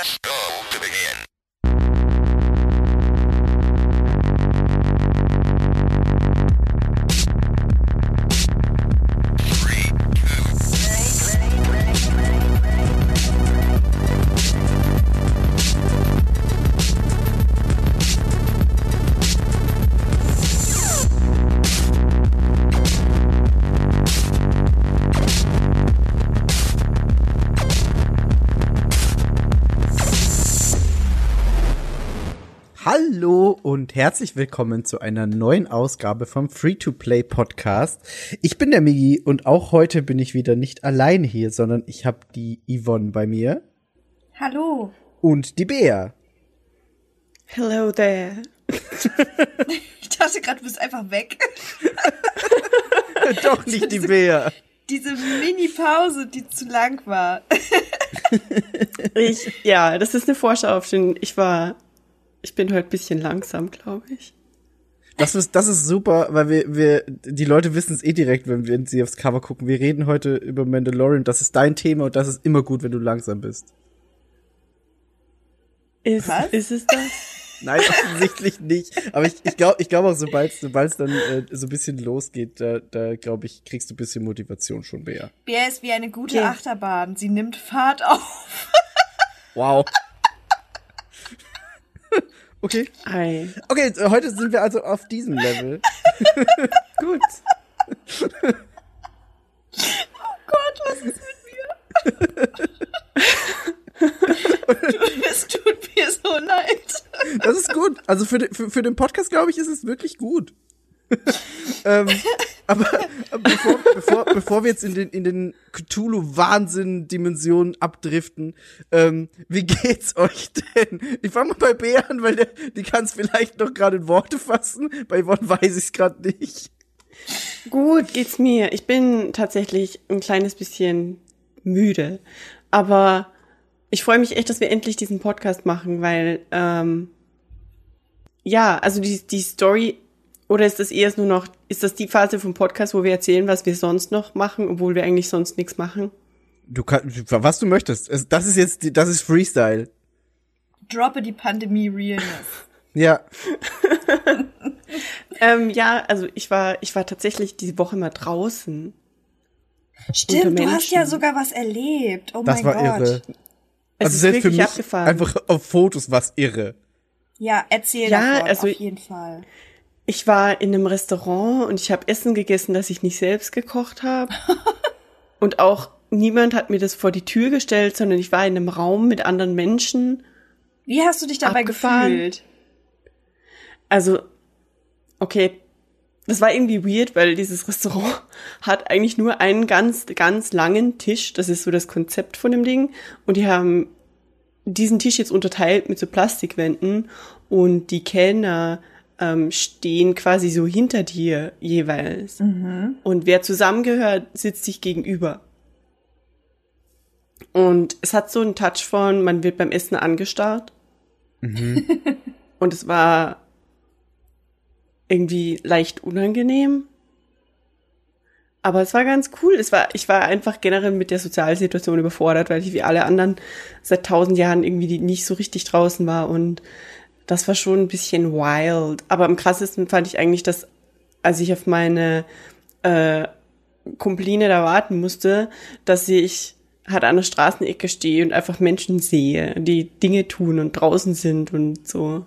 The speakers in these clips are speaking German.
Press go herzlich willkommen zu einer neuen Ausgabe vom Free-to-Play Podcast. Ich bin der Migi und auch heute bin ich wieder nicht allein hier, sondern ich habe die Yvonne bei mir Hallo. und die Bea. Hello there. Ich dachte gerade, du bist einfach weg. Doch nicht die Bea. Diese Mini-Pause, die zu lang war. Ich, ja, das ist eine Vorschau auf den, ich war, ich bin heute ein bisschen langsam, glaube ich. Das ist, das ist super, weil wir, wir, die Leute wissen es eh direkt, wenn wir sie aufs Cover gucken. Wir reden heute über Mandalorian. Das ist dein Thema und das ist immer gut, wenn du langsam bist. Ist, Was? ist es das? Nein, offensichtlich nicht. Aber ich, ich glaube ich glaub auch, sobald es dann äh, so ein bisschen losgeht, da, da glaube ich, kriegst du ein bisschen Motivation schon, Bea. Bär ist wie eine gute Okay. Achterbahn. Sie nimmt Fahrt auf. Wow. okay. Ei. Okay, heute sind wir also auf diesem Level. Gut. Gott, was ist mit mir? es tut mir so leid. Das ist gut. Also für, für, für den Podcast, glaube ich, ist es wirklich gut. ähm, aber bevor, bevor, bevor wir jetzt in den, in den Cthulhu-Wahnsinn-Dimensionen abdriften, ähm, wie geht's euch denn? Ich fange mal bei Bea an, weil der, die kann es vielleicht noch gerade in Worte fassen. Bei Yvonne weiß ich es gerade nicht. Gut geht's mir. Ich bin tatsächlich ein kleines bisschen müde. Aber ich freue mich echt, dass wir endlich diesen Podcast machen, weil, ähm, ja, also die, die Story, oder ist das eher nur noch, ist das die Phase vom Podcast, wo wir erzählen, was wir sonst noch machen, obwohl wir eigentlich sonst nichts machen? Du kannst, was du möchtest. Es- Das ist jetzt, das ist Freestyle. Droppe die Pandemie-Realness. Ja. Ähm, ja, also ich war, ich war tatsächlich diese Woche mal draußen. Stimmt, du hast ja sogar was erlebt. Oh Das mein war Gott. irre. Es also ist selbst für wirklich mich abgefahren. einfach auf Fotos was irre. Ja, erzähl Ja, davon, also- auf jeden Fall. Ich war in einem Restaurant und ich habe Essen gegessen, das ich nicht selbst gekocht habe. und auch niemand hat mir das vor die Tür gestellt, sondern ich war in einem Raum mit anderen Menschen. Wie hast du dich dabei Abgefahren. gefühlt? Also, okay, das war irgendwie weird, weil dieses Restaurant hat eigentlich nur einen ganz, ganz langen Tisch. Das ist so das Konzept von dem Ding. Und die haben diesen Tisch jetzt unterteilt mit so Plastikwänden und die Kellner ähm, stehen quasi so hinter dir jeweils. Und wer zusammengehört, sitzt sich gegenüber. Und es hat so einen Touch von, man wird beim Essen angestarrt. Und es war irgendwie leicht unangenehm. Aber es war ganz cool. Es war, ich war einfach generell mit der Sozialsituation überfordert, weil ich wie alle anderen seit tausend Jahren irgendwie nicht so richtig draußen war und das war schon ein bisschen wild. Aber am krassesten fand ich eigentlich, dass als ich auf meine äh, Kumpline da warten musste, dass ich halt an der Straßenecke stehe und einfach Menschen sehe, die Dinge tun und draußen sind und so.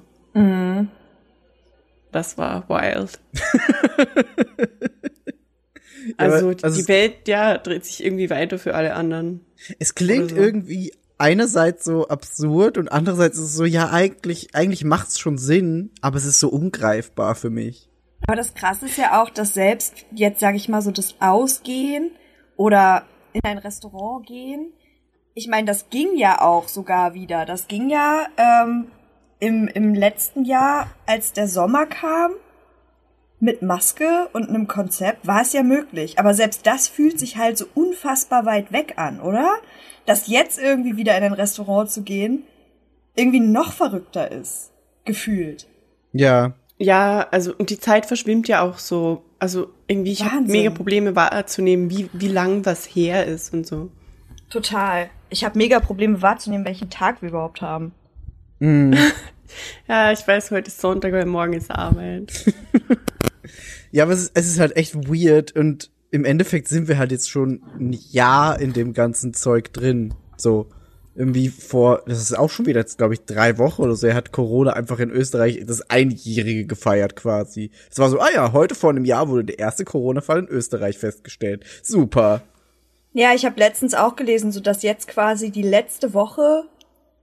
Das war wild. also, aber- also die es- Welt, ja, dreht sich irgendwie weiter für alle anderen. Es klingt so. irgendwie einerseits so absurd und andererseits ist es so, ja, eigentlich, eigentlich macht's schon Sinn, aber es ist so ungreifbar für mich. Aber das Krasse ist ja auch, dass selbst jetzt, sage ich mal, so das Ausgehen oder in ein Restaurant gehen, ich meine, das ging ja auch sogar wieder. Das ging ja ähm, im, im letzten Jahr, als der Sommer kam, mit Maske und einem Konzept, war es ja möglich. Aber selbst das fühlt sich halt so unfassbar weit weg an, oder? Dass jetzt irgendwie wieder in ein Restaurant zu gehen, irgendwie noch verrückter ist. Gefühlt. Ja. Ja, also, und die Zeit verschwimmt ja auch so. Also, irgendwie, ich habe mega Probleme wahrzunehmen, wie, wie lang was her ist und so. Total. Ich habe mega Probleme wahrzunehmen, welchen Tag wir überhaupt haben. Mm. Ja, ich weiß, heute ist Sonntag, weil morgen ist Arbeit. Ja, aber es ist, es ist halt echt weird und im Endeffekt sind wir halt jetzt schon ein Jahr in dem ganzen Zeug drin. So, irgendwie vor, das ist auch schon wieder jetzt, glaube ich, drei Wochen oder so. Er hat Corona einfach in Österreich das Einjährige gefeiert quasi. Es war so, ah ja, heute vor einem Jahr wurde der erste Corona-Fall in Österreich festgestellt. Super. Ja, ich habe letztens auch gelesen, so dass jetzt quasi die letzte Woche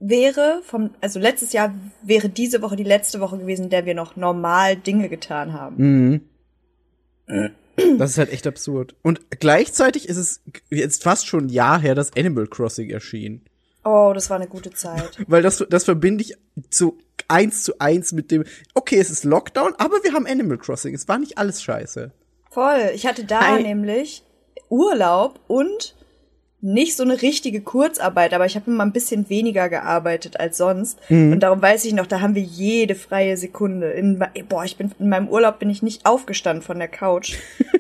wäre vom, also letztes Jahr wäre diese Woche die letzte Woche gewesen, in der wir noch normal Dinge getan haben. Mhm. Das ist halt echt absurd. Und gleichzeitig ist es jetzt fast schon ein Jahr her, dass Animal Crossing erschien. Oh, das war eine gute Zeit. Weil das, das verbinde ich zu eins zu eins mit dem, okay, es ist Lockdown, aber wir haben Animal Crossing. Es war nicht alles scheiße. Voll. Ich hatte da Hi. nämlich Urlaub und nicht so eine richtige Kurzarbeit, aber ich habe immer ein bisschen weniger gearbeitet als sonst. Und darum weiß ich noch, da haben wir jede freie Sekunde. In, boah, ich bin in meinem Urlaub bin ich nicht aufgestanden von der Couch.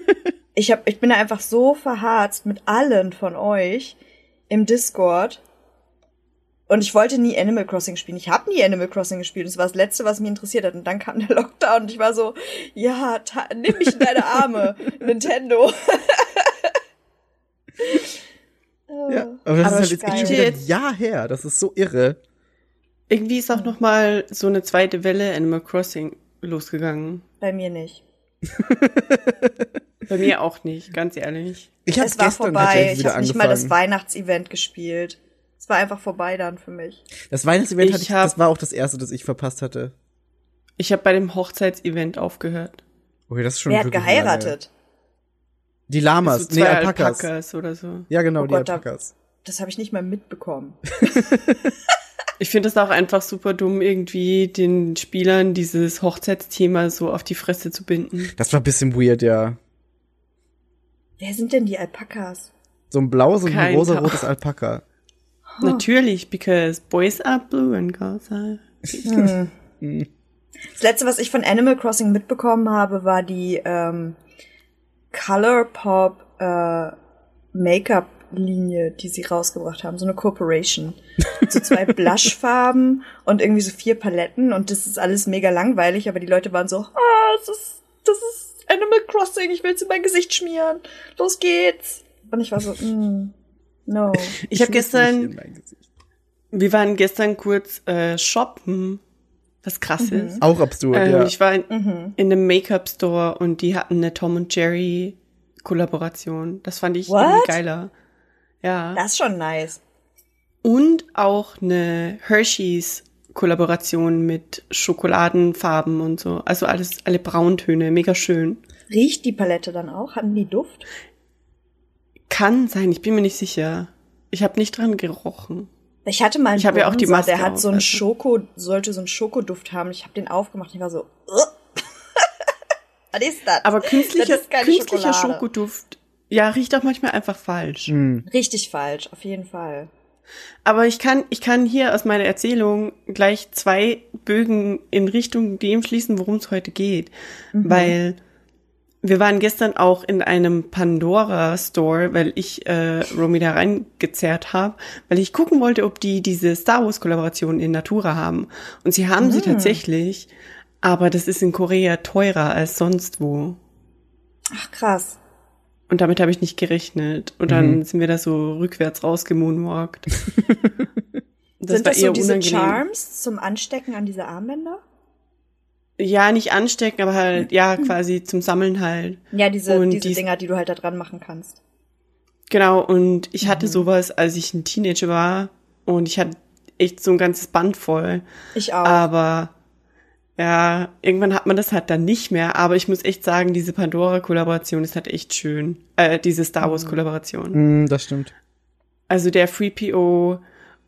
ich hab, ich bin da einfach so verharzt mit allen von euch im Discord. Und ich wollte nie Animal Crossing spielen. Ich habe nie Animal Crossing gespielt. Das war das Letzte, was mich interessiert hat. Und dann kam der Lockdown und ich war so, ja, nimm mich in deine Arme, Nintendo. Ja, aber das Aber ist halt jetzt echt schon wieder ein Jahr her. Das ist so irre. Irgendwie ist auch noch mal so eine zweite Welle Animal Crossing losgegangen. Bei mir nicht. Bei mir auch nicht, ganz ehrlich. Ich habe es war gestern vorbei. Ich habe nicht mal das. Weihnachtsevent gespielt. Es war einfach vorbei dann für mich. Das Weihnachtsevent Ich hatte ich, hab- das war auch das erste, das ich verpasst hatte. Ich habe bei dem Hochzeitsevent aufgehört. Okay, das ist schon Wer hat geheiratet? Lange. Die Lamas, so nee, Alpakas. Alpakas oder so. Ja, genau, Oh die Gott, da- Alpakas. Das habe ich nicht mal mitbekommen. Ich finde es auch einfach super dumm, irgendwie den Spielern dieses Hochzeitsthema so auf die Fresse zu binden. Das war ein bisschen weird, ja. Wer sind denn die Alpakas? So ein blaues und ein rosa-rotes Alpaka. Natürlich, because boys are blue and girls are. Das letzte, was ich von Animal Crossing mitbekommen habe, war die ähm, Color Pop äh, Make-up Linie, die sie rausgebracht haben, so eine Corporation. So zwei Blushfarben und irgendwie so vier Paletten und das ist alles mega langweilig, aber die Leute waren so, ah, das ist, das ist Animal Crossing, ich will's in mein Gesicht schmieren. Los geht's. Und ich war so, mm, no. Ich habe schmiss nicht gestern, wir waren gestern kurz äh, shoppen, was krass ist. Auch absurd, Ähm, ja. Ich war in, Mhm. in einem Make-up-Store und die hatten eine Tom und Jerry Kollaboration. Das fand ich What? irgendwie geiler. Ja. Das ist schon nice. Und auch eine Hershey's Kollaboration mit Schokoladenfarben und so. Also alles, alle Brauntöne, mega schön. Riecht die Palette dann auch? Hatten die Duft? Kann sein, ich bin mir nicht sicher. Ich habe nicht dran gerochen. Ich hatte mal einen Ich habe ja auch die Bronzer, Maske der hat auf, so einen also. Schoko, sollte so einen Schokoduft haben. Ich habe den aufgemacht und ich war so, "Ugh." was ist das? Aber künstlicher, Das ist keine künstlicher Schokolade. Schokoduft, ja, riecht auch manchmal einfach falsch. Hm. Richtig falsch, auf jeden Fall. Aber ich kann, ich kann hier aus meiner Erzählung gleich zwei Bögen in Richtung dem schließen, worum es heute geht. Weil wir waren gestern auch in einem Pandora Store, weil ich äh, Romy da reingezerrt habe, weil ich gucken wollte, ob die diese Star Wars Kollaboration in Natura haben. Und sie haben sie tatsächlich, aber das ist in Korea teurer als sonst wo. Ach krass. Und damit habe ich nicht gerechnet. Und dann sind wir da so rückwärts rausgemoonwalkt. Das Sind das so diese unangenehm. Charms zum Anstecken an diese Armbänder? Ja, nicht anstecken, aber halt, ja, quasi zum Sammeln halt. Ja, diese, Und diese dies- Dinger, die du halt da dran machen kannst. Genau, und ich hatte sowas, als ich ein Teenager war. Und ich hatte echt so ein ganzes Band voll. Ich auch. Aber ja, irgendwann hat man das halt dann nicht mehr. Aber ich muss echt sagen, diese Pandora-Kollaboration ist halt echt schön. Äh, diese Star Wars-Kollaboration. Hm, das stimmt. Also der 3PO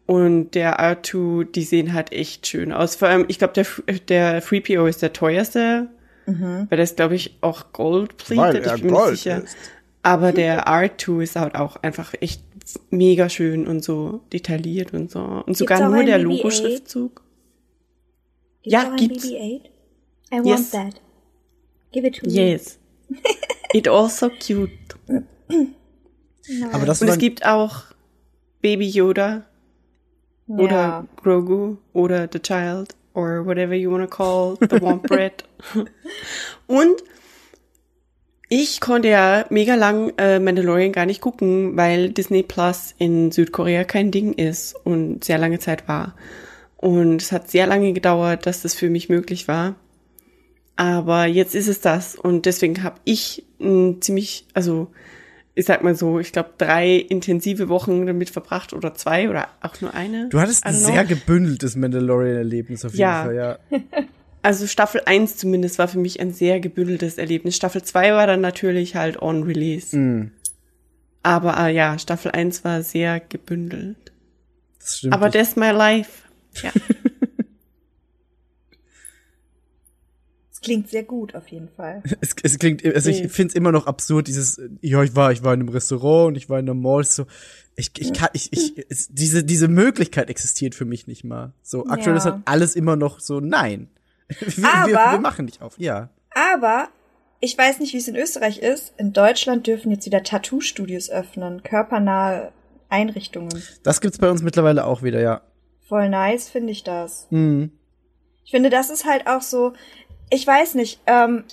und der R2, die sehen halt echt schön aus. Vor allem, ich glaube, der, der 3PO ist der teuerste, weil der ist, glaube ich, auch gold-plated, ich bin mir nicht sicher. ist. Aber der R2 ist halt auch einfach echt mega schön und so detailliert und so. Und sogar auch nur der BB-8? Logo-Schriftzug. Gibt's ja, gibt's. BB-8? I Yes. that. Give it to me. Yes. It also cute. Aber das Und es gibt auch, Baby Yoda Ja. oder Grogu oder The Child or whatever you wanna call the Womp Bread. Und ich konnte ja mega lang äh, Mandalorian gar nicht gucken, weil Disney Plus in Südkorea kein Ding ist und sehr lange Zeit war. Und es hat sehr lange gedauert, dass das für mich möglich war. Aber jetzt ist es das und deswegen habe ich ein ziemlich, also ich sag mal so, ich glaube drei intensive Wochen damit verbracht oder zwei oder auch nur eine. Du hattest ein sehr gebündeltes Mandalorian-Erlebnis auf jeden Ja. Fall, ja. Also Staffel 1 zumindest war für mich ein sehr gebündeltes Erlebnis. Staffel 2 war dann natürlich halt on release. Mm, Aber äh, ja, Staffel 1 war sehr gebündelt. das stimmt. Aber that's my life. Ja. klingt sehr gut auf jeden Fall. Es, es klingt, also ich finde es immer noch absurd, dieses, ja, ich war, ich war in einem Restaurant und ich war in einer Mall, so, ich, ich kann, ich, ich, es, diese, diese Möglichkeit existiert für mich nicht mal. So, aktuell Ja. ist halt alles immer noch so, nein. Wir, wir, Aber- wir machen nicht auf, ja. Aber ich weiß nicht, wie es in Österreich ist. In Deutschland dürfen jetzt wieder Tattoo-Studios öffnen, körpernahe Einrichtungen. Das gibt's bei uns mittlerweile auch wieder, ja. Voll nice finde ich das. Mhm. Ich finde, das ist halt auch so, ich weiß nicht, ähm,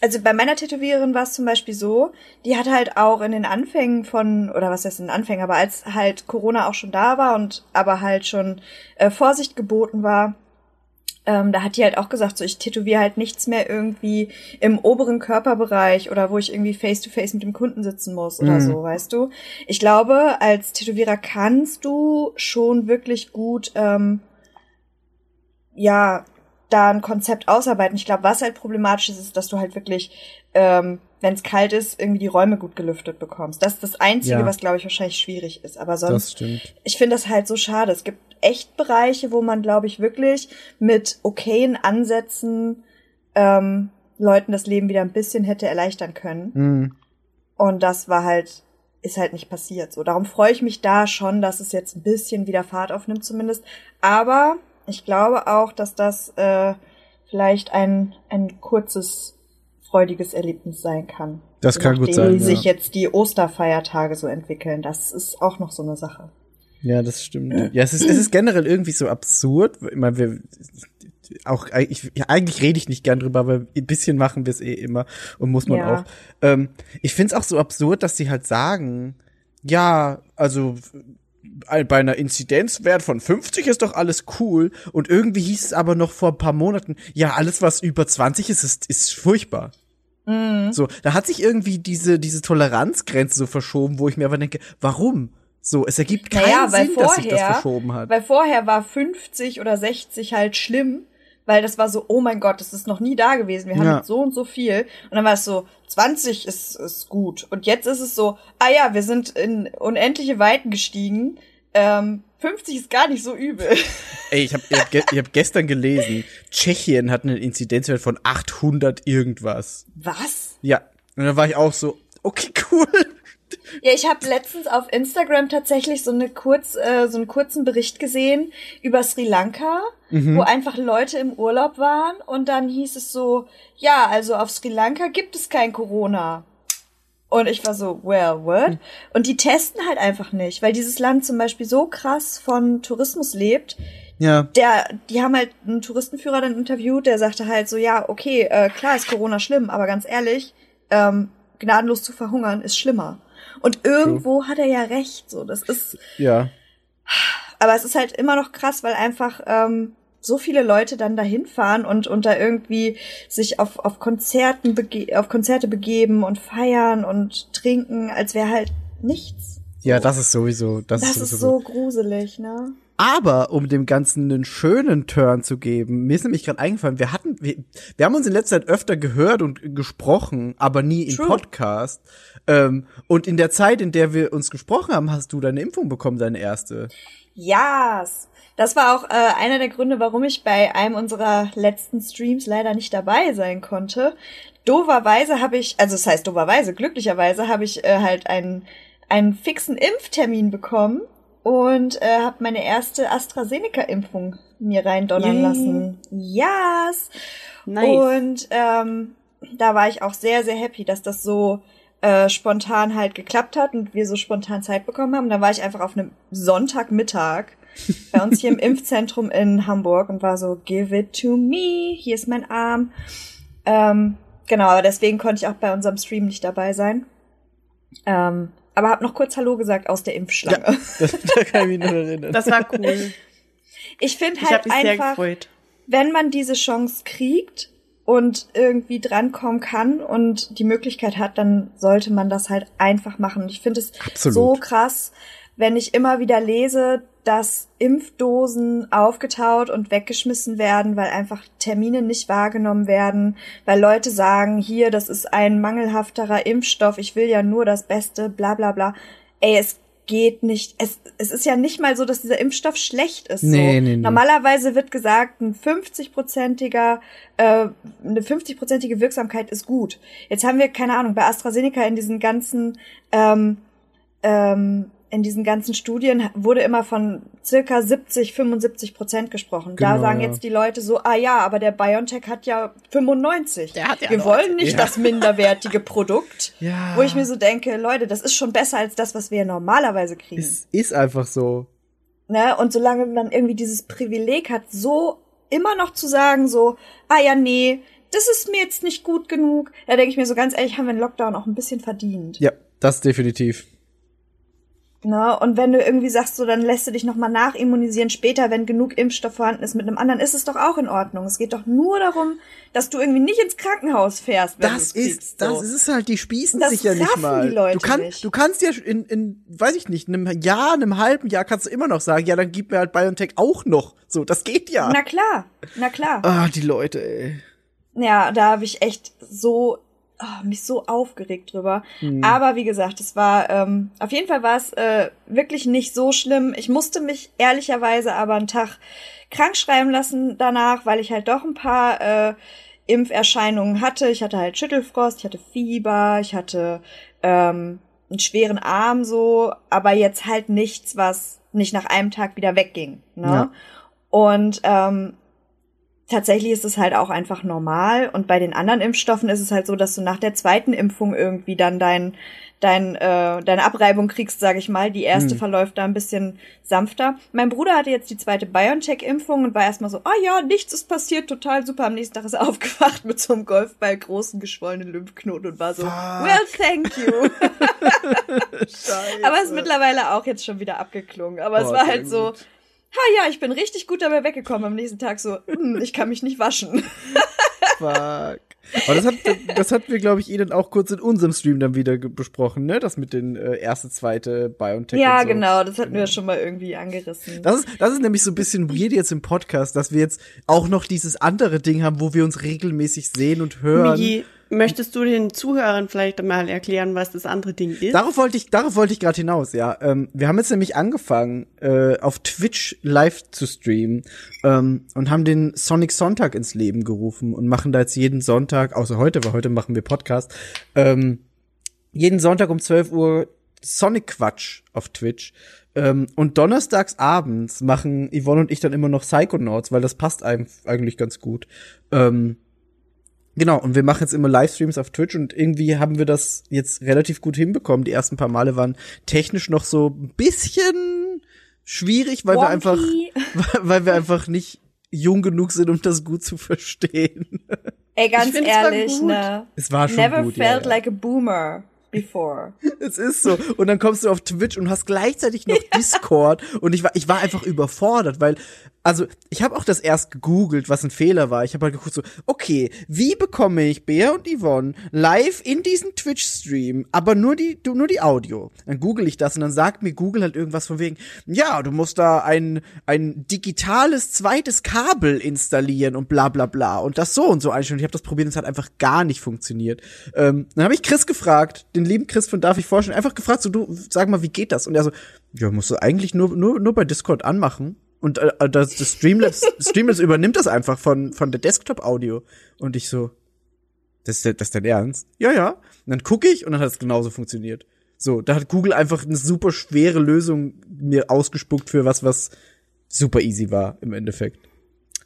also bei meiner Tätowiererin war es zum Beispiel so, die hat halt auch in den Anfängen von, oder was heißt in den Anfängen, aber als halt Corona auch schon da war und aber halt schon äh, Vorsicht geboten war, ähm, da hat die halt auch gesagt, so ich tätowiere halt nichts mehr irgendwie im oberen Körperbereich oder wo ich irgendwie face to face mit dem Kunden sitzen muss oder Mhm. so, weißt du? Ich glaube, als Tätowierer kannst du schon wirklich gut, ähm, ja, da ein Konzept ausarbeiten. Ich glaube, was halt problematisch ist, ist, dass du halt wirklich, ähm, wenn es kalt ist, irgendwie die Räume gut gelüftet bekommst. Das ist das Einzige, Ja. was, glaube ich, wahrscheinlich schwierig ist. Aber sonst ich finde das halt so schade. Es gibt echt Bereiche, wo man, glaube ich, wirklich mit okayen Ansätzen ähm, Leuten das Leben wieder ein bisschen hätte erleichtern können. Mhm. Und das war halt, ist halt nicht passiert. So, darum freue ich mich da schon, dass es jetzt ein bisschen wieder Fahrt aufnimmt zumindest. Aber ich glaube auch, dass das äh, vielleicht ein, ein kurzes, freudiges Erlebnis sein kann. Das kann gut sein, ja. sich jetzt die Osterfeiertage so entwickeln. Das ist auch noch so eine Sache. Ja, das stimmt. Ja, es ist, es ist generell irgendwie so absurd. Ich meine, wir, auch, ich, eigentlich rede ich nicht gern drüber, aber ein bisschen machen wir es eh immer und muss man Ja. auch. Ähm, ich find's auch so absurd, dass sie halt sagen, ja, also bei einer Inzidenzwert von 50 ist doch alles cool und irgendwie hieß es aber noch vor ein paar Monaten, ja, alles was über 20 ist, ist, ist furchtbar. So, da hat sich irgendwie diese, diese Toleranzgrenze so verschoben, wo ich mir aber denke, warum? So, es ergibt keinen Naja, Sinn, dass sich das vorher, verschoben hat. weil vorher war 50 oder 60 halt schlimm, weil das war so, oh mein Gott, das ist noch nie da gewesen. Wir haben Ja. jetzt so und so viel. Und dann war es so, 20 ist, ist gut. Und jetzt ist es so, ah ja, wir sind in unendliche Weiten gestiegen. Ähm, 50 ist gar nicht so übel. Ey, ich habe ich hab, ge ich hab gestern gelesen, Tschechien hat einen Inzidenzwert von 800 irgendwas. Was? Ja, und dann war ich auch so, okay, cool. Ja, ich habe letztens auf Instagram tatsächlich so eine kurz, äh, so einen kurzen Bericht gesehen über Sri Lanka, wo einfach Leute im Urlaub waren und dann hieß es so, ja, also auf Sri Lanka gibt es kein Corona. Und ich war so, well, what? Und die testen halt einfach nicht, weil dieses Land zum Beispiel so krass von Tourismus lebt. Ja, Der, die haben halt einen Touristenführer dann interviewt, der sagte halt so, ja, okay, äh, klar ist Corona schlimm, aber ganz ehrlich, ähm, gnadenlos zu verhungern ist schlimmer. Und irgendwo hat er ja recht, so, das ist, ja. aber es ist halt immer noch krass, weil einfach ähm, so viele Leute dann dahin fahren und, und da irgendwie sich auf, auf Konzerten bege auf Konzerte begeben und feiern und trinken, als wäre halt nichts. Ja, das ist sowieso, das, Das ist ist sowieso. so gruselig, ne? Aber um dem Ganzen einen schönen Turn zu geben, mir ist nämlich gerade eingefallen, wir hatten, wir, wir haben uns in letzter Zeit öfter gehört und gesprochen, aber nie im True. Podcast. Ähm, und in der Zeit, in der wir uns gesprochen haben, hast du deine Impfung bekommen, deine erste. Yes. Das war auch äh, einer der Gründe, warum ich bei einem unserer letzten Streams leider nicht dabei sein konnte. Doverweise habe ich, also das heißt doverweise, glücklicherweise habe ich äh, halt einen, einen fixen Impftermin bekommen und äh, habe meine erste AstraZeneca-Impfung mir reindonnern Yay. lassen. Yes. Nice. Und ähm, da war ich auch sehr, sehr happy, dass das so äh, spontan halt geklappt hat und wir so spontan Zeit bekommen haben. Da war ich einfach auf einem Sonntagmittag bei uns hier im Impfzentrum in Hamburg und war so, give it to me, hier ist mein Arm. Ähm, genau, aber deswegen konnte ich auch bei unserem Stream nicht dabei sein. Ähm, aber hab noch kurz Hallo gesagt aus der Impfschlange. Ja, das, da kann ich mich noch erinnern. Das war cool. Ich finde Ich halt sehr einfach, gefreut. wenn man diese Chance kriegt und irgendwie drankommen kann und die Möglichkeit hat, dann sollte man das halt einfach machen. Und ich finde es Absolut. so krass, wenn ich immer wieder lese, dass Impfdosen aufgetaut und weggeschmissen werden, weil einfach Termine nicht wahrgenommen werden, weil Leute sagen, hier, das ist ein mangelhafterer Impfstoff, ich will ja nur das Beste, bla bla bla. Ey, es geht nicht. Es, es ist ja nicht mal so, dass dieser Impfstoff schlecht ist. Nee, so. nee, nee. Normalerweise wird gesagt, ein 50-prozentiger, äh, eine 50-prozentige Wirksamkeit ist gut. Jetzt haben wir, keine Ahnung, bei AstraZeneca in diesen ganzen, ähm, ähm, in diesen ganzen Studien wurde immer von circa 70, 75 Prozent gesprochen. da Genau, sagen ja. jetzt die Leute so, ah ja, aber der BioNTech hat ja 95. Der hat ja wir noch- wollen nicht Ja. das minderwertige Produkt. Ja. Wo ich mir so denke, Leute, das ist schon besser als das, was wir normalerweise kriegen. Es ist einfach so. Ne? Und solange man irgendwie dieses Privileg hat, so immer noch zu sagen, so, ah ja, nee, das ist mir jetzt nicht gut genug, da denke ich mir so ganz ehrlich, haben wir den Lockdown auch ein bisschen verdient. Ja, das definitiv. Ne? Und wenn du irgendwie sagst, so, dann lässt du dich nochmal nachimmunisieren später, wenn genug Impfstoff vorhanden ist mit einem anderen, ist es doch auch in Ordnung. Es geht doch nur darum, dass du irgendwie nicht ins Krankenhaus fährst, wenn Das kriegst, ist, so. das ist es halt, die spießen Das sich ja nicht mal. die Leute du, kann, nicht. du kannst ja in, in, weiß ich nicht, einem Jahr, einem halben Jahr kannst du immer noch sagen, ja, dann gib mir halt BioNTech auch noch. So, das geht ja. Na klar, na klar. ah, die Leute, ey. Ja, da habe ich echt so ah, mich so aufgeregt drüber. Hm. Aber wie gesagt, es war ähm, auf jeden Fall war es äh, wirklich nicht so schlimm. Ich musste mich ehrlicherweise aber einen Tag krank schreiben lassen danach, weil ich halt doch ein paar äh, Impferscheinungen hatte. Ich hatte halt Schüttelfrost, ich hatte Fieber, ich hatte ähm, einen schweren Arm so, aber jetzt halt nichts, was nicht nach einem Tag wieder wegging. Ne? Ja. Und ähm, tatsächlich ist es halt auch einfach normal. Und bei den anderen Impfstoffen ist es halt so, dass du nach der zweiten Impfung irgendwie dann dein, dein, äh, deine Abreibung kriegst, sage ich mal. Die erste Hm. verläuft da ein bisschen sanfter. Mein Bruder hatte jetzt die zweite BioNTech-Impfung und war erstmal so, ah ja, nichts ist passiert, total super. Am nächsten Tag ist er aufgewacht mit so einem Golfball großen geschwollenen Lymphknoten und war so, Fuck. well, thank you. Aber es ist mittlerweile auch jetzt schon wieder abgeklungen. Aber es Boah, war halt so, gut. Ha ja, ich bin richtig gut dabei weggekommen. Am nächsten Tag so, hm, ich kann mich nicht waschen. Fuck. Aber das hat, das hatten wir, glaube ich, eh dann auch kurz in unserem Stream dann wieder besprochen, ne? Das mit den äh, erste, zweite BioNTech ja, so. genau, das hatten wir schon mal irgendwie angerissen. Das ist, das ist nämlich so ein bisschen weird jetzt im Podcast, dass wir jetzt auch noch dieses andere Ding haben, wo wir uns regelmäßig sehen und hören. Migi, möchtest du den Zuhörern vielleicht mal erklären, was das andere Ding ist? Darauf wollte ich, darauf wollte ich gerade hinaus, ja. Ähm, wir haben jetzt nämlich angefangen, äh, auf Twitch live zu streamen ähm, und haben den Sonic Sonntag ins Leben gerufen und machen da jetzt jeden Sonntag, außer heute, weil heute machen wir Podcast, ähm, jeden Sonntag um 12 Uhr Sonic Quatsch auf Twitch. Ähm, und donnerstags abends machen Yvonne und ich dann immer noch Psychonauts, weil das passt eigentlich ganz gut. Ähm, Genau, und wir machen jetzt immer Livestreams auf Twitch und irgendwie haben wir das jetzt relativ gut hinbekommen. Die ersten paar Male waren technisch noch so ein bisschen schwierig, weil wir einfach, Wonky. weil wir einfach nicht jung genug sind, um das gut zu verstehen. Ey, ganz zwar ehrlich, gut. ne? Es war schon Never gut, felt ja, ja. like a boomer before. Es ist so. Und dann kommst du auf Twitch und hast gleichzeitig noch Discord. Und ich war, ich war einfach überfordert, weil, also, ich habe auch das erst gegoogelt, was ein Fehler war. Ich habe halt geguckt so, okay, wie bekomme ich Bea und Yvonne live in diesen Twitch-Stream, aber nur die, nur die Audio. Dann google ich das und dann sagt mir Google halt irgendwas von wegen, ja, du musst da ein, ein digitales zweites Kabel installieren und bla bla bla und das so und so einstellen. Ich habe das probiert und es hat einfach gar nicht funktioniert. Ähm, dann habe ich Chris gefragt, den lieben Chris von Darf ich vorstellen, einfach gefragt, so du, sag mal, wie geht das? Und er so, ja, musst du eigentlich nur, nur, nur bei Discord anmachen. Und äh, das, das Streamlabs, Streamlabs übernimmt das einfach von, von der Desktop-Audio. Und ich so, das ist, der- das ist dein Ernst? Ja, ja. Und dann gucke ich und dann hat es genauso funktioniert. So, da hat Google einfach eine super schwere Lösung mir ausgespuckt für was, was super easy war im Endeffekt.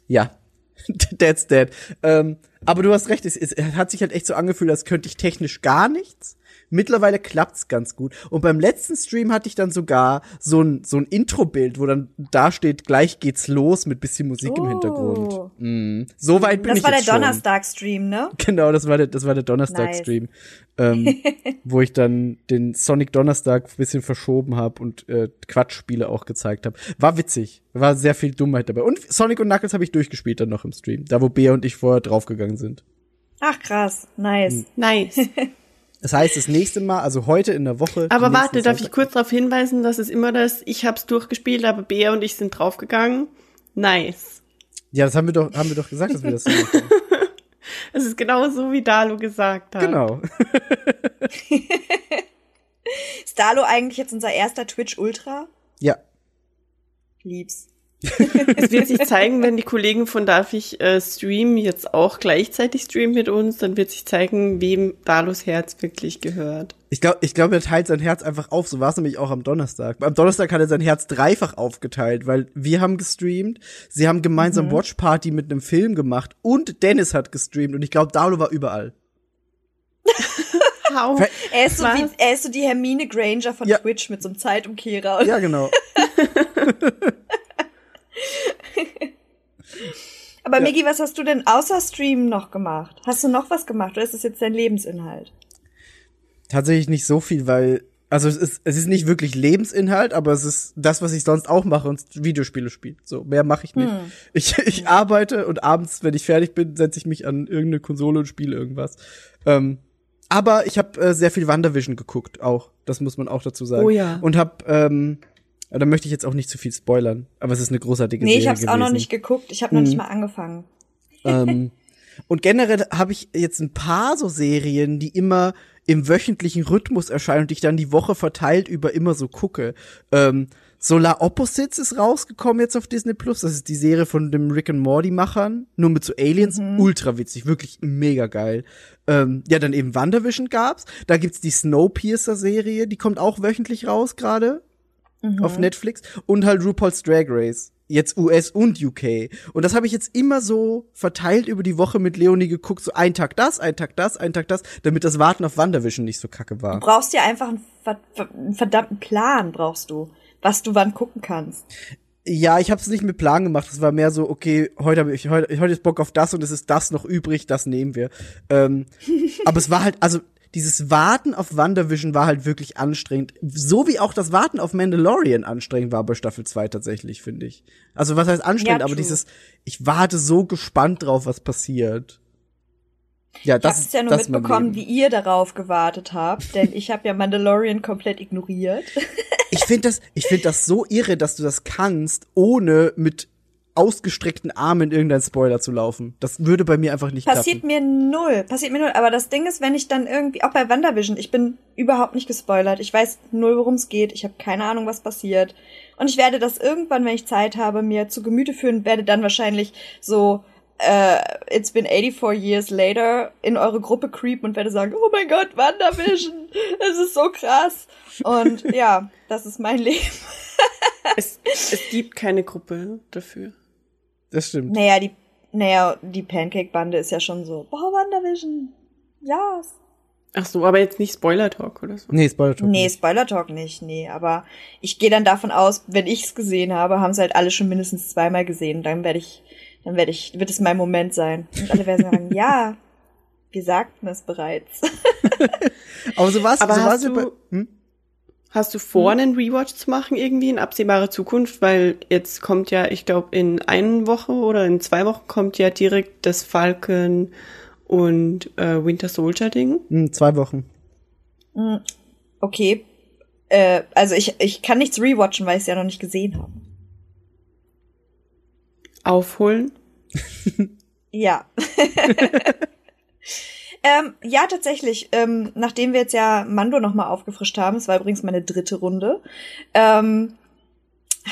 Ja, that's dead. Ähm, aber du hast recht, es, es hat sich halt echt so angefühlt, als könnte ich technisch gar nichts. Mittlerweile klappt's ganz gut. Und beim letzten Stream hatte ich dann sogar so ein, so ein Intro-Bild, wo dann da steht, gleich geht's los mit bisschen Musik im Oh. Hintergrund. Mhm. So weit bin Das ich war der jetzt schon. Donnerstag-Stream, ne? Genau, das war der, das war der Donnerstag-Stream, ähm, wo ich dann den Sonic Donnerstag ein bisschen verschoben habe und äh, Quatschspiele auch gezeigt habe. War witzig, war sehr viel Dummheit dabei. Und Sonic und Knuckles habe ich durchgespielt dann noch im Stream, da wo Bea und ich vorher draufgegangen sind. Ach krass, nice. Nice. Das heißt, das nächste Mal, also heute in der Woche. Aber warte, darf ich kurz darauf hinweisen, dass es immer das, ich hab's durchgespielt, aber Bea und ich sind draufgegangen. Nice. Ja, das haben wir doch, haben wir doch gesagt, dass wir das so machen. Es ist genau so, wie Dalu gesagt hat. genau. Ist Dalo eigentlich jetzt unser erster Twitch Ultra? Ja. Lieb's. Es wird sich zeigen, wenn die Kollegen von Darf ich äh, streamen jetzt auch gleichzeitig streamen mit uns, dann wird sich zeigen, wem Dalus Herz wirklich gehört. Ich glaube, ich glaub, er teilt sein Herz einfach auf. So war es nämlich auch am Donnerstag. Am Donnerstag hat er sein Herz dreifach aufgeteilt, weil wir haben gestreamt, sie haben gemeinsam Watchparty mit einem Film gemacht und Dennis hat gestreamt und ich glaube, Dalo war überall. Er ist, so wie, er ist so die Hermine Granger von Ja. Twitch mit so einem Zeitumkehrer. Ja, genau. Aber Ja. Migi, was hast du denn außer Stream noch gemacht? Hast du noch was gemacht oder ist das jetzt dein Lebensinhalt? Tatsächlich nicht so viel, weil also es ist es ist nicht wirklich Lebensinhalt, aber es ist das, was ich sonst auch mache und Videospiele spiele. So mehr mache ich nicht. Ich, ich arbeite und abends, wenn ich fertig bin, setze ich mich an irgendeine Konsole und spiele irgendwas. Ähm, aber ich habe äh, sehr viel WandaVision geguckt, auch. Das muss man auch dazu sagen. Oh ja. Und habe ähm, da möchte ich jetzt auch nicht zu viel spoilern, aber es ist eine großartige Nee, Serie ich hab's auch noch nicht geguckt. Ich habe noch Hm. nicht mal angefangen. ähm, und generell habe ich jetzt ein paar so Serien, die immer im wöchentlichen Rhythmus erscheinen und ich dann die Woche verteilt über immer so gucke. Ähm, Solar Opposites ist rausgekommen jetzt auf Disney Plus. Das ist die Serie von dem Rick and Morty Machern, nur mit so Aliens. Ultra witzig, wirklich mega geil. Ähm, ja, dann eben WandaVision gab's. Da gibt's die Snowpiercer Serie, die kommt auch wöchentlich raus gerade auf Netflix und halt RuPaul's Drag Race. Jetzt US und UK. Und das habe ich jetzt immer so verteilt über die Woche mit Leonie geguckt, so ein Tag das, ein Tag das, ein Tag das, damit das Warten auf WandaVision nicht so kacke Du war. brauchst ja einfach einen verdammten Plan, brauchst du, was du wann gucken kannst. Ja, ich habe es nicht mit Plan gemacht. Es war mehr so, okay, heute habe ich heute, heute ist Bock auf das und es ist das noch übrig, das nehmen wir. Ähm, aber es war halt, also dieses Warten auf WandaVision war halt wirklich anstrengend. So wie auch das Warten auf Mandalorian anstrengend war bei Staffel 2 tatsächlich, finde ich. Also was heißt anstrengend, Ja, aber dieses, ich warte so gespannt drauf, was passiert. Ja, Ich das ist es ja nur mitbekommen, wie ihr darauf gewartet habt, denn ich habe ja Mandalorian komplett ignoriert. Ich finde das, ich finde das so irre, dass du das kannst, ohne mit ausgestreckten Armen in irgendein Spoiler zu laufen. Das würde bei mir einfach nicht Passiert klappen. mir null, passiert mir null. Aber das Ding ist, wenn ich dann irgendwie, auch bei WandaVision, ich bin überhaupt nicht gespoilert. Ich weiß null, worum es geht. Ich habe keine Ahnung, was passiert. Und ich werde das irgendwann, wenn ich Zeit habe, mir zu Gemüte führen, werde dann wahrscheinlich so äh, It's been 84 years later in eure Gruppe creepen und werde sagen, oh mein Gott, WandaVision, es ist so krass. Und ja, das ist mein Leben. Es, es gibt keine Gruppe dafür. Das stimmt. Naja, die, naja, die Pancake-Bande ist ja schon so, boah, WandaVision, ja. Ach so, aber jetzt nicht Spoiler Talk oder so. Nee, Spoiler Talk Nee, nicht. Spoiler Talk nicht, nee, aber ich gehe dann davon aus, wenn ich's gesehen habe, haben sie halt alle schon mindestens zweimal gesehen. Dann werde ich, dann werde ich, wird es mein Moment sein. Und alle werden sagen, ja, wir sagten es bereits. Aber so war's, Aber so war's du- bei, hm? Hast du vor, einen Rewatch zu machen irgendwie in absehbarer Zukunft? Weil jetzt kommt ja, ich glaube, in einer Woche oder in zwei Wochen kommt ja direkt das Falcon und äh, Winter Soldier Ding. Hm, zwei Wochen. Okay. Äh, also ich, ich kann nichts rewatchen, weil ich es ja noch nicht gesehen habe. Aufholen. Ja. ähm, ja, tatsächlich. Ähm, nachdem wir jetzt ja Mando nochmal aufgefrischt haben, es war übrigens meine dritte Runde, ähm,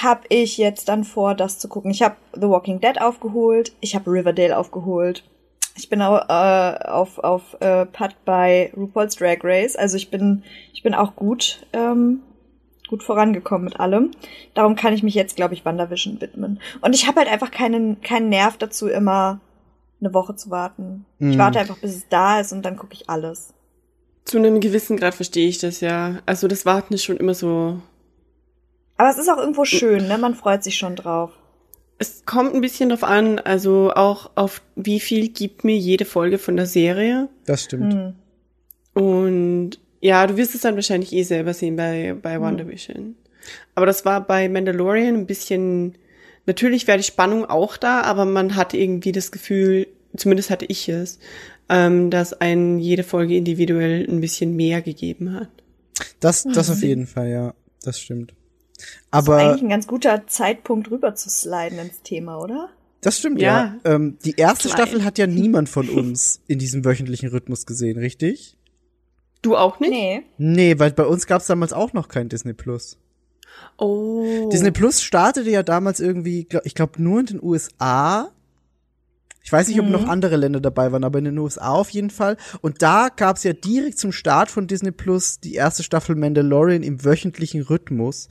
habe ich jetzt dann vor, das zu gucken. Ich habe The Walking Dead aufgeholt, ich habe Riverdale aufgeholt. Ich bin auch äh, auf, auf äh, Putt bei RuPaul's Drag Race. Also ich bin, ich bin auch gut, ähm, gut vorangekommen mit allem. Darum kann ich mich jetzt, glaube ich, WandaVision widmen. Und ich habe halt einfach keinen, keinen Nerv dazu, immer eine Woche zu warten. Ich Mhm. warte einfach, bis es da ist und dann gucke ich alles. Zu einem gewissen Grad verstehe ich das ja. Also das Warten ist schon immer so. Aber es ist auch irgendwo schön, ne? Man freut sich schon drauf. Es kommt ein bisschen drauf an, also auch auf wie viel gibt mir jede Folge von der Serie. Das stimmt. Hm. Und ja, du wirst es dann wahrscheinlich eh selber sehen bei, bei WandaVision. Aber das war bei Mandalorian ein bisschen, natürlich wäre die Spannung auch da, aber man hatte irgendwie das Gefühl, zumindest hatte ich es, ähm, dass ein jede Folge individuell ein bisschen mehr gegeben hat. Das, das auf jeden Fall, ja. Das stimmt. Das war Aber eigentlich ein ganz guter Zeitpunkt rüber zu sliden ins Thema, oder? das stimmt, ja. Ja. Ähm, die erste Klein. Staffel hat ja niemand von uns in diesem wöchentlichen Rhythmus gesehen, richtig? Du auch nicht? Nee. Nee, weil bei uns gab's damals auch noch kein Disney Plus. Oh. Disney Plus startete ja damals irgendwie, ich glaube, nur in den USA. Ich weiß nicht, ob noch andere Länder dabei waren, aber in den USA auf jeden Fall. Und da gab's ja direkt zum Start von Disney Plus die erste Staffel Mandalorian im wöchentlichen Rhythmus.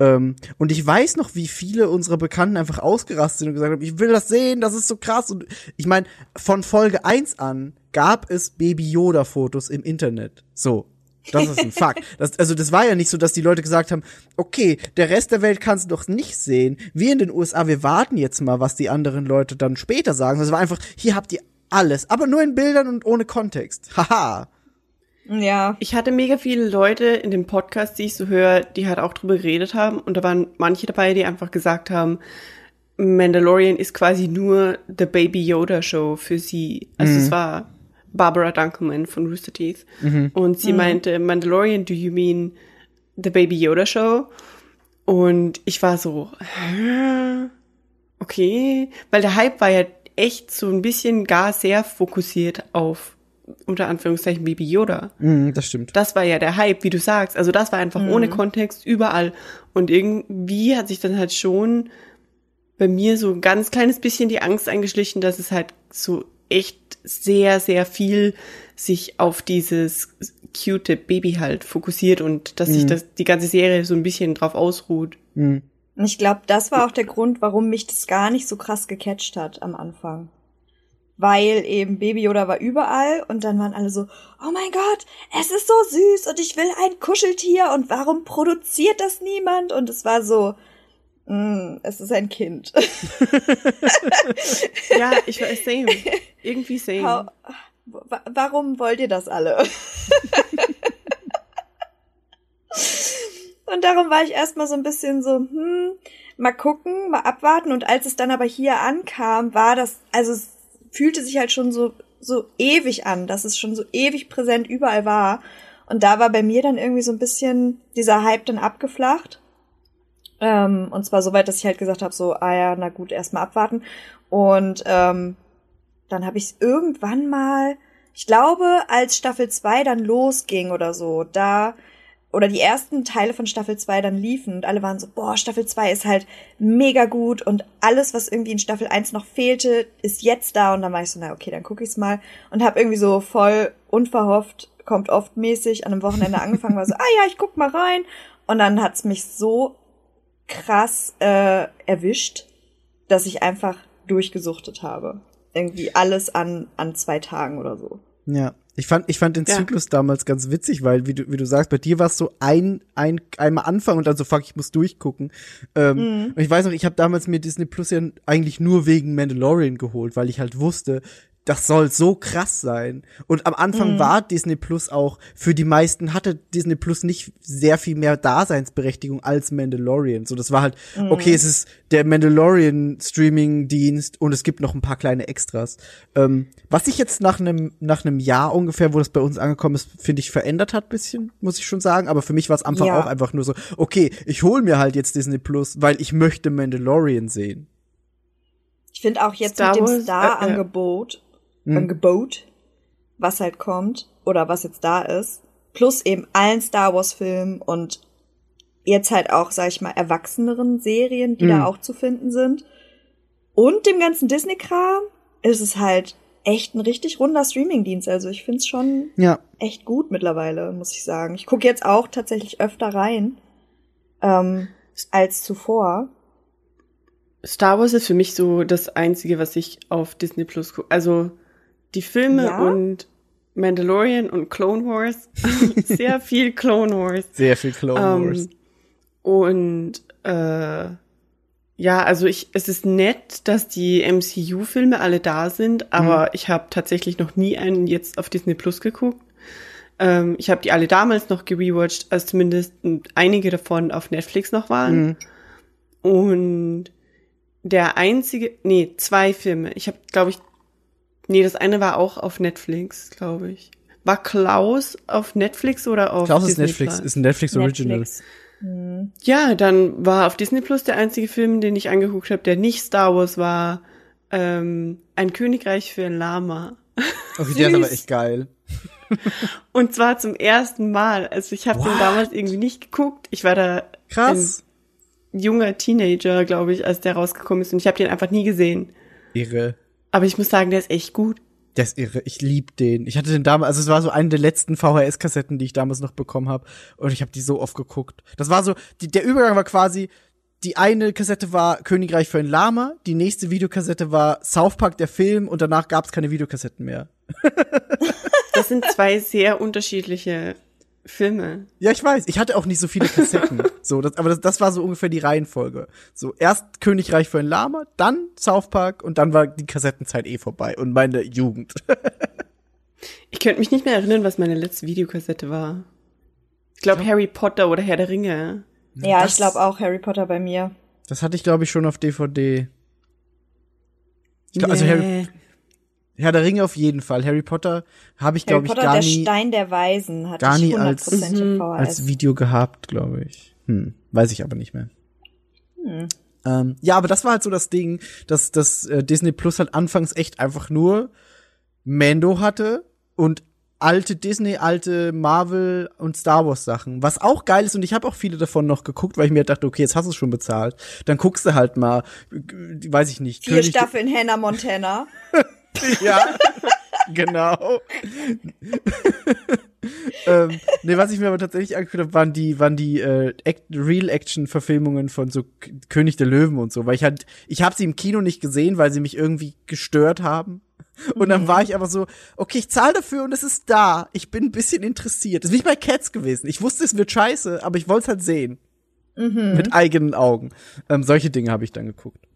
Ähm, und ich weiß noch, wie viele unserer Bekannten einfach ausgerastet sind und gesagt haben, ich will das sehen, das ist so krass. Und ich meine, von Folge 1 an gab es Baby Yoda Fotos im Internet. So. Das ist ein Fakt. Das, also das war ja nicht so, dass die Leute gesagt haben, okay, der Rest der Welt kannst du doch nicht sehen. Wir in den USA, wir warten jetzt mal, was die anderen Leute dann später sagen. Das war einfach, hier habt ihr alles, aber nur in Bildern und ohne Kontext. Haha. Ja. Ich hatte mega viele Leute in den Podcasts, die ich so höre, die halt auch drüber geredet haben. Und da waren manche dabei, die einfach gesagt haben, Mandalorian ist quasi nur the Baby Yoda Show für sie. Also es war Barbara Dunkelman von Rooster Teeth. Und sie meinte, Mandalorian, do you mean the Baby Yoda Show? Und ich war so, okay, weil der Hype war ja echt so ein bisschen gar sehr fokussiert auf unter Anführungszeichen Baby Yoda. Mhm, das stimmt. Das war ja der Hype, wie du sagst. Also das war einfach ohne Kontext überall. Und irgendwie hat sich dann halt schon bei mir so ein ganz kleines bisschen die Angst eingeschlichen, dass es halt so echt sehr, sehr viel sich auf dieses cute Baby halt fokussiert und dass sich das, die ganze Serie so ein bisschen drauf ausruht. Mhm. Und ich glaube, das war auch der Grund, warum mich das gar nicht so krass gecatcht hat am Anfang. Weil eben Baby Yoda war überall und dann waren alle so, oh mein Gott, es ist so süß und ich will ein Kuscheltier und warum produziert das niemand? Und es war so, mm, es ist ein Kind. Ja, ich weiß, same. Irgendwie same. How, wa- warum wollt ihr das alle? Und darum war ich erstmal so ein bisschen so, hm, mal gucken, mal abwarten. Und als es dann aber hier ankam, war das, also es fühlte sich halt schon so, so ewig an, dass es schon so ewig präsent überall war. Und da war bei mir dann irgendwie so ein bisschen dieser Hype dann abgeflacht. Ähm, und zwar so weit, dass ich halt gesagt habe, so, ah ja, na gut, erstmal abwarten. Und ähm, dann habe ich irgendwann mal, ich glaube, als Staffel 2 dann losging oder so, da oder die ersten Teile von Staffel 2 dann liefen und alle waren so, boah, Staffel 2 ist halt mega gut und alles, was irgendwie in Staffel 1 noch fehlte, ist jetzt da. Und dann war ich so, na okay, dann gucke ich's mal. Und habe irgendwie so voll unverhofft, kommt oft mäßig an einem Wochenende angefangen, war so, ah ja, ich guck mal rein. Und dann hat's mich so krass äh, erwischt, dass ich einfach durchgesuchtet habe. Irgendwie alles an, an zwei Tagen oder so. Ja. Ich fand, ich fand den Ja. Zyklus damals ganz witzig, weil, wie du, wie du sagst, bei dir war es so ein, ein, einmal anfangen und dann so, fuck, ich muss durchgucken. Ähm, Und ich weiß noch, ich habe damals mir Disney Plus ja eigentlich nur wegen Mandalorian geholt, weil ich halt wusste, das soll so krass sein. Und am Anfang war Disney Plus auch, für die meisten hatte Disney Plus nicht sehr viel mehr Daseinsberechtigung als Mandalorian. So, das war halt, okay, es ist der Mandalorian Streaming-Dienst und es gibt noch ein paar kleine Extras. Ähm, was sich jetzt nach einem, nach einem Jahr ungefähr, wo das bei uns angekommen ist, finde ich, verändert hat bisschen, muss ich schon sagen. Aber für mich war es am Anfang Ja. auch einfach nur so, okay, ich hol mir halt jetzt Disney Plus, weil ich möchte Mandalorian sehen. Ich finde auch jetzt Star mit dem äh, äh. Star-Angebot, Hm. Angebot, was halt kommt oder was jetzt da ist, plus eben allen Star Wars-Filmen und jetzt halt auch, sag ich mal, erwachseneren Serien, die Hm. da auch zu finden sind und dem ganzen Disney-Kram, ist es halt echt ein richtig runder Streaming-Dienst. Also ich find's schon Ja. echt gut mittlerweile, muss ich sagen. Ich gucke jetzt auch tatsächlich öfter rein ähm, als zuvor. Star Wars ist für mich so das Einzige, was ich auf Disney Plus gucke. Also die Filme Ja? und Mandalorian und Clone Wars. Sehr viel Clone Wars. Sehr viel Clone Wars. Ähm, und äh, ja, also ich, es ist nett, dass die MCU-Filme alle da sind, aber ich habe tatsächlich noch nie einen jetzt auf Disney Plus geguckt. Ähm, ich habe die alle damals noch gerewatcht, als zumindest einige davon auf Netflix noch waren. Mhm. Und der einzige, nee, zwei Filme. Ich habe, glaube ich, nee, das eine war auch auf Netflix, glaube ich. War Klaus auf Netflix oder auf Klaus ist Disney Netflix, Plus? ist ein Netflix Original. Netflix. Hm. Ja, dann war auf Disney Plus der einzige Film, den ich angeguckt habe, der nicht Star Wars war, ähm, Ein Königreich für ein Lama. Okay, der ist aber echt geil. Und zwar zum ersten Mal. Also ich habe den damals irgendwie nicht geguckt. Ich war da Krass. ein junger Teenager, glaube ich, als der rausgekommen ist. Und ich habe den einfach nie gesehen. Irre. Aber ich muss sagen, der ist echt gut. Der ist irre. Ich lieb den. Ich hatte den damals, also es war so eine der letzten VHS-Kassetten, die ich damals noch bekommen habe. Und ich habe die so oft geguckt. Das war so, die, der Übergang war quasi, die eine Kassette war Königreich für ein Lama, die nächste Videokassette war South Park, der Film, und danach gab es keine Videokassetten mehr. Das sind zwei sehr unterschiedliche Filme. Ja, ich weiß. Ich hatte auch nicht so viele Kassetten. so, das, aber das, das war so ungefähr die Reihenfolge. So, erst Königreich für ein Lama, dann South Park und dann war die Kassettenzeit eh vorbei und meine Jugend. Ich könnte mich nicht mehr erinnern, was meine letzte Videokassette war. Ich glaube Harry Potter oder Herr der Ringe. Ja, Das- ich glaube auch Harry Potter bei mir. Das hatte ich, glaube ich, schon auf DVD. Ich glaub, Also Nee. Harry, Herr der Ringe auf jeden Fall. Harry Potter habe ich, glaube ich, Potter, gar der nie Stein der Weisen hatte gar ich nie als- 100% im. VHS. als Video gehabt, glaube ich. Hm, weiß ich aber nicht mehr. Hm. Ähm, ja, aber das war halt so das Ding, dass dass äh, Disney Plus halt anfangs echt einfach nur Mando hatte und alte Disney, alte Marvel und Star Wars Sachen, was auch geil ist und ich habe auch viele davon noch geguckt, weil ich mir dachte, okay, jetzt hast du es schon bezahlt, dann guckst du halt mal, äh, weiß ich nicht, Vier König- Staffeln Hannah Montana. Ja, genau. ähm, nee, was ich mir aber tatsächlich angeguckt habe, waren die, waren die äh, Act Real-Action-Verfilmungen von so K König der Löwen und so, weil ich halt, ich habe sie im Kino nicht gesehen, weil sie mich irgendwie gestört haben. Und dann war ich aber so, okay, ich zahle dafür und es ist da. Ich bin ein bisschen interessiert. Das ist wie bei Cats gewesen. Ich wusste, es wird scheiße, aber ich wollte es halt sehen. Mit eigenen Augen. Ähm, solche Dinge habe ich dann geguckt.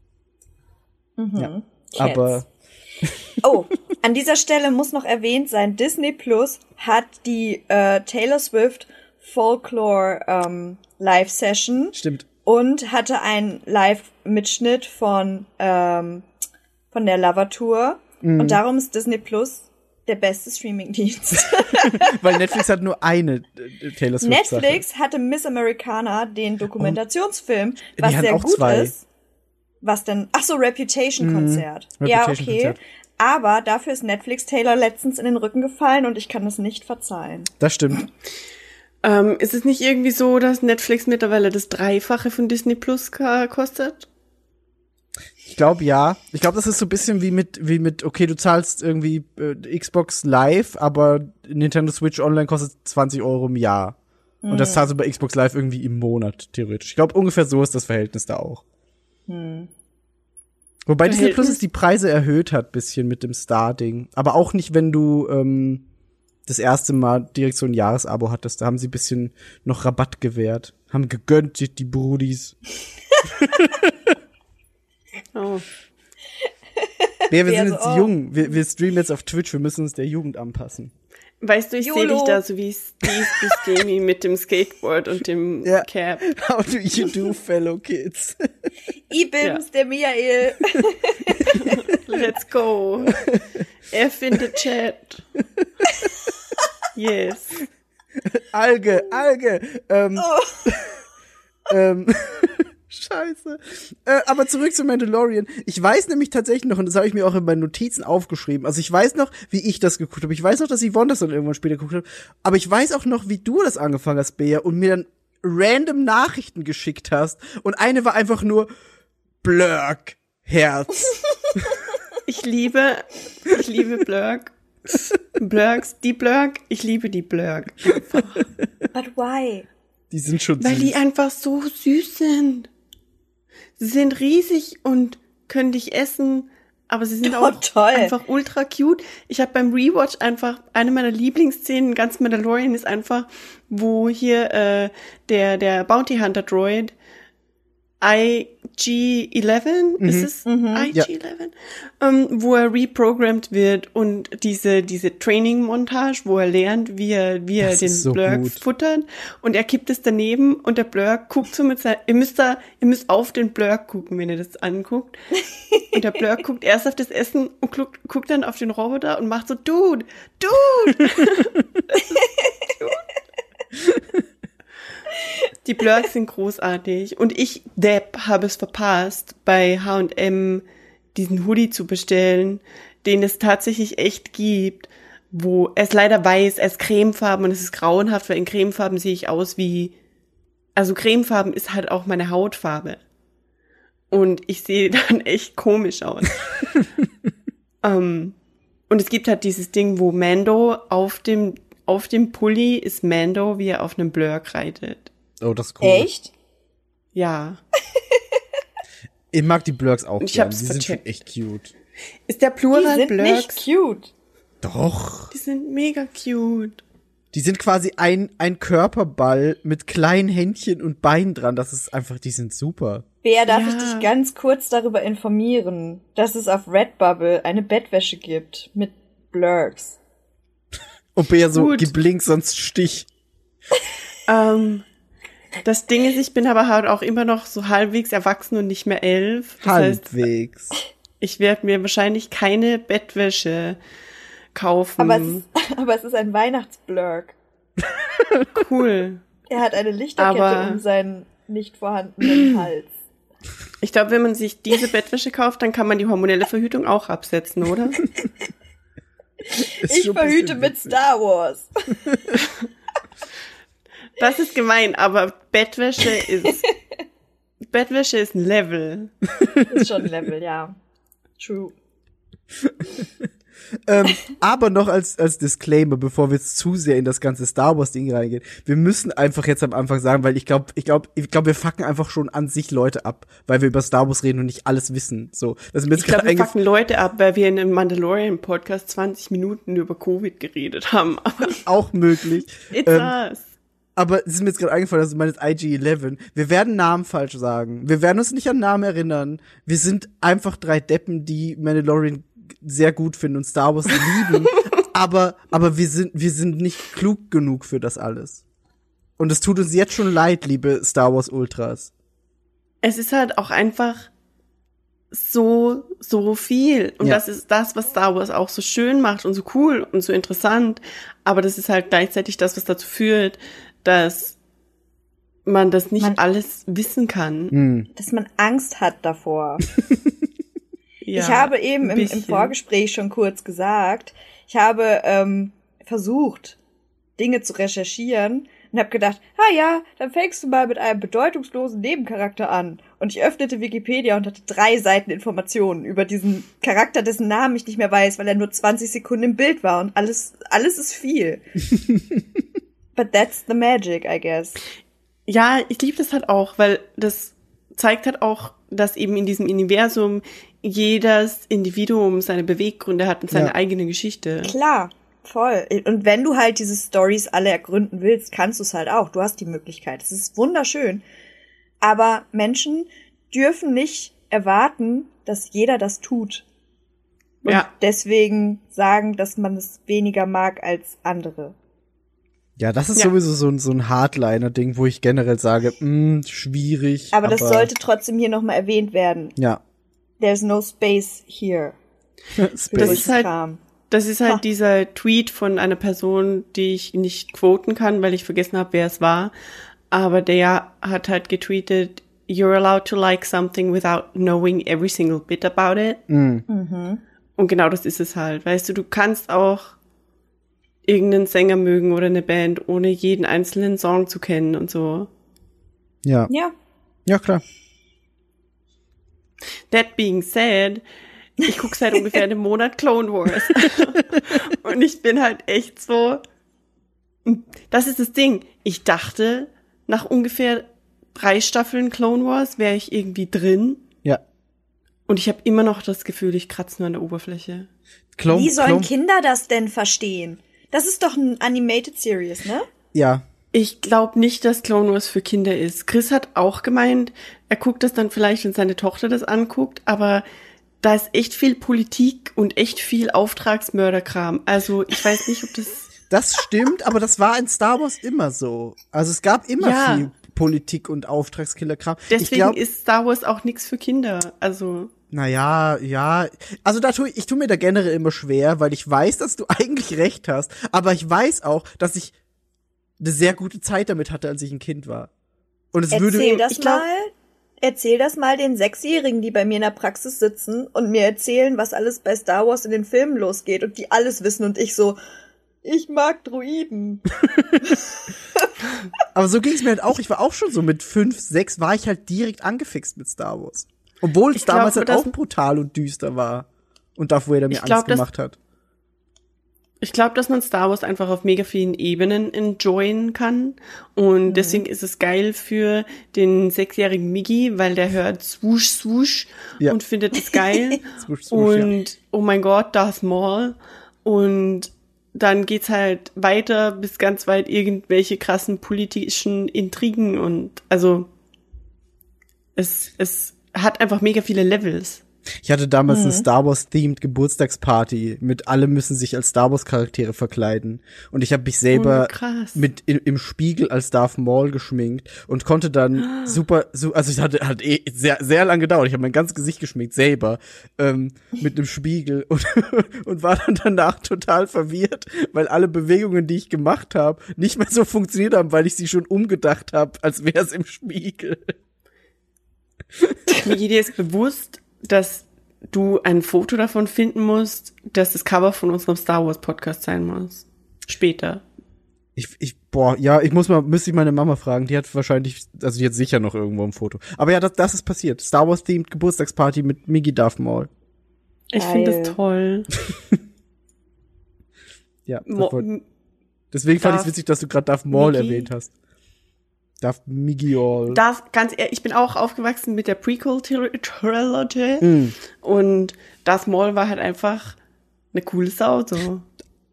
Ja. Cats. Aber Oh, an dieser Stelle muss noch erwähnt sein, Disney Plus hat die äh, Taylor Swift Folklore ähm, Live Session stimmt. und hatte einen Live-Mitschnitt von, ähm, von der Lover Tour. Mhm. Und darum ist Disney Plus der beste Streamingdienst. Weil Netflix hat nur eine äh, Taylor Swift. Netflix hatte Miss Americana, den Dokumentationsfilm, was sehr gut zwei. ist. Was denn? Ach so, Reputation-Konzert. Mhm. ja, Reputation-Konzert. okay. Aber dafür ist Netflix Taylor letztens in den Rücken gefallen und ich kann das nicht verzeihen. Das stimmt. Ähm, ist es nicht irgendwie so, dass Netflix mittlerweile das Dreifache von Disney Plus kostet? Ich glaube ja. Ich glaube, das ist so ein bisschen wie mit, wie mit, okay, du zahlst irgendwie äh, Xbox Live, aber Nintendo Switch Online kostet 20 Euro im Jahr. Und das zahlst du bei Xbox Live irgendwie im Monat, theoretisch. Ich glaube, ungefähr so ist das Verhältnis da auch. Wobei Disney Plus Verhältnis? jetzt die Preise erhöht hat, bisschen mit dem Star-Ding. Aber auch nicht, wenn du ähm, das erste Mal direkt so ein Jahresabo hattest. Da haben sie ein bisschen noch Rabatt gewährt. Haben gegönnt, die, die Brudis. Oh. Nee, wir sind so, jetzt oh. jung. Wir, wir streamen jetzt auf Twitch. Wir müssen uns der Jugend anpassen. Weißt du, ich sehe dich da so wie Steve Buscemi mit dem Skateboard und dem Ja. Cap. How do you do, fellow kids? Ibims, der Michael. Let's go. F in the chat. Yes. Alge, Alge. Ähm, Oh. ähm, Scheiße. Äh, aber zurück zu Mandalorian. Ich weiß nämlich tatsächlich noch, und das habe ich mir auch in meinen Notizen aufgeschrieben. Also ich weiß noch, wie ich das geguckt habe. Ich weiß noch, dass Yvonne das dann irgendwann später geguckt hat. Aber ich weiß auch noch, wie du das angefangen hast, Bea, und mir dann random Nachrichten geschickt hast. Und eine war einfach nur Blurk, Herz. Ich liebe, ich liebe Blurk. Blurks, die Blurk, ich liebe die Blurk. But why? Die sind schon Weil süß. die einfach so süß sind. Sie sind riesig und können dich essen, aber sie sind Oh, auch toll. einfach ultra cute. Ich habe beim Rewatch einfach eine meiner Lieblingsszenen, ganz Mandalorian, ist einfach, wo hier äh, der der Bounty Hunter Droid IG-11, ist es IG-11? Ähm, wo er reprogrammt wird und diese, diese Training-Montage, wo er lernt, wie er, wie er den so Blurk gut. futtert und er kippt es daneben und der Blurk guckt so mit seinem, ihr müsst da, ihr müsst auf den Blurk gucken, wenn ihr das anguckt. Und der Blurk guckt erst auf das Essen und guckt, guckt dann auf den Roboter und macht so, Dude, Dude! Die Blurks sind großartig. Und ich, Depp, habe es verpasst, bei H&M diesen Hoodie zu bestellen, den es tatsächlich echt gibt, wo er ist leider weiß, er ist cremefarben und es ist grauenhaft, weil in cremefarben sehe ich aus wie, also cremefarben ist halt auch meine Hautfarbe. Und ich sehe dann echt komisch aus. ähm, und es gibt halt dieses Ding, wo Mando auf dem, auf dem Pulli ist Mando, wie er auf einem Blurk reitet. Oh, das ist cool. Echt? Ja. Ich mag die Blurks auch Ich gern. hab's Die sind schon vercheckt. echt cute. Ist der Die Plural sind Blurks? nicht cute. Doch. Die sind mega cute. Die sind quasi ein, ein Körperball mit kleinen Händchen und Beinen dran. Das ist einfach, die sind super. Bea, darf Ja. ich dich ganz kurz darüber informieren, dass es auf Redbubble eine Bettwäsche gibt mit Blurks. Und Bea so, Gut. gib links, sonst Stich. Ähm, das Ding ist, ich bin aber halt auch immer noch so halbwegs erwachsen und nicht mehr elf. Das heißt, Halbwegs. ich werde mir wahrscheinlich keine Bettwäsche kaufen. Aber es, ist, aber es ist ein Weihnachtsblurk. cool. Er hat eine Lichterkette Aber- um seinen nicht vorhandenen Hals. Ich glaube, wenn man sich diese Bettwäsche kauft, dann kann man die hormonelle Verhütung auch absetzen, oder? Ist Ich verhüte mit. Star Wars. Das ist gemein, aber Bettwäsche ist Bettwäsche ist ein Level. Ist schon ein Level, ja. True. ähm, aber noch als, als Disclaimer, bevor wir jetzt zu sehr in das ganze Star Wars Ding reingehen, wir müssen einfach jetzt am Anfang sagen, weil ich glaube, ich glaube, ich glaube, wir fucken einfach schon an sich Leute ab, weil wir über Star Wars reden und nicht alles wissen. So, das ist mir jetzt Ich glaube, wir fucken Leute ab, weil wir in einem Mandalorian-Podcast 20 Minuten über Covid geredet haben. Aber auch möglich. it's Ähm, us. Aber es ist mir jetzt gerade eingefallen, dass du meinst IG-11. Wir werden Namen falsch sagen. Wir werden uns nicht an Namen erinnern. Wir sind einfach drei Deppen, die Mandalorian sehr gut finden und Star Wars lieben. aber, aber wir sind, wir sind nicht klug genug für das alles. Und es tut uns jetzt schon leid, liebe Star Wars Ultras. Es ist halt auch einfach so, so viel. Und Ja. das ist das, was Star Wars auch so schön macht und so cool und so interessant. Aber das ist halt gleichzeitig das, was dazu führt, dass man das nicht Man- alles wissen kann. Hm. Dass man Angst hat davor. Ja, ich habe eben im, im. Vorgespräch schon kurz gesagt, ich habe ähm, versucht, Dinge zu recherchieren und habe gedacht, ah ja, dann fängst du mal mit einem bedeutungslosen Nebencharakter an. Und ich öffnete Wikipedia und hatte drei Seiten Informationen über diesen Charakter, dessen Namen ich nicht mehr weiß, weil er nur 20 Sekunden im Bild war und alles, alles ist viel. But that's the magic, I guess. Ja, ich liebe das halt auch, weil das zeigt halt auch, dass eben in diesem Universum jedes Individuum seine Beweggründe hat und seine Ja. eigene Geschichte. Klar, voll. Und wenn du halt diese Stories alle ergründen willst, kannst du es halt auch. Du hast die Möglichkeit. Es ist wunderschön. Aber Menschen dürfen nicht erwarten, dass jeder das tut. Und Ja. deswegen sagen, dass man es weniger mag als andere. Ja, das ist Ja. sowieso so ein, so ein Hardliner-Ding, wo ich generell sage, mh, schwierig. Aber, das sollte trotzdem hier nochmal erwähnt werden. Ja. There's no space here. Space. Das ist halt-. Das ist halt Ha. dieser Tweet von einer Person, die ich nicht quoten kann, weil ich vergessen habe, wer es war. Aber der hat halt getweetet, You're allowed to like something without knowing every single bit about it. Mhm. Mhm. Und genau das ist es halt. Weißt du, du kannst auch irgendeinen Sänger mögen oder eine Band, ohne jeden einzelnen Song zu kennen und so. Ja. Ja. Ja, klar. That being said, ich gucke seit ungefähr einem Monat Clone Wars. und ich bin halt echt so. Das ist das Ding. Ich dachte, nach ungefähr drei Staffeln Clone Wars wäre ich irgendwie drin. Ja. Und ich habe immer noch das Gefühl, ich kratze nur an der Oberfläche. Clone, Wie sollen Clone, Kinder das denn verstehen? Das ist doch ein Animated Series, ne? Ja, Ich glaube nicht, dass Clone Wars für Kinder ist. Chris hat auch gemeint, er guckt das dann vielleicht, wenn seine Tochter das anguckt, aber da ist echt viel Politik und echt viel Auftragsmörderkram. Also ich weiß nicht, ob das. das stimmt, aber das war in Star Wars immer so. Also es gab immer Ja. viel Politik und Auftragskillerkram. ich Deswegen glaub, ist Star Wars auch nichts für Kinder. Also Naja, ja. Also da tue ich, ich tu mir da generell immer schwer, weil ich weiß, dass du eigentlich recht hast. Aber ich weiß auch, dass ich eine sehr gute Zeit damit hatte, als ich ein Kind war. Und es würde. Erzähl das ich glaub- mal. Erzähl das mal den Sechsjährigen, die bei mir in der Praxis sitzen und mir erzählen, was alles bei Star Wars in den Filmen losgeht und die alles wissen und ich so, ich mag Druiden. Aber so ging es mir halt auch. Ich war auch schon so mit fünf, sechs war ich halt direkt angefixt mit Star Wars. Obwohl es Ich glaub, damals halt auch brutal und düster war. Und Darth Vader mir glaub, Angst gemacht hat. Ich glaube, dass man Star Wars einfach auf mega vielen Ebenen enjoyen kann. Und deswegen ist es geil für den sechsjährigen Miggy, weil der hört swoosh swoosh Ja. und findet es geil. Swoosh, swoosh, ja. und oh mein Gott, Darth Maul. Und dann geht's halt weiter bis ganz weit irgendwelche krassen politischen Intrigen und also es, es hat einfach mega viele Levels. Ich hatte damals Mhm. eine Star Wars-themed Geburtstagsparty mit alle müssen sich als Star Wars-Charaktere verkleiden. Und ich habe mich selber Oh, mit i- im Spiegel als Darth Maul geschminkt und konnte dann super, so, also es hat, hat eh sehr, sehr lang gedauert. Ich habe mein ganzes Gesicht geschminkt, selber, ähm, mit einem Spiegel und, und war dann danach total verwirrt, weil alle Bewegungen, die ich gemacht habe, nicht mehr so funktioniert haben, weil ich sie schon umgedacht habe, als wäre es im Spiegel. Migi, dir ist bewusst, dass du ein Foto davon finden musst, dass das Cover von unserem Star Wars Podcast sein muss. Später. Ich, ich, boah, ja, ich muss mal, müsste ich meine Mama fragen. Die hat wahrscheinlich, also die hat sicher noch irgendwo ein Foto. Aber ja, das, das ist passiert. Star Wars themed Geburtstagsparty mit Miggy Darth Maul. Ich finde das toll. Ja, das Mo wollt- deswegen fand ich Darth witzig, dass du gerade Darth Maul Miggy? erwähnt hast. Darth Miggy das, ganz ehrlich, ich bin auch aufgewachsen mit der Prequel-Trilogy Mhm. und Darth Maul war halt einfach eine coole Sau, so.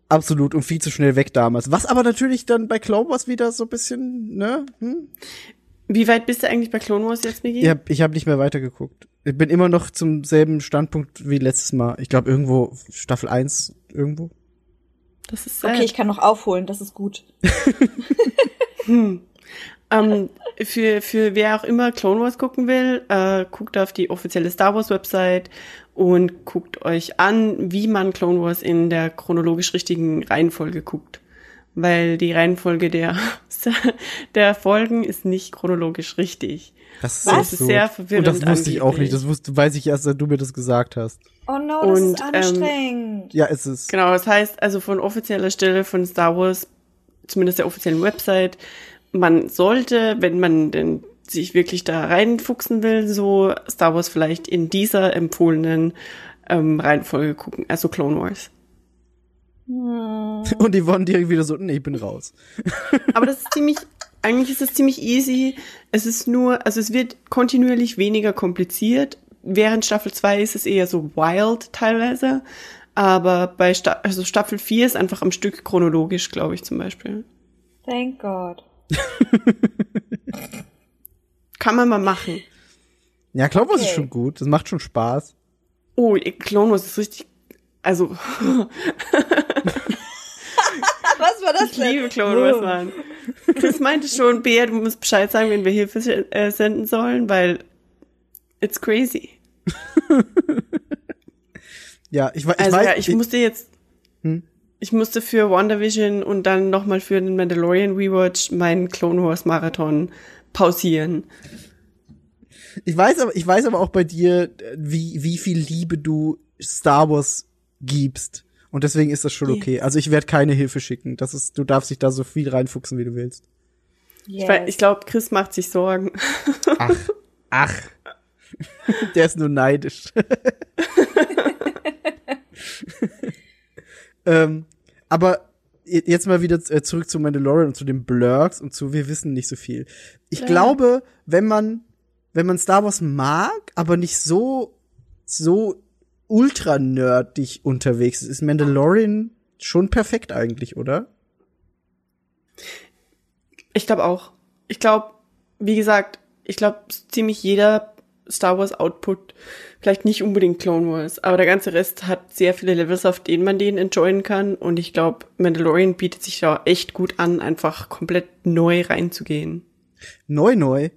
Absolut und viel zu schnell weg damals. Was aber natürlich dann bei Clone Wars wieder so ein bisschen, ne? Hm? Wie weit bist du eigentlich bei Clone Wars jetzt, Migi? Ich hab, ich hab nicht mehr weitergeguckt. Ich bin immer noch zum selben Standpunkt wie letztes Mal. Ich glaube irgendwo Staffel 1 irgendwo. Das ist sad. Okay, ich kann noch aufholen, das ist gut. Hm. Ähm, für, für wer auch immer Clone Wars gucken will, äh, guckt auf die offizielle Star Wars Website und guckt euch an, wie man Clone Wars in der chronologisch richtigen Reihenfolge guckt. Weil die Reihenfolge der, der Folgen ist nicht chronologisch richtig. Das ist. Das ist sehr verwirrend Und das wusste ich auch nicht. Das wusste, weiß ich erst, seit du mir das gesagt hast. Oh no, das Und, ist ähm, anstrengend. Ja, es ist. Genau, das heißt also von offizieller Stelle von Star Wars, zumindest der offiziellen Website, man sollte, wenn man denn sich wirklich da reinfuchsen will, so Star Wars vielleicht in dieser empfohlenen ähm, Reihenfolge gucken, also Clone Wars. Und die waren direkt wieder so, nee, ich bin raus. Aber das ist ziemlich, eigentlich ist es ziemlich easy. Es ist nur, also es wird kontinuierlich weniger kompliziert. Während Staffel 2 ist es eher so wild teilweise. Aber bei Sta also Staffel 4 ist einfach am Stück chronologisch, glaube ich, zum Beispiel. Thank God. Kann man mal machen. Ja, Clone Wars ist Okay. schon gut. Das macht schon Spaß. Oh, Clone Wars ist richtig, also, Was war das ich liebe Clone Wars, Mann. Chris meinte schon, Bea, du musst Bescheid sagen, wenn wir Hilfe äh, senden sollen, weil it's crazy. Ja, ich, ich Also weiß. ja, ich musste jetzt, Hm? Ich musste für WandaVision und dann nochmal für den Mandalorian Rewatch meinen Clone Wars Marathon pausieren. Ich weiß aber, ich weiß aber auch bei dir, äh, wie, wie viel Liebe du Star Wars gibst. Und deswegen ist das schon okay. Also ich werde keine Hilfe schicken. Das ist, du darfst dich da so viel reinfuchsen, wie du willst. Yes. Ich, ich glaube, Chris macht sich Sorgen. Ach, ach. Der ist nur neidisch. ähm, aber je- jetzt mal wieder äh, zurück zu Mandalorian und zu den Blurks und zu wir wissen nicht so viel. Ich Ja. glaube, wenn man wenn man Star Wars mag, aber nicht so so ultra nerdig unterwegs ist, ist Mandalorian schon perfekt eigentlich, oder? Ich glaube auch. Ich glaube, wie gesagt, ich glaube, ziemlich jeder Star Wars Output, vielleicht nicht unbedingt Clone Wars, aber der ganze Rest hat sehr viele Levels, auf denen man den enjoyen kann. Und ich glaube, Mandalorian bietet sich da echt gut an, einfach komplett neu reinzugehen. Neu, neu.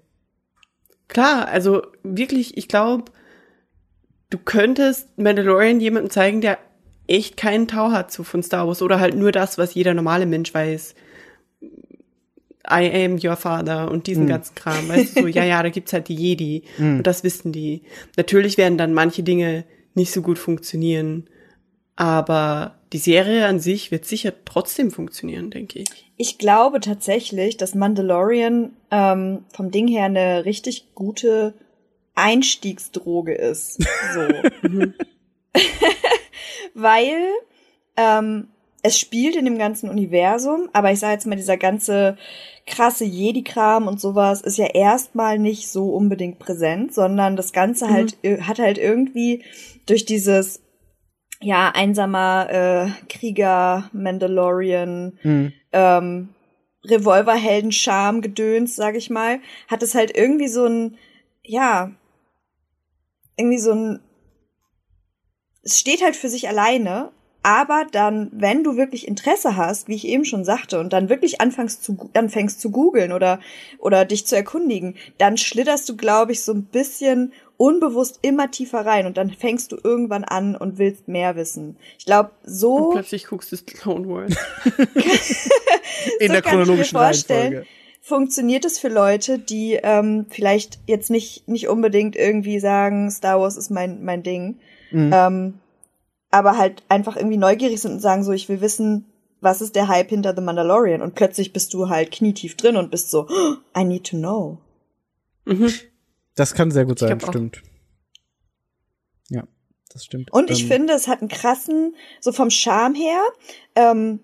Klar, also wirklich, ich glaube, du könntest Mandalorian jemandem zeigen, der echt keinen Tau hat so von Star Wars oder halt nur das, was jeder normale Mensch weiß. I am your father und diesen ganzen Kram, weißt du, so, ja, ja, da gibt's halt die Jedi und das wissen die. Natürlich werden dann manche Dinge nicht so gut funktionieren, aber die Serie an sich wird sicher trotzdem funktionieren, denke ich. Ich glaube tatsächlich, dass Mandalorian ähm, vom Ding her eine richtig gute Einstiegsdroge ist. So. Weil ähm, es spielt in dem ganzen Universum, aber ich sage jetzt mal, dieser ganze krasse Jedi-Kram und sowas ist ja erstmal nicht so unbedingt präsent, sondern das Ganze halt äh, hat halt irgendwie durch dieses ja einsamer äh, Krieger Mandalorian ähm, Revolverhelden Charme gedöns, sag ich mal, hat es halt irgendwie so ein ja irgendwie so ein es steht halt für sich alleine, aber dann, wenn du wirklich Interesse hast, wie ich eben schon sagte, und dann wirklich anfängst zu, anfängst zu googeln oder, oder dich zu erkundigen, dann schlitterst du, glaube ich, so ein bisschen unbewusst immer tiefer rein und dann fängst du irgendwann an und willst mehr wissen. Ich glaube, Und so, plötzlich guckst du Clone Wars. In So der kann ich mir chronologischen vorstellen, Reihenfolge. funktioniert es für Leute, die ähm, vielleicht jetzt nicht, nicht unbedingt irgendwie sagen, Star Wars ist mein, mein Ding, Mhm. ähm, aber halt einfach irgendwie neugierig sind und sagen so, ich will wissen, was ist der Hype hinter The Mandalorian? Und plötzlich bist du halt knietief drin und bist so, "Oh, I need to know. Mhm. Das kann sehr gut sein, glaub auch. stimmt. Ja, das stimmt. Und ich Ähm, finde, es hat einen krassen, so vom Charme her, ähm,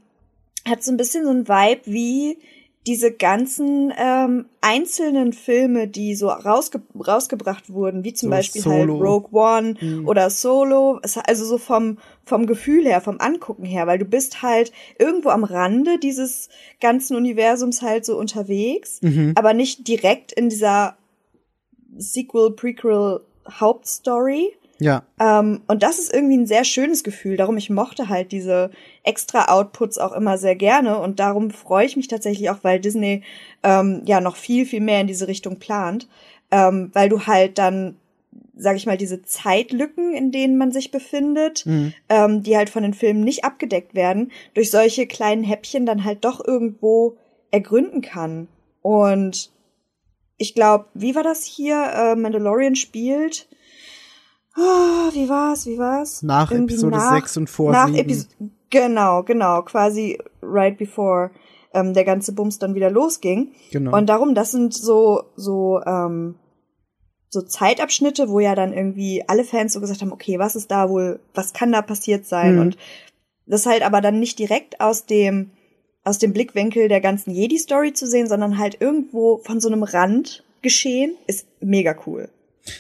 hat so ein bisschen so ein Vibe wie diese ganzen ähm, einzelnen Filme, die so rausge rausgebracht wurden, wie zum So Beispiel Solo. halt Rogue One Mhm. oder Solo, also so vom vom Gefühl her, vom Angucken her, weil du bist halt irgendwo am Rande dieses ganzen Universums halt so unterwegs, Mhm. aber nicht direkt in dieser Sequel, Prequel, Hauptstory. Ja, Ähm, und das ist irgendwie ein sehr schönes Gefühl. Darum, ich mochte halt diese extra Outputs auch immer sehr gerne. Und darum freue ich mich tatsächlich auch, weil Disney ähm, ja noch viel, viel mehr in diese Richtung plant. Ähm, weil du halt dann, sag ich mal, diese Zeitlücken, in denen man sich befindet, Mhm. ähm, die halt von den Filmen nicht abgedeckt werden, durch solche kleinen Häppchen dann halt doch irgendwo ergründen kann. Und ich glaube, wie war das hier? Äh, Mandalorian spielt. Ah, wie war's? Wie war's? nach Irgendwie Episode nach- 6 und vor nach 7. Epis genau, genau, quasi right before ähm, der ganze Bums dann wieder losging. Genau. Und darum, das sind so so ähm, so Zeitabschnitte, wo ja dann irgendwie alle Fans so gesagt haben, okay, was ist da wohl, was kann da passiert sein? Mhm. Und das halt aber dann nicht direkt aus dem aus dem Blickwinkel der ganzen Jedi-Story zu sehen, sondern halt irgendwo von so einem Rand geschehen, ist mega cool.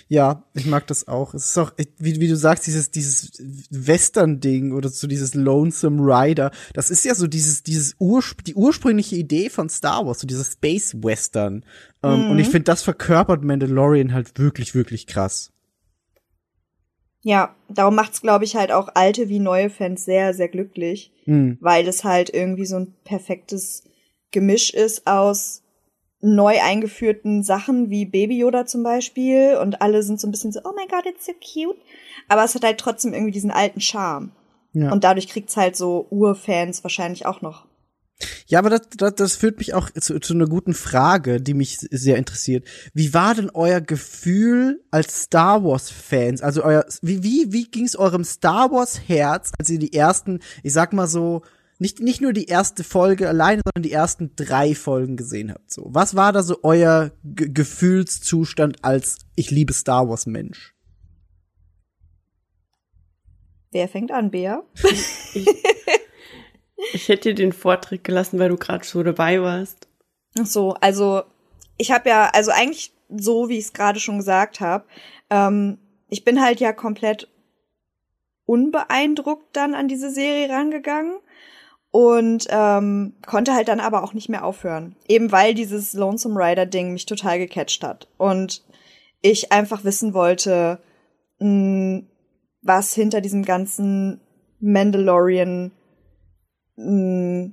Ja, ich mag das auch. Es ist auch, wie, wie du sagst, dieses, dieses Western-Ding oder so dieses Lonesome Rider. Das ist ja so dieses, dieses Urspr die ursprüngliche Idee von Star Wars, so dieses Space Western. Ähm, Und ich finde, das verkörpert Mandalorian halt wirklich, wirklich krass. Ja, darum macht's, glaube ich, halt auch alte wie neue Fans sehr, sehr glücklich, Hm. weil es halt irgendwie so ein perfektes Gemisch ist aus neu eingeführten Sachen wie Baby Yoda zum Beispiel und alle sind so ein bisschen so, oh my god, it's so cute. Aber es hat halt trotzdem irgendwie diesen alten Charme. Ja. Und dadurch kriegt's halt so Urfans wahrscheinlich auch noch. Ja, aber das, das, das führt mich auch zu, zu einer guten Frage, die mich sehr interessiert. Wie war denn euer Gefühl als Star Wars Fans? Also euer, wie, wie, wie ging's eurem Star Wars Herz, als ihr die ersten, ich sag mal so, nicht, nicht nur die erste Folge alleine, sondern die ersten drei Folgen gesehen habt? So, was war da so euer Ge Gefühlszustand als ich liebe Star Wars Mensch? Wer fängt an, Bea? Ich, ich hätte dir den Vortritt gelassen, weil du gerade so dabei warst. Ach so, also ich habe ja, also eigentlich so, wie ich es gerade schon gesagt habe, ähm, ich bin halt ja komplett unbeeindruckt dann an diese Serie rangegangen und ähm, konnte halt dann aber auch nicht mehr aufhören. Eben weil dieses Lonesome Rider Ding mich total gecatcht hat und ich einfach wissen wollte, mh, was hinter diesem ganzen Mandalorian, mh,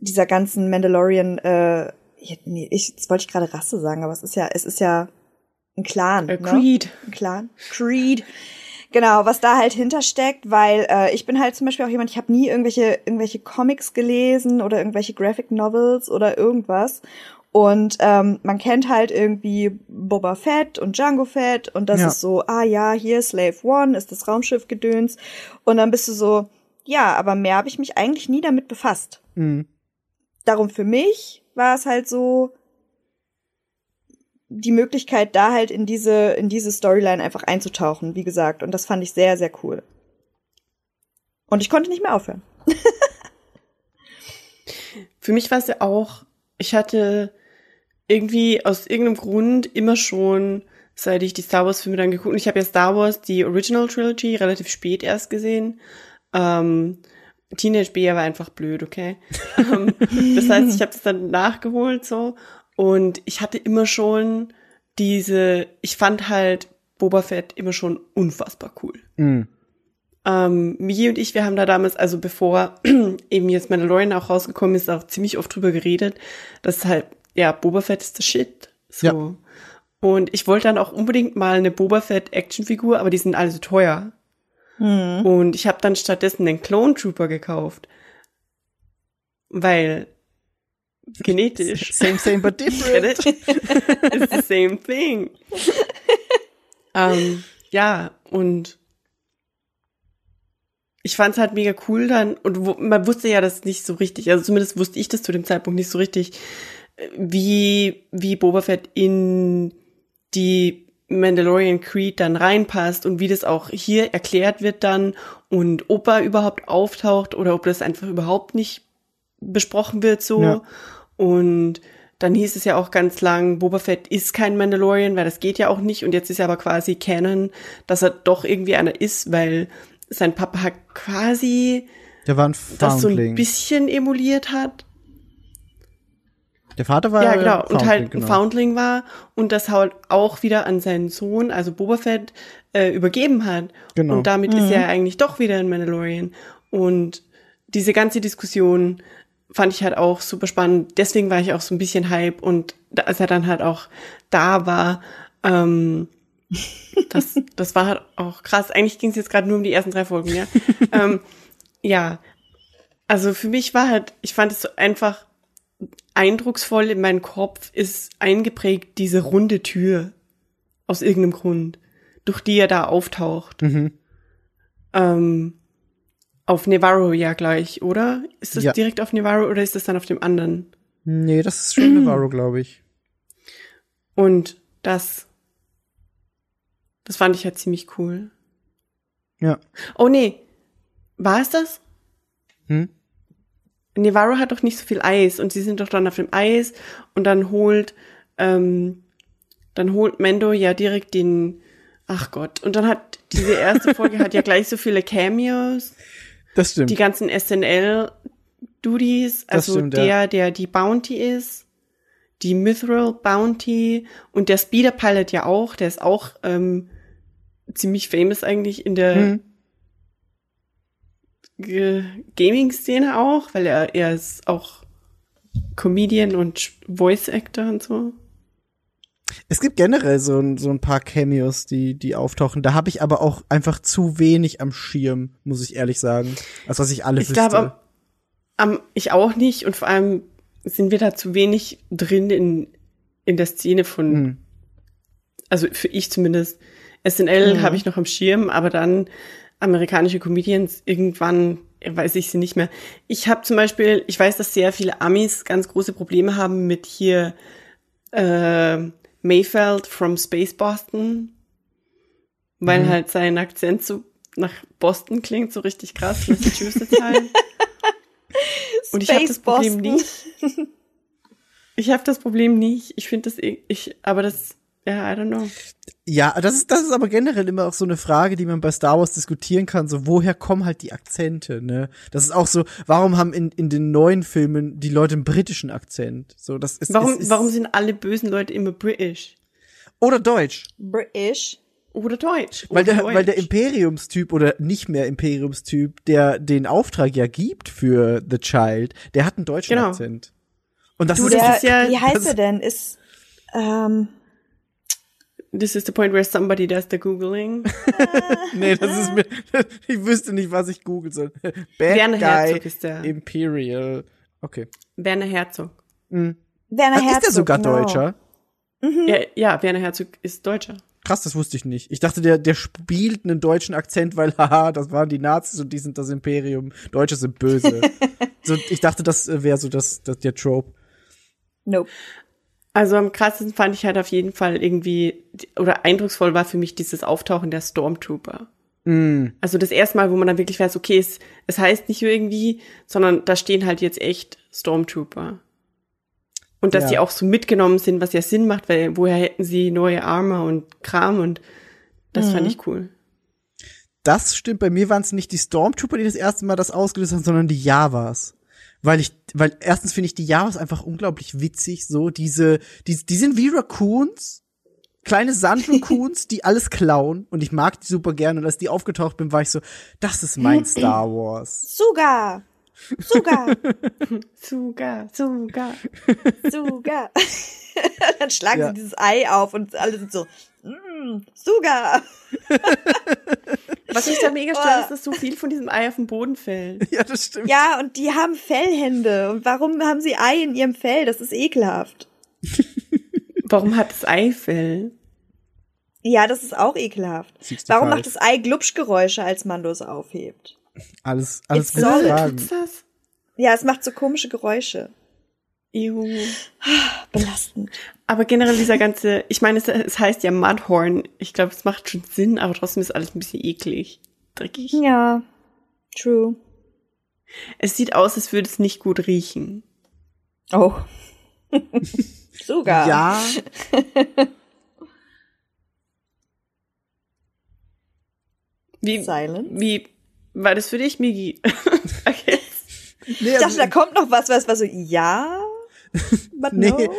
dieser ganzen Mandalorian, äh, nee, ich, jetzt wollte ich gerade Rasse sagen, aber es ist ja, es ist ja ein Clan. Äh, ne? Creed. Ein Clan. Creed. Genau, was da halt hintersteckt, weil äh, ich bin halt zum Beispiel auch jemand, ich habe nie irgendwelche irgendwelche Comics gelesen oder irgendwelche Graphic Novels oder irgendwas. Und ähm, man kennt halt irgendwie Boba Fett und Django Fett und das Ja. ist so, ah ja, hier Slave One ist das Raumschiff gedöns und dann bist du so, ja, aber mehr habe ich mich eigentlich nie damit befasst. Mhm. Darum für mich war es halt so die Möglichkeit, da halt in diese, in diese Storyline einfach einzutauchen, wie gesagt. Und das fand ich sehr, sehr cool. Und ich konnte nicht mehr aufhören. Für mich war es ja auch, ich hatte irgendwie aus irgendeinem Grund immer schon, seit ich die Star Wars Filme dann geguckt, ich habe ja Star Wars, die Original Trilogy, relativ spät erst gesehen. Ähm, Teenage Bea war einfach blöd, okay? ähm, das heißt, ich habe das dann nachgeholt so und ich hatte immer schon diese, ich fand halt Boba Fett immer schon unfassbar cool. Mhm. Ähm, Migi und ich, wir haben da damals, also bevor eben jetzt Mandalorian auch rausgekommen ist, auch ziemlich oft drüber geredet, dass halt, ja, Boba Fett ist der Shit. So. Ja. Und ich wollte dann auch unbedingt mal eine Boba Fett Actionfigur, aber die sind alle so teuer. Hm. Und ich habe dann stattdessen den Clone Trooper gekauft. Weil genetisch. Same, same, but different. It's the same thing. ähm, ja, und ich fand's halt mega cool dann, und wo, man wusste ja das nicht so richtig, also zumindest wusste ich das zu dem Zeitpunkt nicht so richtig, wie, wie Boba Fett in die Mandalorian Creed dann reinpasst und wie das auch hier erklärt wird dann und ob er überhaupt auftaucht oder ob das einfach überhaupt nicht besprochen wird so. Ja. Und dann hieß es ja auch ganz lang, Boba Fett ist kein Mandalorian, weil das geht ja auch nicht. Und jetzt ist ja aber quasi Canon, dass er doch irgendwie einer ist, weil sein Papa hat quasi Der war ein das so ein Foundling. bisschen emuliert hat. Der Vater war Ja, genau. Und halt ein genau. Foundling war und das halt auch wieder an seinen Sohn, also Boba Fett, äh, übergeben hat. Genau. Und damit ist er eigentlich doch wieder ein Mandalorian. Und diese ganze Diskussion fand ich halt auch super spannend. Deswegen war ich auch so ein bisschen hype und als er dann halt auch da war, ähm, das, das war halt auch krass. Eigentlich ging es jetzt gerade nur um die ersten drei Folgen, ja. ähm, ja, also für mich war halt, ich fand es so einfach eindrucksvoll in meinen Kopf ist eingeprägt diese runde Tür aus irgendeinem Grund, durch die er da auftaucht. Mhm. Ähm, auf Nevarro ja gleich, oder? Ist das Ja. direkt auf Nevarro oder ist das dann auf dem anderen? Nee, das ist schon Navarro, glaube ich. Und das, das fand ich halt ziemlich cool. Ja. Oh nee, war es das? Hm? Nevarro hat doch nicht so viel Eis und sie sind doch dann auf dem Eis und dann holt, ähm, dann holt Mendo ja direkt den, ach Gott, und dann hat diese erste Folge hat ja gleich so viele Cameos, Das stimmt. die ganzen SNL-Duties, also stimmt, der, ja. der die Bounty ist, die Mithril Bounty und der Speeder Pilot ja auch, der ist auch ähm, ziemlich famous eigentlich in der Hm. Gaming-Szene auch, weil er, er ist auch Comedian und Voice Actor und so. Es gibt generell so, ein- so ein paar Cameos, die, die auftauchen. Da habe ich aber auch einfach zu wenig am Schirm, muss ich ehrlich sagen. Als was ich alle Ich wüsste. glaube, am, am, ich auch nicht und vor allem sind wir da zu wenig drin in, in der Szene von, Hm. also für ich zumindest. SNL Mhm. habe ich noch am Schirm, aber dann amerikanische Comedians irgendwann weiß ich sie nicht mehr. Ich habe zum Beispiel, ich weiß, dass sehr viele Amis ganz große Probleme haben mit hier äh, Mayfeld from Space Boston, weil Mhm. halt sein Akzent so nach Boston klingt, so richtig krass, Massachusetts halt. Und ich habe das Problem Boston. nicht. Ich habe das Problem nicht. Ich finde das, ich, aber das, ja, I don't know. Ja, das ist, das ist aber generell immer auch so eine Frage, die man bei Star Wars diskutieren kann. So, woher kommen halt die Akzente, ne? Das ist auch so, warum haben in, in den neuen Filmen die Leute einen britischen Akzent? So, das ist, Warum, ist, ist, warum sind alle bösen Leute immer British? oder Deutsch? British. Oder Deutsch? Weil oder der, Deutsch. weil der Imperiumstyp oder nicht mehr Imperiumstyp, der den Auftrag ja gibt für The Child, der hat einen deutschen Genau. Akzent. Und das Du, ist, das Der, ist ja- wie heißt das- er denn? Ist, ähm, This is the point where somebody does the Googling. nee, das ist mir, ich wüsste nicht, was ich googeln soll. Bad Werner Guy Herzog ist der. Imperial. Okay. Werner Herzog. Werner Dann ist Herzog. der sogar genau. Deutscher. Ja, ja, Werner Herzog ist Deutscher. Krass, das wusste ich nicht. Ich dachte, der, der spielt einen deutschen Akzent, weil, haha, das waren die Nazis und die sind das Imperium. Deutsche sind böse. so, ich dachte, das wäre so das, das, der Trope. Nope. Also am krassesten fand ich halt auf jeden Fall irgendwie, oder eindrucksvoll war für mich dieses Auftauchen der Stormtrooper. Mm, Also das erste Mal, wo man dann wirklich weiß, okay, es, es heißt nicht irgendwie, sondern da stehen halt jetzt echt Stormtrooper. Und dass Ja. die auch so mitgenommen sind, was ja Sinn macht, weil woher hätten sie neue Arme und Kram und das fand ich cool. das stimmt. Bei mir waren es nicht die Stormtrooper, die das erste Mal das ausgelöst haben, sondern die Javas. Weil ich, weil erstens finde ich die Javas einfach unglaublich witzig, so diese, die, die sind wie Raccoons, kleine Sand-Raccoons, die alles klauen und ich mag die super gerne und als die aufgetaucht bin, war ich so, das ist mein Star Wars. Suga. Suga. Suga, Suga. Suga. Dann schlagen Ja. sie dieses Ei auf und alle sind so, mm, Suga. Was mich da mega stört, ist, dass so viel von diesem Ei auf den Boden fällt. Ja, das stimmt. Ja, und die haben Fellhände. Und warum haben sie Ei in ihrem Fell? Das ist ekelhaft. Warum hat das Ei Fell? Ja, das ist auch ekelhaft. 65. Warum macht das Ei Glubschgeräusche, als Mando es aufhebt? Alles, alles It's gute. Fragen. Das? Ja, es macht so komische Geräusche. Ew. Belastend. Aber generell dieser ganze, ich meine, es, es heißt ja Mudhorn. Ich glaube, es macht schon Sinn, aber trotzdem ist alles ein bisschen eklig. Dreckig. Ja, true. Es sieht aus, als würde es nicht gut riechen. Oh. Suga. Ja, Wie, Silence. wie war das für dich, Migi? okay. nee, Ich dachte, da kommt noch was, was war so, ja, but Nee, no.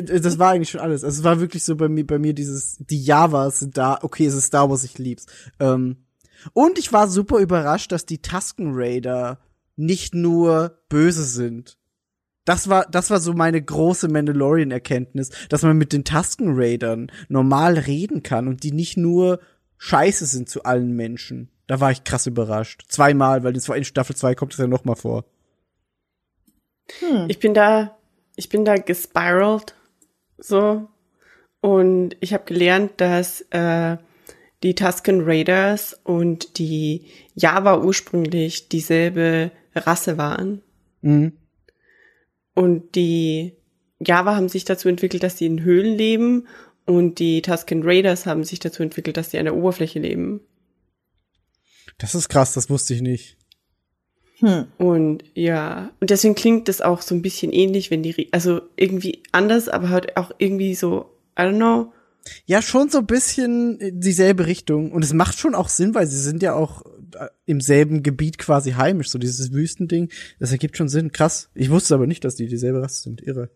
das war eigentlich schon alles. Also es war wirklich so bei mir, bei mir dieses, die Javas sind da, okay, es ist Star Wars, ich lieb's. Ähm, und ich war super überrascht, dass die Tusken Raider nicht nur böse sind. Das war, das war so meine große Mandalorian-Erkenntnis, dass man mit den Tusken Raidern normal reden kann und die nicht nur scheiße sind zu allen Menschen. Da war ich krass überrascht. Zweimal, weil in Staffel 2 kommt es ja noch mal vor. Ich bin da, ich bin da gespiralt, so. Und ich habe gelernt, dass äh, die Tusken Raiders und die Java ursprünglich dieselbe Rasse waren. Mhm. Und die Java haben sich dazu entwickelt, dass sie in Höhlen leben und die Tusken Raiders haben sich dazu entwickelt, dass sie an der Oberfläche leben. Das ist krass, das wusste ich nicht. Hm. Und ja, und deswegen klingt das auch so ein bisschen ähnlich, wenn die, also irgendwie anders, aber halt auch irgendwie so, I don't know. Ja, schon so ein bisschen dieselbe Richtung. Und es macht schon auch Sinn, weil sie sind ja auch äh, im selben Gebiet quasi heimisch, so dieses Wüstending. Das ergibt schon Sinn. Krass. Ich wusste aber nicht, dass die dieselbe Rasse sind. Irre.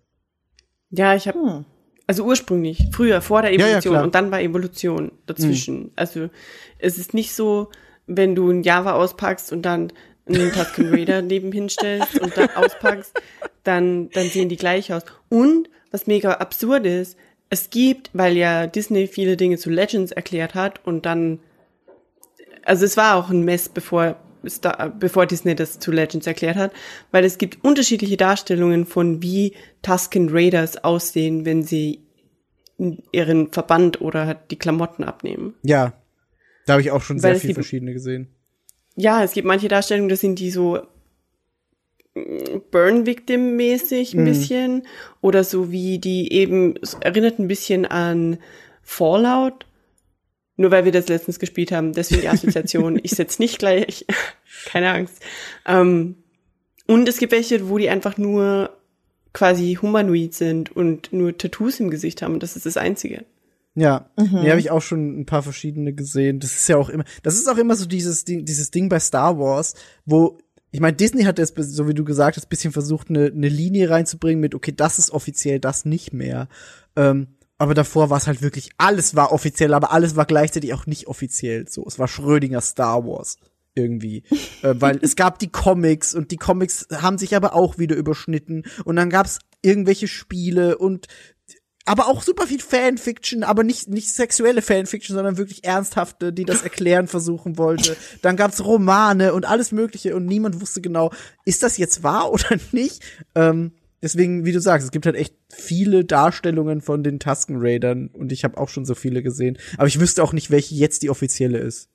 Ja, ich habe, Hm. also ursprünglich, früher, vor der Ja, ja, Evolution klar. und dann war Evolution dazwischen. Also es ist nicht so, wenn du ein Java auspackst und dann einen Tusken Raider nebenhin stellst und dann auspackst, dann, dann sehen die gleich aus. Und, was mega absurd ist, es gibt, weil ja Disney viele Dinge zu Legends erklärt hat und dann, also es war auch ein Mess, bevor, bevor Disney das zu Legends erklärt hat, weil es gibt unterschiedliche Darstellungen von wie Tusken Raiders aussehen, wenn sie ihren Verband oder die Klamotten abnehmen. Ja. Da habe ich auch schon Weil sehr es viel gibt- verschiedene gesehen. Ja, es gibt manche Darstellungen, das sind die so mm, Burn-Victim-mäßig ein Mhm. bisschen oder so wie die eben, erinnert ein bisschen an Fallout. Nur weil wir das letztens gespielt haben, deswegen die Assoziation. ich setz nicht gleich, keine Angst. Ähm, und es gibt welche, wo die einfach nur quasi humanoid sind und nur Tattoos im Gesicht haben. Und das ist das Einzige. Ja, Mhm. nee, habe ich auch schon ein paar verschiedene gesehen. Das ist ja auch immer, das ist auch immer so dieses Ding, dieses Ding bei Star Wars, wo ich meine, Disney hat jetzt, so wie du gesagt hast, bisschen versucht, eine, eine Linie reinzubringen mit, okay, das ist offiziell, das nicht mehr. Ähm, aber davor war es halt wirklich, alles war offiziell, aber alles war gleichzeitig auch nicht offiziell. So, es war Schrödinger Star Wars irgendwie, äh, weil es gab die Comics und die Comics haben sich aber auch wieder überschnitten und dann gab's irgendwelche Spiele und aber auch super viel Fanfiction, aber nicht, nicht sexuelle Fanfiction, sondern wirklich ernsthafte, die das erklären versuchen wollte. Dann gab's Romane und alles Mögliche und niemand wusste genau, ist das jetzt wahr oder nicht? Ähm, deswegen, wie du sagst, es gibt halt echt viele Darstellungen von den Tusken Raidern und ich habe auch schon so viele gesehen. Aber ich wüsste auch nicht, welche jetzt die offizielle ist.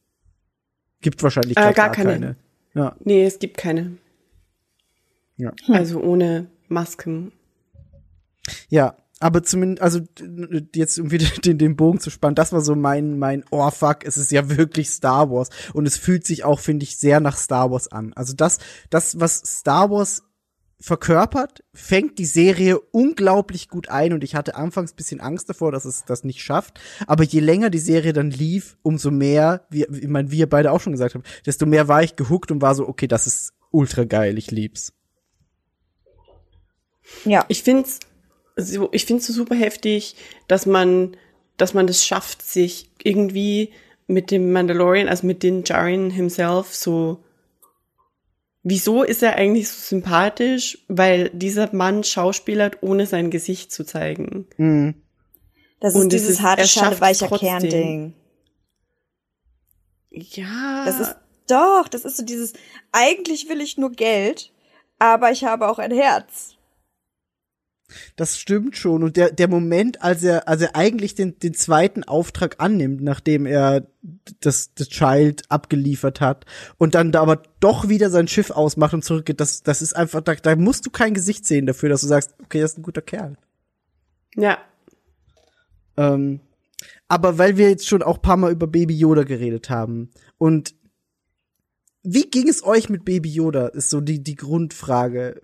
Gibt wahrscheinlich Äh, gar gar keine. keine. Ja, Nee, es gibt keine. ja. Also ohne Masken. Ja, aber zumindest, also jetzt um wieder den, den Bogen zu spannen, das war so mein, mein, oh fuck, es ist ja wirklich Star Wars. Und es fühlt sich auch, finde ich, sehr nach Star Wars an. Also das, das, was Star Wars verkörpert, fängt die Serie unglaublich gut ein und ich hatte anfangs bisschen Angst davor, dass es das nicht schafft. Aber je länger die Serie dann lief, umso mehr, wie, ich meine, wie ihr beide auch schon gesagt habt, desto mehr war ich gehuckt und war so, okay, das ist ultra geil, ich lieb's. Ja. Ich find's so, ich find's so super heftig, dass man, dass man das schafft, sich irgendwie mit dem Mandalorian, also mit den Jaren himself so Wieso ist er eigentlich so sympathisch? Weil dieser Mann schauspielert, ohne sein Gesicht zu zeigen. Mhm. Das Und ist es dieses ist- harte Schale weicher. Kernding. Ja. Das ist doch, das ist so dieses eigentlich will ich nur Geld, aber ich habe auch ein Herz. Das stimmt schon. Und der, der Moment, als er, als er eigentlich den, den zweiten Auftrag annimmt, nachdem er das, das Child abgeliefert hat und dann da aber doch wieder sein Schiff ausmacht und zurückgeht, das, das ist einfach, da, da musst du kein Gesicht sehen dafür, dass du sagst, okay, das ist ein guter Kerl. ja. Ähm, aber weil wir jetzt schon auch paar Mal über Baby Yoda geredet haben und wie ging es euch mit Baby Yoda, ist so die, die Grundfrage.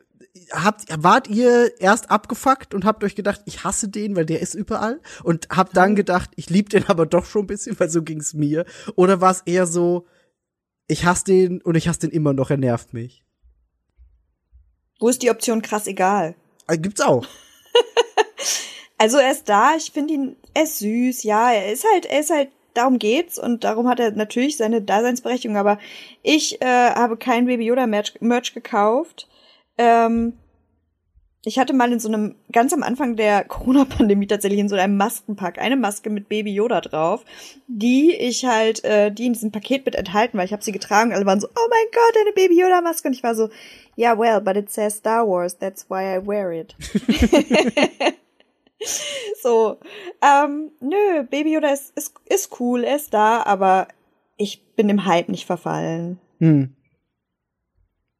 Habt, wart ihr erst abgefuckt und habt euch gedacht, ich hasse den, weil der ist überall? Und habt dann gedacht, ich lieb den aber doch schon ein bisschen, weil so ging's mir? Oder war es eher so, ich hasse den und ich hasse den immer noch, er nervt mich? Wo ist die Option krass egal? Äh, gibt's auch. Also er ist da, ich finde ihn, er ist süß, ja, er ist halt, er ist halt, darum geht's und darum hat er natürlich seine Daseinsberechtigung, aber ich äh, habe kein Baby Yoda Merch, Merch gekauft. Ähm, ich hatte mal in so einem, ganz am Anfang der Corona-Pandemie tatsächlich in so einem Maskenpack eine Maske mit Baby Yoda drauf, die ich halt, äh, die in diesem Paket mit enthalten war. Ich habe sie getragen, alle waren so, oh mein Gott, eine Baby Yoda Maske und ich war so, yeah, well, but it says Star Wars, that's why I wear it. So, ähm, nö, Baby Yoda ist, ist, ist cool, er ist da, aber ich bin dem Hype nicht verfallen. Hm.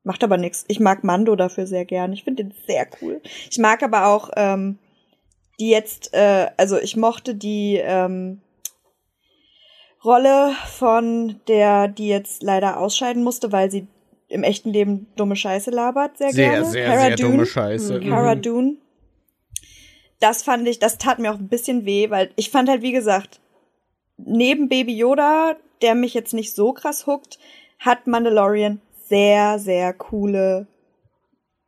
Macht aber nix. Ich mag Mando dafür sehr gern. Ich finde den sehr cool. Ich mag aber auch ähm, die jetzt, äh, also ich mochte die ähm, Rolle von der, die jetzt leider ausscheiden musste, weil sie im echten Leben dumme Scheiße labert, sehr, Sehr, gerne. sehr, Cara sehr Dune. dumme Scheiße. Cara Mhm. Dune. Das fand ich, das tat mir auch ein bisschen weh, weil ich fand halt, wie gesagt, neben Baby Yoda, der mich jetzt nicht so krass huckt, hat Mandalorian sehr, sehr coole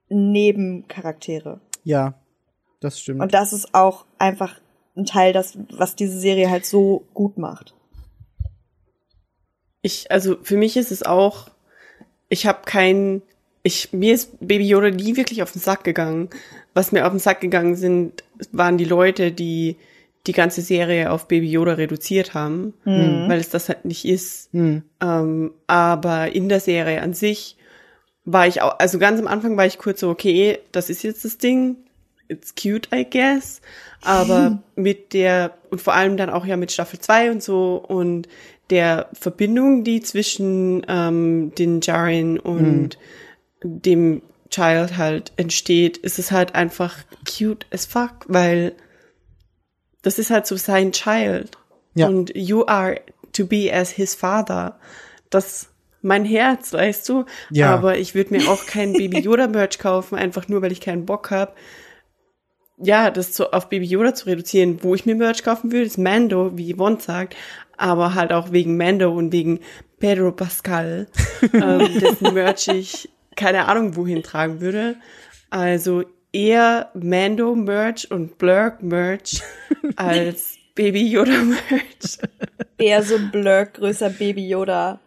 Nebencharaktere. Ja, das stimmt. Und das ist auch einfach ein Teil, das, was diese Serie halt so gut macht. Ich, also für mich ist es auch, ich habe kein, ich, mir ist Baby Yoda nie wirklich auf den Sack gegangen. Was mir auf den Sack gegangen sind, waren die Leute, die die ganze Serie auf Baby Yoda reduziert haben, weil es das halt nicht ist. Hm. Ähm, aber in der Serie an sich war ich auch, also ganz am Anfang war ich kurz so, okay, das ist jetzt das Ding. It's cute, I guess. Aber mit der, und vor allem dann auch ja mit Staffel 2 und so und der Verbindung, die zwischen ähm, den Jaren und dem Child halt entsteht, ist es halt einfach cute as fuck, weil das ist halt so sein Child. Ja. Und you are to be as his father. Das mein Herz, weißt du? Ja. Aber ich würde mir auch kein Baby Yoda Merch kaufen, einfach nur weil ich keinen Bock habe. ja, das so auf Baby Yoda zu reduzieren, wo ich mir Merch kaufen würde, ist Mando, wie Yvonne sagt, aber halt auch wegen Mando und wegen Pedro Pascal, ähm, dessen Merch ich keine Ahnung wohin tragen würde. Also eher Mando Merch und Blurk Merch als Baby Yoda Merch. Eher so Blurk, größer Baby Yoda.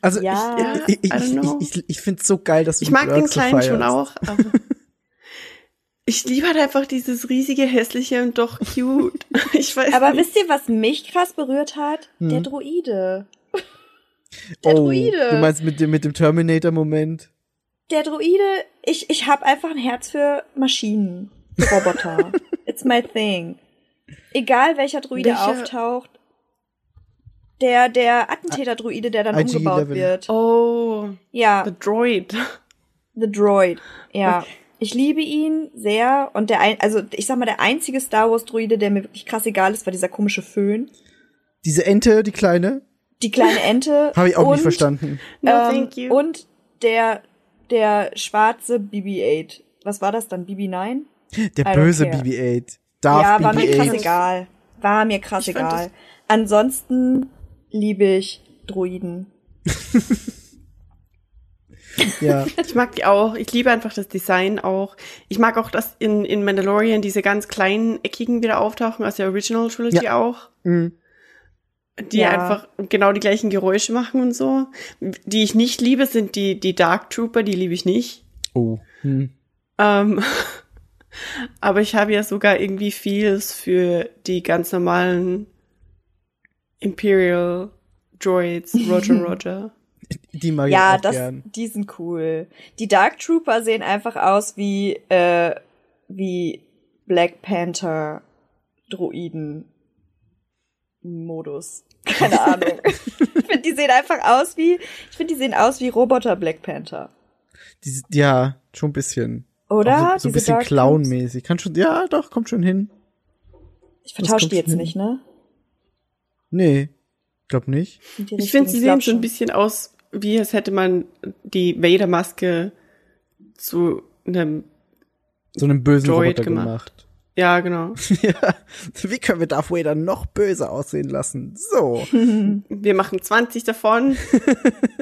Also Ja, ich, ich, ich, know. ich, ich, ich finde so geil, dass du Ich mag den Blurks so kleinen schon auch, aber ich liebe halt einfach dieses riesige, hässliche und doch cute. Ich weiß Aber nicht. wisst ihr, was mich krass berührt hat? Hm. Der Droide. Der oh, Druide. Du meinst mit dem, mit dem Terminator-Moment? Der Droide, ich, ich habe einfach ein Herz für Maschinen, für Roboter. It's my thing. Egal welcher Druide Welcher- auftaucht. Der, der Attentäter-Druide, der dann IG-11. umgebaut wird. Oh, Ja, the droid. The Droid. Ja. Ich liebe ihn sehr und der ein, also ich sag mal, der einzige Star Wars Druide, der mir wirklich krass egal ist, war dieser komische Föhn. Diese Ente, die kleine? Die kleine Ente. Habe ich auch und, nicht verstanden. No, ähm, thank you. Und der, der schwarze BB-8. Was war das dann? BB-9? Der I böse care. BB-8. Darf ja, war mir krass BB-8. egal. War mir krass Ich egal. Ansonsten liebe ich Druiden. Ja. Ich mag die auch. Ich liebe einfach das Design auch. Ich mag auch, dass in, in Mandalorian diese ganz kleinen eckigen wieder auftauchen aus der Original Trilogy Ja. auch. Mhm. Die Ja. einfach genau die gleichen Geräusche machen und so. Die ich nicht liebe, sind die, die Dark Trooper, die liebe ich nicht. Oh. Hm. Ähm, aber ich habe ja sogar irgendwie Feels für die ganz normalen Imperial Droids, Roger Roger. Die mag Ja, ich auch das, gern. die sind cool. Die Dark Trooper sehen einfach aus wie, äh, wie Black Panther Droiden Modus. Keine Ahnung. ich finde, die sehen einfach aus wie, ich finde, die sehen aus wie Roboter Black Panther. Die, ja, schon ein bisschen. Oder? Auch so, so ein bisschen clownmäßig. Kann schon, ja, doch, kommt schon hin. Ich vertausche die jetzt hin. nicht, ne? Nee, glaub nicht. Ich finde, sie sehen so ein schon. bisschen aus, wie als hätte man die Vader-Maske zu einem, So einen bösen Droid Roboter gemacht. gemacht. Ja, genau. ja. Wie können wir Darth Vader noch böser aussehen lassen? So. Wir machen 20 davon.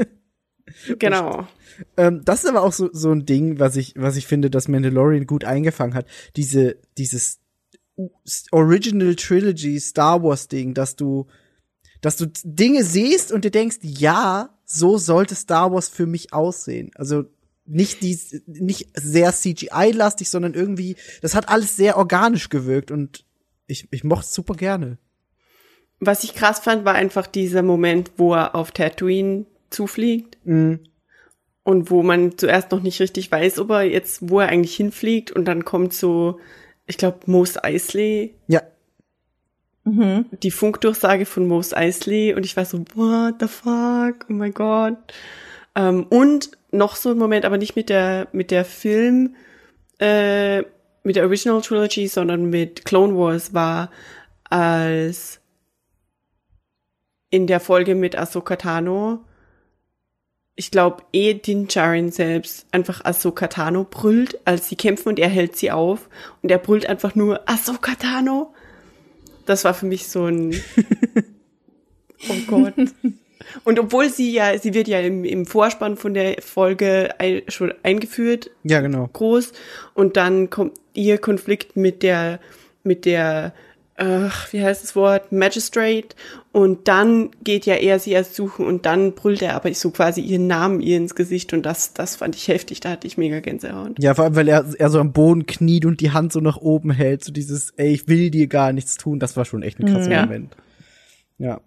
genau. ähm, das ist aber auch so, so ein Ding, was ich, was ich finde, dass Mandalorian gut eingefangen hat. Diese, dieses Original Trilogy Star Wars Ding, dass du, dass du Dinge siehst und dir denkst, ja, so sollte Star Wars für mich aussehen. Also nicht die, nicht sehr CGI-lastig, sondern irgendwie, das hat alles sehr organisch gewirkt und ich, ich mochte es super gerne. Was ich krass fand, war einfach dieser Moment, wo er auf Tatooine zufliegt. Mhm. Und wo man zuerst noch nicht richtig weiß, ob er jetzt, wo er eigentlich hinfliegt. Und dann kommt so, ich glaube, Mos Eisley, Ja, Mhm. die Funkdurchsage von Mos Eisley. Und ich war so, what the fuck, oh my god. Ähm, und noch so ein Moment, aber nicht mit der, mit der Film, äh, mit der Original Trilogy, sondern mit Clone Wars war, als in der Folge mit Ahsoka Tano, ich glaube, eh Din Djarin selbst einfach Ahsoka Tano brüllt, als sie kämpfen und er hält sie auf und er brüllt einfach nur Ahsoka Tano. Das war für mich so ein Oh Gott. Und obwohl sie ja, sie wird ja im, im Vorspann von der Folge ein, schon eingeführt, ja, genau. groß, und dann kommt ihr Konflikt mit der, mit der, ach, wie heißt das Wort, Magistrate, und dann geht ja er sie erst suchen und dann brüllt er aber so quasi ihren Namen ihr ins Gesicht und das, das fand ich heftig, da hatte ich mega Gänsehaut. Ja, vor allem, weil er, er so am Boden kniet und die Hand so nach oben hält, so dieses, ey, ich will dir gar nichts tun, das war schon echt ein krasser Ja. Moment. Ja.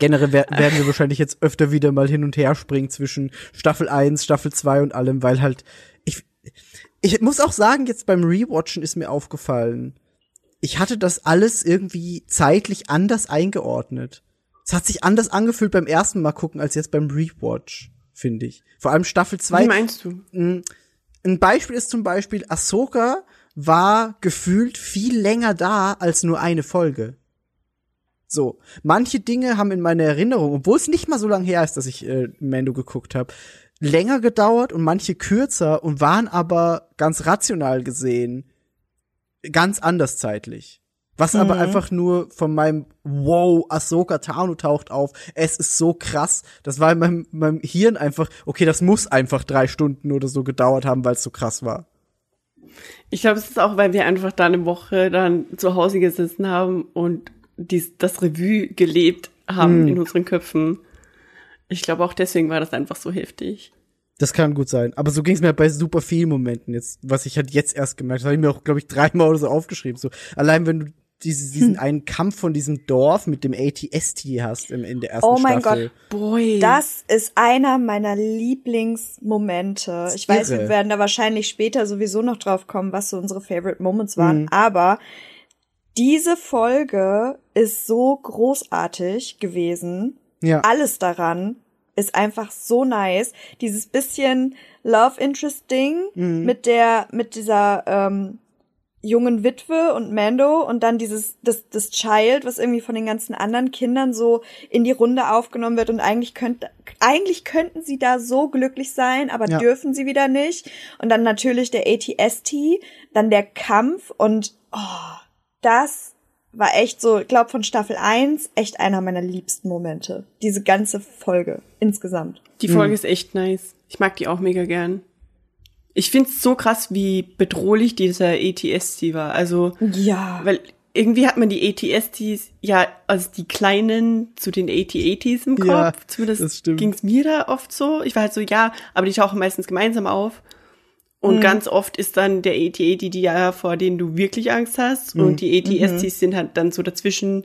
Generell wer werden wir wahrscheinlich jetzt öfter wieder mal hin und her springen zwischen Staffel 1, Staffel 2 und allem, weil halt, ich, ich muss auch sagen, jetzt beim Rewatchen ist mir aufgefallen, ich hatte das alles irgendwie zeitlich anders eingeordnet. Es hat sich anders angefühlt beim ersten Mal gucken als jetzt beim Rewatch, finde ich. Vor allem Staffel 2 Wie meinst du? ein Beispiel ist zum Beispiel, Ahsoka war gefühlt viel länger da als nur eine Folge. So, manche Dinge haben in meiner Erinnerung, obwohl es nicht mal so lange her ist, dass ich äh, Mando geguckt habe, länger gedauert und manche kürzer und waren aber ganz rational gesehen ganz anders zeitlich. Was aber Mhm. einfach nur von meinem Wow, Ahsoka Tano taucht auf. Es ist so krass. Das war in meinem, meinem Hirn einfach, okay, das muss einfach drei Stunden oder so gedauert haben, weil es so krass war. Ich glaube, es ist auch, weil wir einfach da eine Woche dann zu Hause gesessen haben und dies, das Revue gelebt haben Hm. in unseren Köpfen. Ich glaube, auch deswegen war das einfach so heftig. Das kann gut sein. Aber so ging es mir bei super vielen Momenten jetzt, was ich halt jetzt erst gemerkt habe. Das habe ich mir auch, glaube ich, dreimal oder so aufgeschrieben. So, allein wenn du diese, diesen einen Kampf von diesem Dorf mit dem ATST hast im, in der ersten Oh mein Staffel. Boy. Das ist einer meiner Lieblingsmomente. Ich weiß, irre. wir werden da wahrscheinlich später sowieso noch drauf kommen, was so unsere Favorite Moments waren. Mhm. Aber diese Folge ist so großartig gewesen. Ja. Alles daran ist einfach so nice. Dieses bisschen Love Interest Ding Mhm. mit der, mit dieser, ähm, jungen Witwe und Mando und dann dieses das das Child, was irgendwie von den ganzen anderen Kindern so in die Runde aufgenommen wird und eigentlich könnte eigentlich könnten sie da so glücklich sein, aber Ja. dürfen sie wieder nicht und dann natürlich der ATST, dann der Kampf und oh, das war echt so, ich glaube von Staffel 1 echt einer meiner liebsten Momente. Diese ganze Folge insgesamt. Die Folge ist echt nice. Ich mag die auch mega gern. Ich find's so krass, wie bedrohlich dieser ATST war. Also, Ja. weil irgendwie hat man die ATSTs ja als die kleinen zu den AT-ATs im Kopf. Ja, das Zumindest stimmt. ging's mir da oft so. Ich war halt so, ja, aber die tauchen meistens gemeinsam auf. Und Mhm. ganz oft ist dann der AT-AT die ja, vor denen du wirklich Angst hast. Mhm. Und die ATSTs sind halt dann so dazwischen,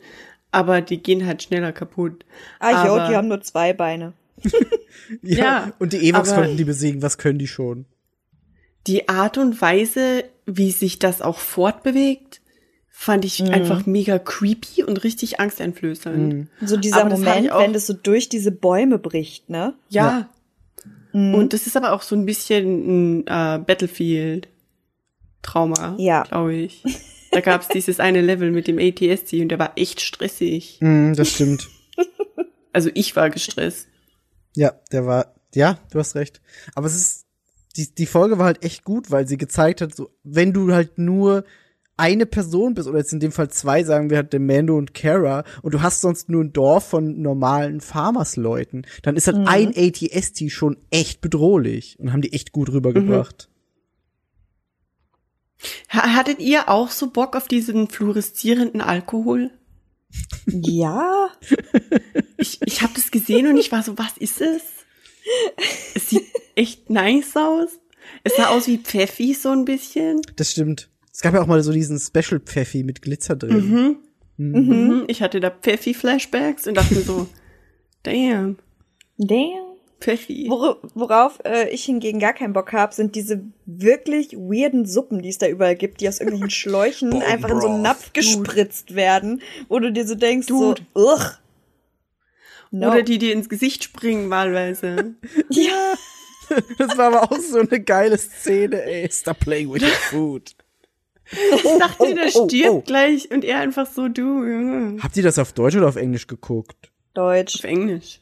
aber die gehen halt schneller kaputt. Ah, aber- die haben nur zwei Beine. Ja, Ja, und die Ewoks konnten die besiegen. Was können die schon? die Art und Weise, wie sich das auch fortbewegt, fand ich einfach mega creepy und richtig angsteinflößend. So dieser Aber Moment, auch- wenn das so durch diese Bäume bricht, ne? Ja. Und das ist aber auch so ein bisschen ein äh, Battlefield-Trauma, Ja. glaube ich. Da gab es dieses eine Level mit dem ATSC und der war echt stressig. Mm, das stimmt. Also ich war gestresst. Ja, der war, ja, du hast recht. Aber es ist, die, die Folge war halt echt gut, weil sie gezeigt hat, so, wenn du halt nur eine Person bist, oder jetzt in dem Fall zwei, sagen wir halt der Mando und Kara, und du hast sonst nur ein Dorf von normalen Farmersleuten, dann ist halt ein ATST schon echt bedrohlich und haben die echt gut rübergebracht. Ha- Hattet ihr auch so Bock auf diesen fluoreszierenden Alkohol? Ja. Ich, ich habe das gesehen und ich war so, was ist es? Es sieht echt nice aus. Es sah aus wie Pfeffi so ein bisschen. Das stimmt. Es gab ja auch mal so diesen Special Pfeffi mit Glitzer drin. Mhm. Ich hatte da Pfeffi-Flashbacks und dachte mir so, damn, Damn. Pfeffi. Wor worauf äh, ich hingegen gar keinen Bock habe, sind diese wirklich weirden Suppen, die es da überall gibt, die aus irgendwelchen Schläuchen Bone einfach in so einen. Napf gespritzt werden, wo du dir so denkst, Dude. so, ugh. No. Oder die dir ins Gesicht springen wahlweise. ja. Das war aber auch so eine geile Szene, ey. Stop playing with your food. Ich dachte, oh, der oh, stirbt oh. gleich und er einfach so, du. Habt ihr das auf Deutsch oder auf Englisch geguckt? Deutsch. Auf Englisch.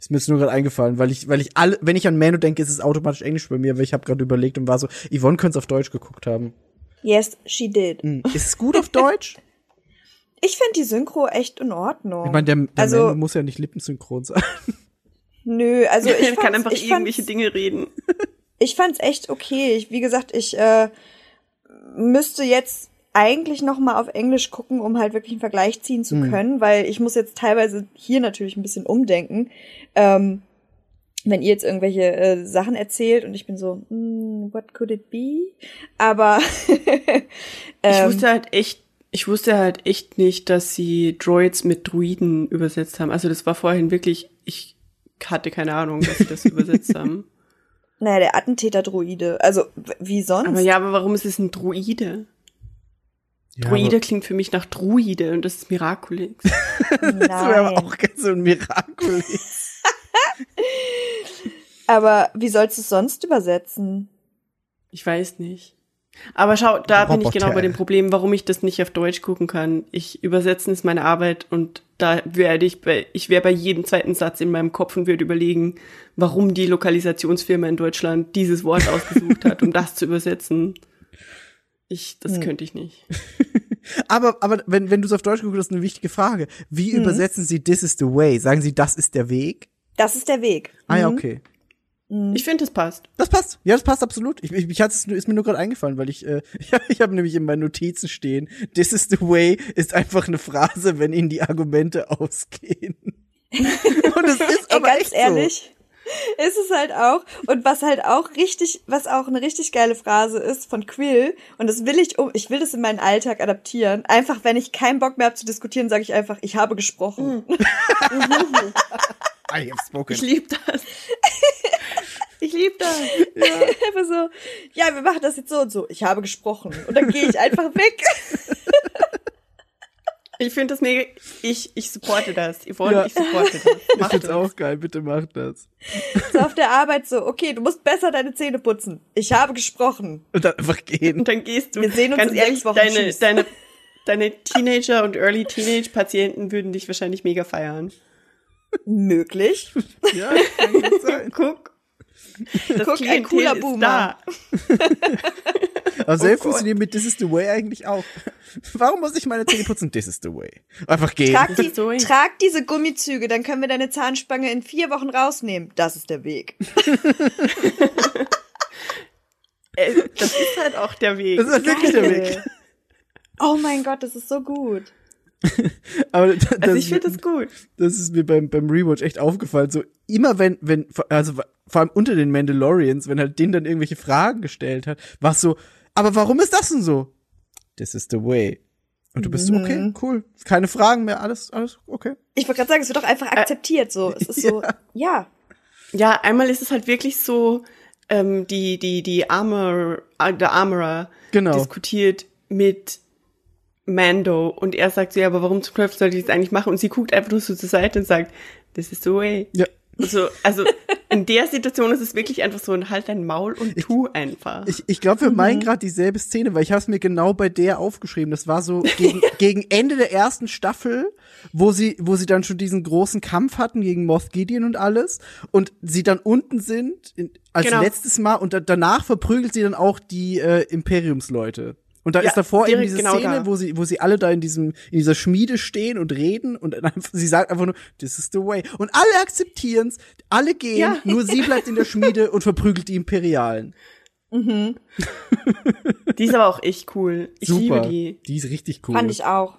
Ist mir jetzt nur gerade eingefallen, weil ich, weil ich alle, wenn ich an Mano denke, ist es automatisch Englisch bei mir, weil ich habe gerade überlegt und war so, Yvonne könnte es auf Deutsch geguckt haben. Yes, she did. Hm. Ist es gut auf Deutsch? Ich finde die Synchro echt in Ordnung. Ich meine, der, der also, Mando muss ja nicht lippensynchron sein. nö, also ich kann einfach ich irgendwelche Dinge reden. Ich fand's echt okay. Ich, wie gesagt, ich äh, müsste jetzt eigentlich noch mal auf Englisch gucken, um halt wirklich einen Vergleich ziehen zu können, weil ich muss jetzt teilweise hier natürlich ein bisschen umdenken. Ähm, wenn ihr jetzt irgendwelche äh, Sachen erzählt und ich bin so, mm, what could it be? Aber Ich ähm, wusste halt echt, ich wusste halt echt nicht, dass sie Droids mit Druiden übersetzt haben. Also das war vorhin wirklich, ich hatte keine Ahnung, dass sie das übersetzt haben. Naja, der Attentäter-Droide. Also, wie sonst? Aber ja, aber warum ist es ein Druide? Ja, Druide klingt für mich nach Druide und das ist Miraculix. Nein. Das wäre aber auch ganz so ein Mirakel. Aber wie sollst du es sonst übersetzen? Ich weiß nicht. Aber schau, da bin ich Roboter. genau bei dem Problem, warum ich das nicht auf Deutsch gucken kann. Ich übersetzen ist meine Arbeit und da werde ich bei, ich wäre bei jedem zweiten Satz in meinem Kopf und würde überlegen, warum die Lokalisationsfirma in Deutschland dieses Wort ausgesucht hat, um das zu übersetzen. Ich, das Hm. könnte ich nicht. Aber, aber wenn, wenn du es auf Deutsch geguckt hast, eine wichtige Frage. Wie übersetzen Sie This is the way? Sagen Sie, das ist der Weg? Das ist der Weg. Ah ja, Mhm. okay. Ich finde, es passt. Das passt. Ja, das passt absolut. Ich, ich, ich hat's, ist mir nur gerade eingefallen, weil ich, äh, ich habe ich hab nämlich in meinen Notizen stehen, this is the way ist einfach eine Phrase, wenn Ihnen die Argumente ausgehen. Und es ist Ey, aber ganz echt ehrlich, ist es halt auch. Und was halt auch richtig, was auch eine richtig geile Phrase ist von Quill, und das will ich um, ich will das in meinen Alltag adaptieren. Einfach, wenn ich keinen Bock mehr habe zu diskutieren, sage ich einfach, ich habe gesprochen. so. I have spoken. Ich liebe das. Ich liebe das. Einfach so, ja, wir machen das jetzt so und so. Ich habe gesprochen. Und dann gehe ich einfach weg. Ich finde das mega. Ich, ich supporte das. Yvonne, Ja. ich supporte das. Ich Mach find's das. auch geil, bitte macht das. So auf der Arbeit so, okay, du musst besser deine Zähne putzen. Ich habe gesprochen. Und dann einfach gehen. Und dann gehst du. Wir sehen uns ganz ehrlich, deine, Tschüss. deine, deine Teenager und Early Teenage Patienten würden dich wahrscheinlich mega feiern. Möglich. Ja, kann gut sein. Guck. Das Guck, ein cooler ist Boomer. da. Aber selber Gott. funktioniert mit This is the way eigentlich auch. Warum muss ich meine Zähne putzen? This is the way. Einfach gehen. Trag, die, trag diese Gummizüge, dann können wir deine Zahnspange in vier Wochen rausnehmen. Das ist der Weg. Äh, Das ist halt auch der Weg. Das ist halt wirklich der Weg. Oh mein Gott, das ist so gut. Aber das, Also ich finde das gut. das ist mir beim, beim Rewatch echt aufgefallen. So immer wenn, wenn, also vor allem unter den Mandalorians, wenn halt den dann irgendwelche Fragen gestellt hat, war es so, aber warum ist das denn so? This is the way. Und du bist so, okay, cool. Keine Fragen mehr, alles, alles okay. Ich wollte gerade sagen, es wird doch einfach akzeptiert so. Es ist so, ja. Ja, einmal ist es halt wirklich so, ähm, die, die, die Armor, äh, der Armorer Genau. diskutiert mit Mando und er sagt so, ja, aber warum zum Teufel sollte ich das eigentlich machen? Und sie guckt einfach nur so zur Seite und sagt, this is the way. Ja. So, also in der Situation ist es wirklich einfach so ein halt dein Maul und tu einfach. Ich, ich glaube, wir meinen gerade dieselbe Szene, weil ich habe es mir genau bei der aufgeschrieben. Das war so gegen, gegen Ende der ersten Staffel, wo sie, wo sie dann schon diesen großen Kampf hatten gegen Moth Gideon und alles und sie dann unten sind in, als Genau. letztes Mal und da, danach verprügelt sie dann auch die äh, Imperiumsleute. Und da Ja, ist davor eben diese genau Szene, da. wo sie, wo sie alle da in diesem, in dieser Schmiede stehen und reden und dann sie sagt einfach nur, this is the way. Und alle akzeptieren's, alle gehen, Ja. nur sie bleibt in der Schmiede und verprügelt die Imperialen. Die ist aber auch echt cool. Ich Super. liebe die. Die ist richtig cool. Fand ich auch.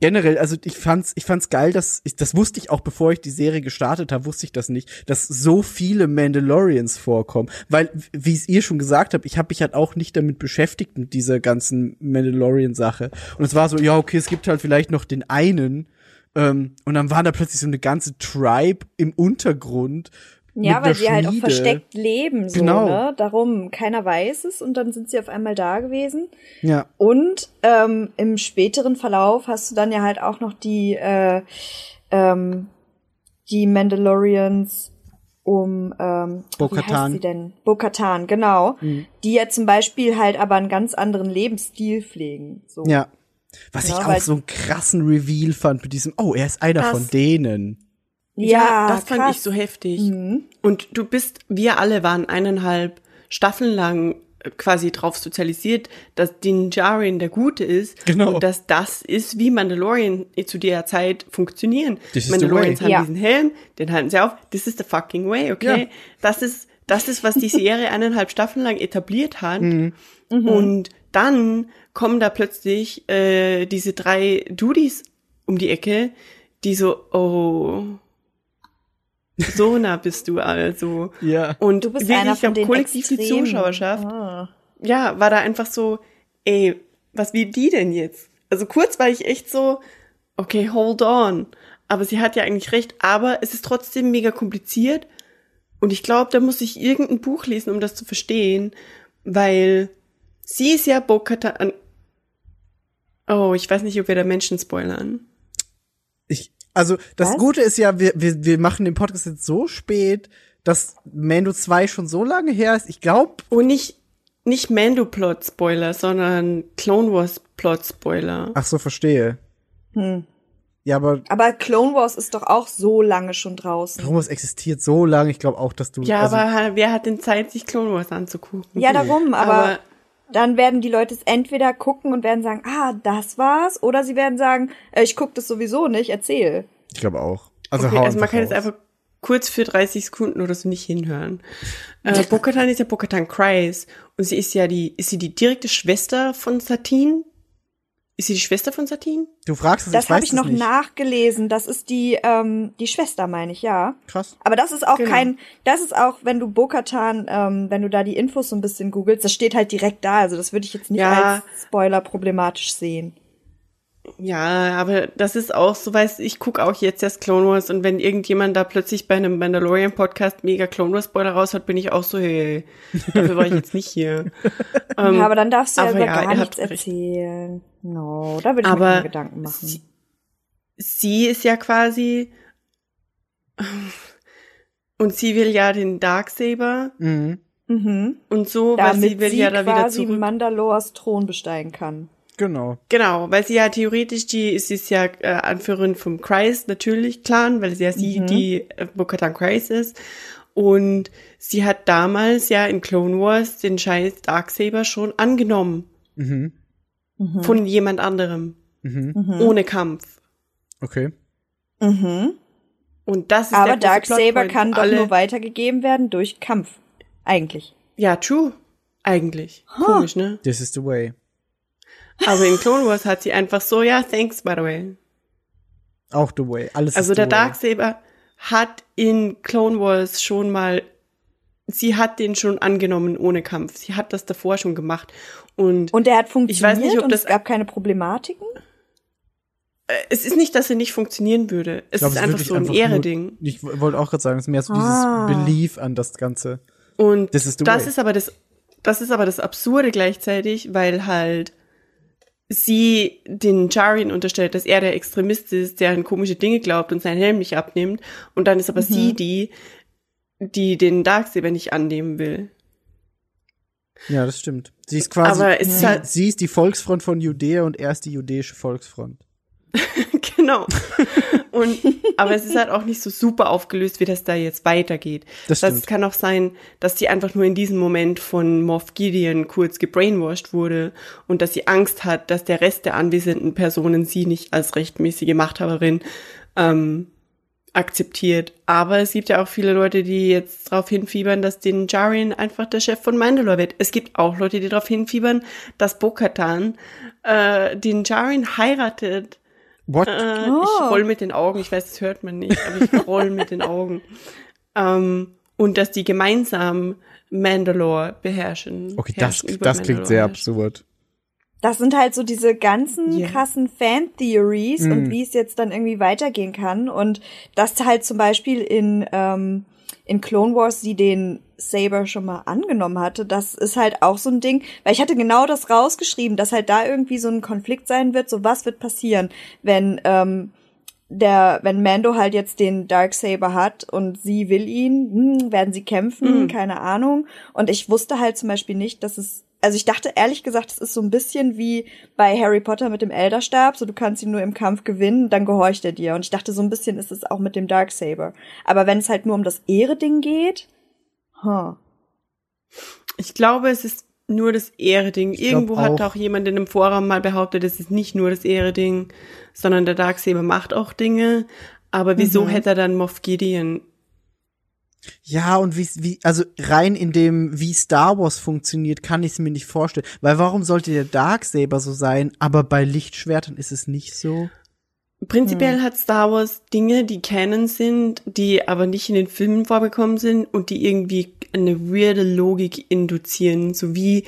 Generell, also ich fand's, ich fand's geil, dass ich, das wusste ich auch, bevor ich die Serie gestartet habe, wusste ich das nicht, dass so viele Mandalorians vorkommen, weil wie es ihr schon gesagt habt, ich habe mich halt auch nicht damit beschäftigt mit dieser ganzen Mandalorian-Sache und es war so, ja okay, es gibt halt vielleicht noch den einen ähm, und dann war da plötzlich so eine ganze Tribe im Untergrund. Ja, weil sie halt auch versteckt leben, so, Genau. ne? Darum, keiner weiß es und dann sind sie auf einmal da gewesen. Ja, Und ähm, im späteren Verlauf hast du dann ja halt auch noch die, äh, ähm, die Mandalorians um ähm, wie Bo-Katan. heißt sie denn? Bo-Katan, genau. Die ja zum Beispiel halt aber einen ganz anderen Lebensstil pflegen. So. ja. Was Ja, ich auch so einen krassen Reveal fand mit diesem, oh, er ist einer von denen. Ja, das fand krass. ich so heftig. Mhm. Und du bist, wir alle waren eineinhalb Staffeln lang äh, quasi drauf sozialisiert, dass Din Djarin der Gute ist Genau. und dass das ist, wie Mandalorian zu der Zeit funktionieren. This Mandalorians haben Ja. diesen Helm, den halten sie auf. This is the fucking way, okay? Ja. Das ist das ist, was die Serie eineinhalb Staffeln lang etabliert hat. Mhm. Und dann kommen da plötzlich äh, diese drei Dudis um die Ecke, die so, oh, so nah bist du also. Ja. Und Du bist wirklich einer von den kollektiv die. Zuschauerschaft, Ah. ja, war da einfach so, ey, was will die denn jetzt? Also kurz war ich echt so, okay, hold on. Aber sie hat ja eigentlich recht, aber es ist trotzdem mega kompliziert. Und ich glaube, da muss ich irgendein Buch lesen, um das zu verstehen, weil sie ist ja Bo-Katan. Oh, ich weiß nicht, ob wir da Menschen spoilern. Also das Was? Gute ist ja, wir, wir, wir machen den Podcast jetzt so spät, dass Mando 2 schon so lange her ist. Ich glaube, Und nicht, nicht Mando-Plot-Spoiler, sondern Clone Wars-Plot-Spoiler. ach so, verstehe. Hm. Ja, aber Aber Clone Wars ist doch auch so lange schon draußen. Clone Wars existiert so lange, ich glaube auch, dass du. Ja, also, aber wer hat denn Zeit, sich Clone Wars anzugucken? Ja, darum, aber, Aber- dann werden die Leute es entweder gucken und werden sagen, ah, das war's, oder sie werden sagen, äh, ich guck das sowieso nicht, erzähl. Ich glaube auch. Also, okay, also man kann jetzt raus. einfach kurz für 30 Sekunden oder so nicht hinhören. Äh, Bo-Katan ist ja Bo-Katan Kryze und sie ist ja die, ist sie die direkte Schwester von Satine? Ist sie die Schwester von Satine? Du fragst es, Das ich weiß habe ich noch nicht. nachgelesen. Das ist die, ähm, die Schwester, meine ich, ja. Krass. Aber das ist auch Genau. kein, das ist auch, wenn du Bokatan, ähm, wenn du da die Infos so ein bisschen googelst, das steht halt direkt da. Also das würde ich jetzt nicht Ja. als Spoiler problematisch sehen. Ja, aber das ist auch so, weißt ich gucke auch jetzt erst Clone Wars und wenn irgendjemand da plötzlich bei einem Mandalorian Podcast mega Clone Wars Spoiler raushaut, bin ich auch so, hey, dafür war ich jetzt nicht hier. Ähm, ja, aber dann darfst du ja ja, gar nichts erzählen. No, da würde ich mir Aber keine Gedanken machen. sie, sie ist ja quasi und sie will ja den Darksaber Mhm. mhm. und so, weil Damit sie will sie ja da wieder quasi zurück. Mandalors Thron besteigen kann. Genau. Genau, weil sie ja theoretisch die, sie ist ja äh, Anführerin vom Christ natürlich Clan, weil sie ja sie Mhm. die äh, Bo-Katan Christ ist. Und sie hat damals ja in Clone Wars den scheiß Darksaber schon angenommen Mhm. von jemand anderem, Mhm. Mhm. ohne Kampf. Okay. Mhm. Und das ist Aber Darksaber kann doch alle, nur weitergegeben werden durch Kampf. Eigentlich. Ja, true. Eigentlich. Komisch, ne? This is the way. Aber in Clone Wars hat sie einfach so, ja, thanks, by the way. Auch the way. Alles Also ist der. Darksaber hat in Clone Wars schon mal, sie hat den schon angenommen ohne Kampf. Sie hat das davor schon gemacht. Und, Und der hat Ich funktioniert weiß nicht, ob und das- es gab keine Problematiken? äh, es ist nicht, dass er nicht funktionieren würde. Es Ich glaub, ist es einfach so ein Ehre-Ding. Ich wollte auch gerade sagen, es ist mehr so Ah. dieses Belief an das Ganze. Und Das ist the das way. ist aber das, das ist aber das Absurde gleichzeitig, weil halt sie den Jarin unterstellt, dass er der Extremist ist, der an komische Dinge glaubt und seinen Helm nicht abnimmt. Und dann ist aber sie die, die den Darksaber nicht annehmen will. Ja, das stimmt. Sie ist quasi, Aber es ist sie, halt- sie ist die Volksfront von Judäa und er ist die jüdische Volksfront. genau. Und, aber es ist halt auch nicht so super aufgelöst, wie das da jetzt weitergeht. Das stimmt. es kann auch sein, dass sie einfach nur in diesem Moment von Moff Gideon kurz gebrainwashed wurde und dass sie Angst hat, dass der Rest der anwesenden Personen sie nicht als rechtmäßige Machthaberin ähm, akzeptiert. Aber es gibt ja auch viele Leute, die jetzt darauf hinfiebern, dass den Jarian einfach der Chef von Mandalore wird. Es gibt auch Leute, die darauf hinfiebern, dass Bo-Katan äh, den Jarian heiratet. What? Äh, Oh. Ich roll mit den Augen. Ich weiß, das hört man nicht, aber ich roll mit den Augen. Ähm, und dass die gemeinsam Mandalore beherrschen. Okay, das, das klingt sehr absurd. Das sind halt so diese ganzen Ja. krassen Fan-Theories Mhm. und wie es jetzt dann irgendwie weitergehen kann. Und dass halt zum Beispiel in, ähm, in Clone Wars sie den Saber schon mal angenommen hatte, das ist halt auch so ein Ding, weil ich hatte genau das rausgeschrieben, dass halt da irgendwie so ein Konflikt sein wird, so was wird passieren, wenn, ähm, der, wenn Mando halt jetzt den Darksaber hat und sie will ihn, hm, werden sie kämpfen, Mhm. keine Ahnung. Und ich wusste halt zum Beispiel nicht, dass es, also ich dachte ehrlich gesagt, es ist so ein bisschen wie bei Harry Potter mit dem Elderstab, so du kannst ihn nur im Kampf gewinnen, dann gehorcht er dir. Und ich dachte, so ein bisschen ist es auch mit dem Darksaber. Aber wenn es halt nur um das Ehre-Ding geht, huh. Ich glaube, es ist nur das Ehre-Ding. Irgendwo hat auch. auch jemand in einem Forum mal behauptet, es ist nicht nur das Ehre-Ding, sondern der Darksaber macht auch Dinge. Aber wieso Mhm. hätte er dann Moff Gideon? Ja, und wie, wie, also rein in dem, wie Star Wars funktioniert, kann ich es mir nicht vorstellen. Weil warum sollte der Darksaber so sein, aber bei Lichtschwertern ist es nicht so? Prinzipiell hat Star Wars Dinge, die Canon sind, die aber nicht in den Filmen vorgekommen sind und die irgendwie eine weirde Logik induzieren, sowie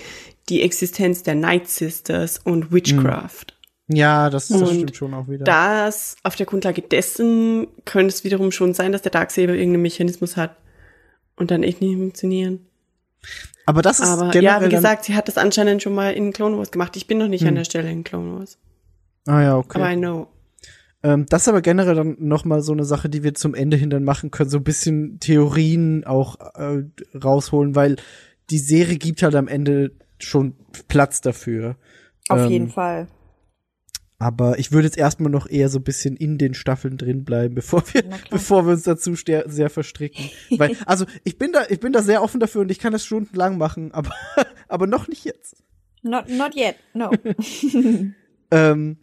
die Existenz der Night Sisters und Witchcraft. Ja, das, das stimmt schon auch wieder. Das, auf der Grundlage dessen, könnte es wiederum schon sein, dass der Darksaber irgendeinen Mechanismus hat und dann echt nicht funktionieren. aber das ist Aber generell ja, wie gesagt, sie hat das anscheinend schon mal in Clone Wars gemacht. Ich bin noch nicht Hm. an der Stelle in Clone Wars. Ah ja, okay. Aber I know. Ähm, das ist aber generell dann noch mal so eine Sache, die wir zum Ende hin dann machen können, so ein bisschen Theorien auch äh, rausholen, weil die Serie gibt halt am Ende schon Platz dafür. Auf Ähm, jeden Fall. Aber ich würde jetzt erstmal noch eher so ein bisschen in den Staffeln drin bleiben, bevor wir, bevor wir uns dazu sehr, sehr verstricken. Weil, also ich bin da, ich bin da sehr offen dafür und ich kann das stundenlang machen, aber, aber noch nicht jetzt. Not, not yet, no. Ähm,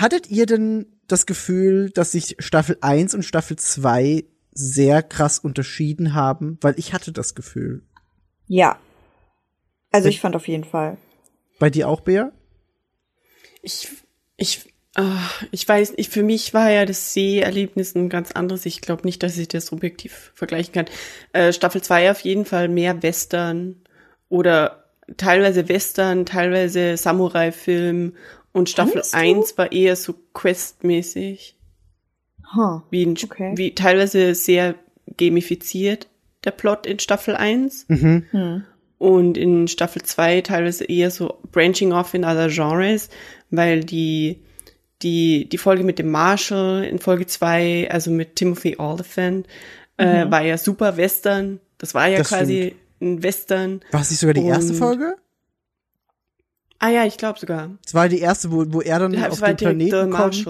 hattet ihr denn das Gefühl, dass sich Staffel 1 und Staffel 2 sehr krass unterschieden haben? Weil ich hatte das Gefühl. ja. Also ich fand auf jeden Fall. Bei dir auch, Bea? Ich, ich, ah, ich weiß, ich, für mich war ja das Seherlebnis ein ganz anderes. Ich glaube nicht, dass ich das objektiv vergleichen kann. Äh, Staffel 2 auf jeden Fall mehr Western oder teilweise Western, teilweise Samurai-Film und Staffel Fandest du? 1 war eher so Quest-mäßig. Huh. Wie, in, Okay. wie teilweise sehr gamifiziert, der Plot in Staffel 1. Mhm. Hm. Und in Staffel 2 teilweise eher so branching off in other genres, weil die, die, die Folge mit dem Marshall in Folge 2, also mit Timothy Oliphant, äh, war ja super Western. Das war ja Das quasi ein Western. War es nicht sogar die erste Und- Folge? Ah ja, ich glaube sogar. Es war die erste, wo, wo er dann Das auf den Planeten kommt.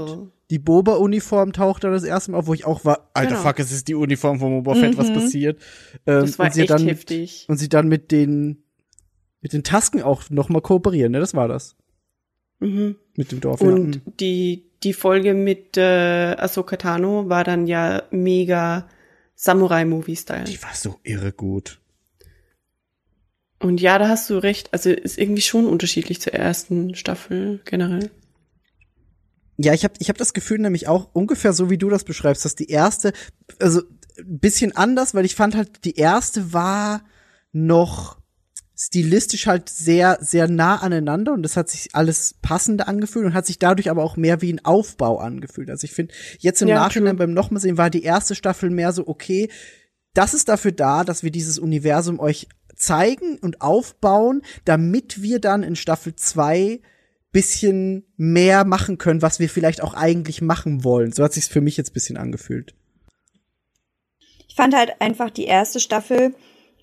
Die Boba-Uniform taucht dann das erste Mal auf, wo ich auch war, alter Genau. fuck, es ist die Uniform von Boba Fett, was passiert. Ähm, Das war und sie echt dann, heftig. Und sie dann mit den, mit den Tasken auch noch mal kooperieren, ne? Das war das. Mhm. Mit dem Dorf. Und ja. Mhm. die, die Folge mit äh, Ahsoka Tano war dann ja mega Samurai-Movie-Style. Die war so irre gut. Und ja, da hast du recht. Also ist irgendwie schon unterschiedlich zur ersten Staffel generell. Ja, ich habe ich hab das Gefühl nämlich auch ungefähr so, wie du das beschreibst, dass die erste, also ein bisschen anders, weil ich fand halt, die erste war noch stilistisch halt sehr, sehr nah aneinander und das hat sich alles passender angefühlt und hat sich dadurch aber auch mehr wie ein Aufbau angefühlt. Also ich finde, jetzt im Ja, Nachhinein true. beim nochmal sehen war die erste Staffel mehr so, okay, das ist dafür da, dass wir dieses Universum euch zeigen und aufbauen, damit wir dann in Staffel 2 bisschen mehr machen können, was wir vielleicht auch eigentlich machen wollen. So hat sich's für mich jetzt bisschen angefühlt. Ich fand halt einfach die erste Staffel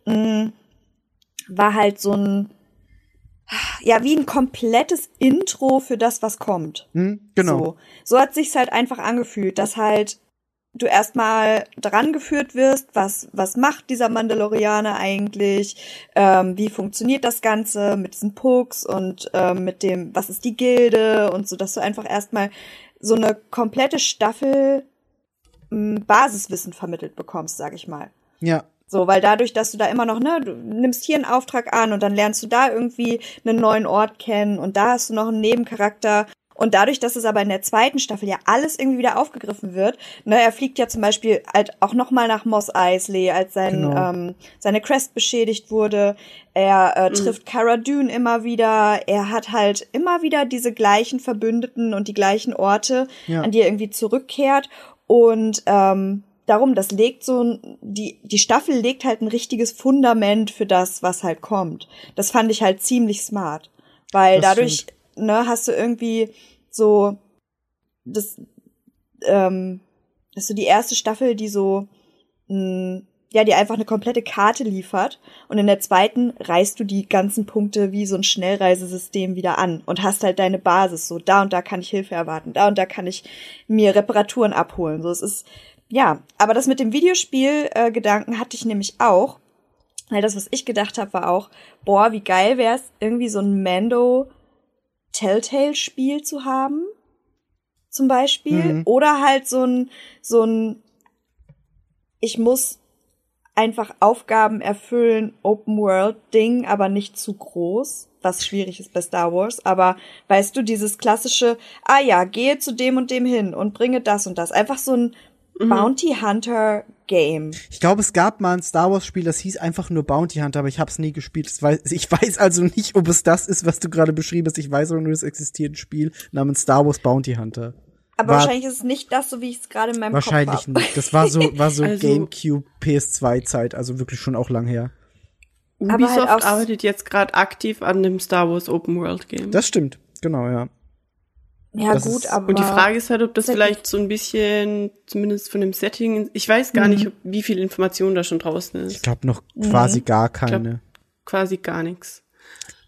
mh, war halt so ein, ja, wie ein komplettes Intro für das, was kommt. Hm? Genau. So, so hat sich's halt einfach angefühlt, dass halt du erstmal dran geführt wirst, was, was macht dieser Mandalorianer eigentlich, ähm, wie funktioniert das Ganze mit diesen Pucks und ähm, mit dem, was ist die Gilde und so, dass du einfach erstmal so eine komplette Staffel m, Basiswissen vermittelt bekommst, sag ich mal. Ja. So, weil dadurch, dass du da immer noch, ne, du nimmst hier einen Auftrag an und dann lernst du da irgendwie einen neuen Ort kennen und da hast du noch einen Nebencharakter. Und dadurch, dass es aber in der zweiten Staffel ja alles irgendwie wieder aufgegriffen wird, ne, er fliegt ja zum Beispiel halt auch nochmal nach Moss Eisley, als sein, Genau. ähm, seine Crest beschädigt wurde. Er äh, trifft Cara Dune immer wieder. Er hat halt immer wieder diese gleichen Verbündeten und die gleichen Orte, Ja. an die er irgendwie zurückkehrt. Und ähm, darum, das legt so ein, die, die Staffel legt halt ein richtiges Fundament für das, was halt kommt. Das fand ich halt ziemlich smart. Weil Das dadurch, ne, hast du irgendwie so das, ähm, hast du die erste Staffel, die so, mh, ja, die einfach eine komplette Karte liefert. Und in der zweiten reißt du die ganzen Punkte wie so ein Schnellreisesystem wieder an und hast halt deine Basis. So, da und da kann ich Hilfe erwarten, da und da kann ich mir Reparaturen abholen. So, es ist, ja, aber das mit dem Videospiel-Gedanken äh, Gedanken hatte ich nämlich auch. Weil das, was ich gedacht habe, war auch, boah, wie geil wäre es, irgendwie so ein Mando Telltale-Spiel zu haben. Zum Beispiel. Mhm. Oder halt so ein, so ein, ich muss einfach Aufgaben erfüllen, Open World Ding, aber nicht zu groß, was schwierig ist bei Star Wars. Aber weißt du, dieses klassische, ah ja, gehe zu dem und dem hin und bringe das und das. Einfach so ein Bounty Hunter Game. Ich glaube, es gab mal ein Star Wars Spiel, das hieß einfach nur Bounty Hunter, aber ich habe es nie gespielt. Ich weiß also nicht, ob es das ist, was du gerade beschrieben hast. Ich weiß aber nur, es existiert ein Spiel namens Star Wars Bounty Hunter. Aber War- wahrscheinlich ist es nicht das, so wie ich es gerade in meinem Wahrscheinlich Kopf habe. nicht. Das war so, war so Also- GameCube PS2 Zeit, also wirklich schon auch lang her. Aber Ubisoft halt arbeitet jetzt gerade aktiv an dem Star Wars Open World Game. Das stimmt, genau, ja. Ja, Das gut, ist- aber. Und die Frage ist halt, ob das vielleicht so ein bisschen, zumindest von dem Setting, ich weiß gar Mhm. nicht, ob, wie viel Information da schon draußen Ich ist. glaube noch quasi gar keine. Quasi gar nichts.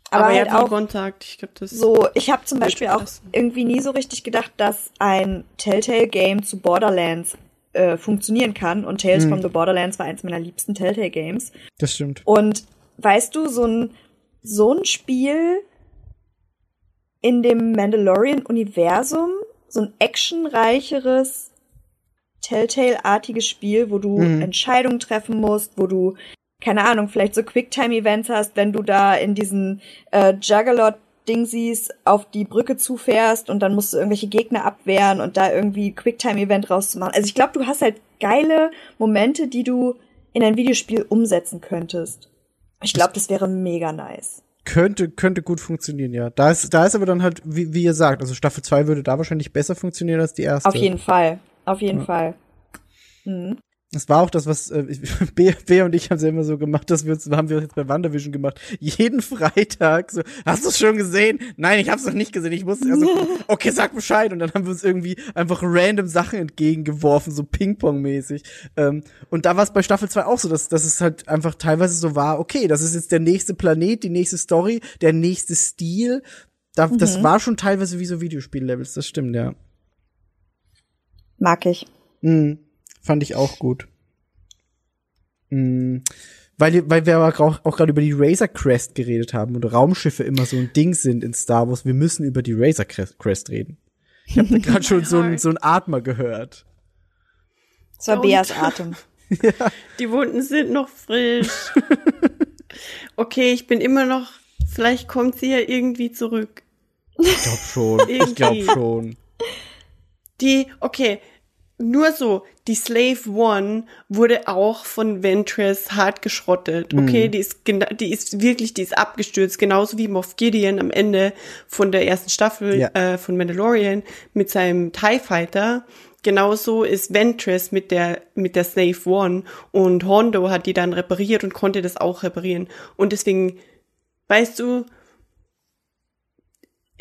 Aber, Aber, halt auch Ron sagt, ich glaube, das so, ich habe zum Beispiel auch irgendwie nie so richtig gedacht, dass ein Telltale-Game zu Borderlands äh, funktionieren kann. Und Tales Hm. from the Borderlands war eins meiner liebsten Telltale-Games. Das stimmt. Und weißt du, so ein, so ein Spiel in dem Mandalorian-Universum, so ein actionreicheres, Telltale-artiges Spiel, wo du Mhm. Entscheidungen treffen musst, wo du, keine Ahnung, vielleicht so Quicktime-Events hast, wenn du da in diesen äh, Juggernaut-Dingsies auf die Brücke zufährst und dann musst du irgendwelche Gegner abwehren und da irgendwie Quicktime-Event rauszumachen. Also ich glaube, du hast halt geile Momente, die du in ein Videospiel umsetzen könntest. Ich glaube, das wäre mega nice. Könnte, könnte gut funktionieren, ja. Da ist, da ist aber dann halt, wie, wie ihr sagt, also Staffel 2 würde da wahrscheinlich besser funktionieren als die erste. Auf jeden Fall. Auf jeden Ja. Fall. Mhm. Das war auch das, was äh, Bea, Bea und ich haben es ja immer so gemacht, dass wir uns, haben wir jetzt bei WandaVision gemacht. Jeden Freitag so, hast du es schon gesehen? Nein, ich hab's noch nicht gesehen. Ich muss also okay, sag Bescheid und dann haben wir uns irgendwie einfach random Sachen entgegengeworfen, so Ping-Pong-mäßig. Ähm, und da war es bei Staffel 2 auch so, dass, dass es halt einfach teilweise so war, okay, das ist jetzt der nächste Planet, die nächste Story, der nächste Stil. Da, Das Mhm. war schon teilweise wie so Videospiel-Levels, das stimmt, ja. Mag ich. Mhm. Fand ich auch gut. Mhm. Weil, weil wir aber auch, auch gerade über die Razor Crest geredet haben und Raumschiffe immer so ein Ding sind in Star Wars. Wir müssen über die Razor Crest reden. Ich habe gerade schon so ein, so ein Atmer gehört. Das war Beas Atem. Die Wunden sind noch frisch. okay, ich bin immer noch. Vielleicht kommt sie ja irgendwie zurück. Ich glaube schon. ich glaube schon. Die, okay, nur so, die Slave One wurde auch von Ventress hart geschrottet. Okay, die ist die ist wirklich, die ist abgestürzt, genauso wie Moff Gideon am Ende von der ersten Staffel Ja. äh, von Mandalorian mit seinem TIE Fighter. Genauso ist Ventress mit der, mit der Slave One und Hondo hat die dann repariert und konnte das auch reparieren. Und deswegen, weißt du,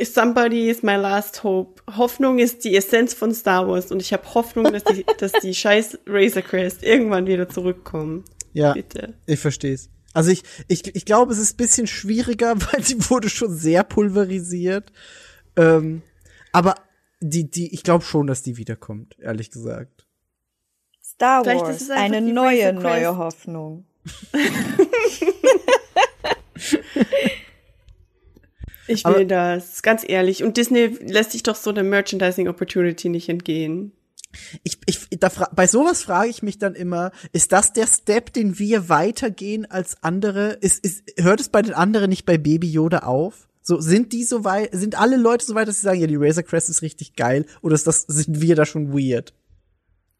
somebody is my last hope. Hoffnung ist die Essenz von Star Wars und ich habe Hoffnung, dass die, dass die scheiß Razor Crest irgendwann wieder zurückkommen. Ja, Bitte. ich versteh's. Also ich, ich, ich glaube, es ist ein bisschen schwieriger, weil sie wurde schon sehr pulverisiert. Ähm, aber die, die, ich glaube schon, dass die wiederkommt, ehrlich gesagt. Star Vielleicht Wars, ist es einfach eine die neue, neue Hoffnung. Ich Aber- will das, ganz ehrlich. Und Disney lässt sich doch so eine Merchandising Opportunity nicht entgehen. Ich, ich, da bei sowas frage ich mich dann immer, ist das der Step, den wir weitergehen als andere? Ist, ist, hört es bei den anderen nicht bei Baby Yoda auf? So, sind die so weit, sind alle Leute so weit, dass sie sagen, ja, die Razor Crest ist richtig geil? Oder ist das, sind wir da schon weird?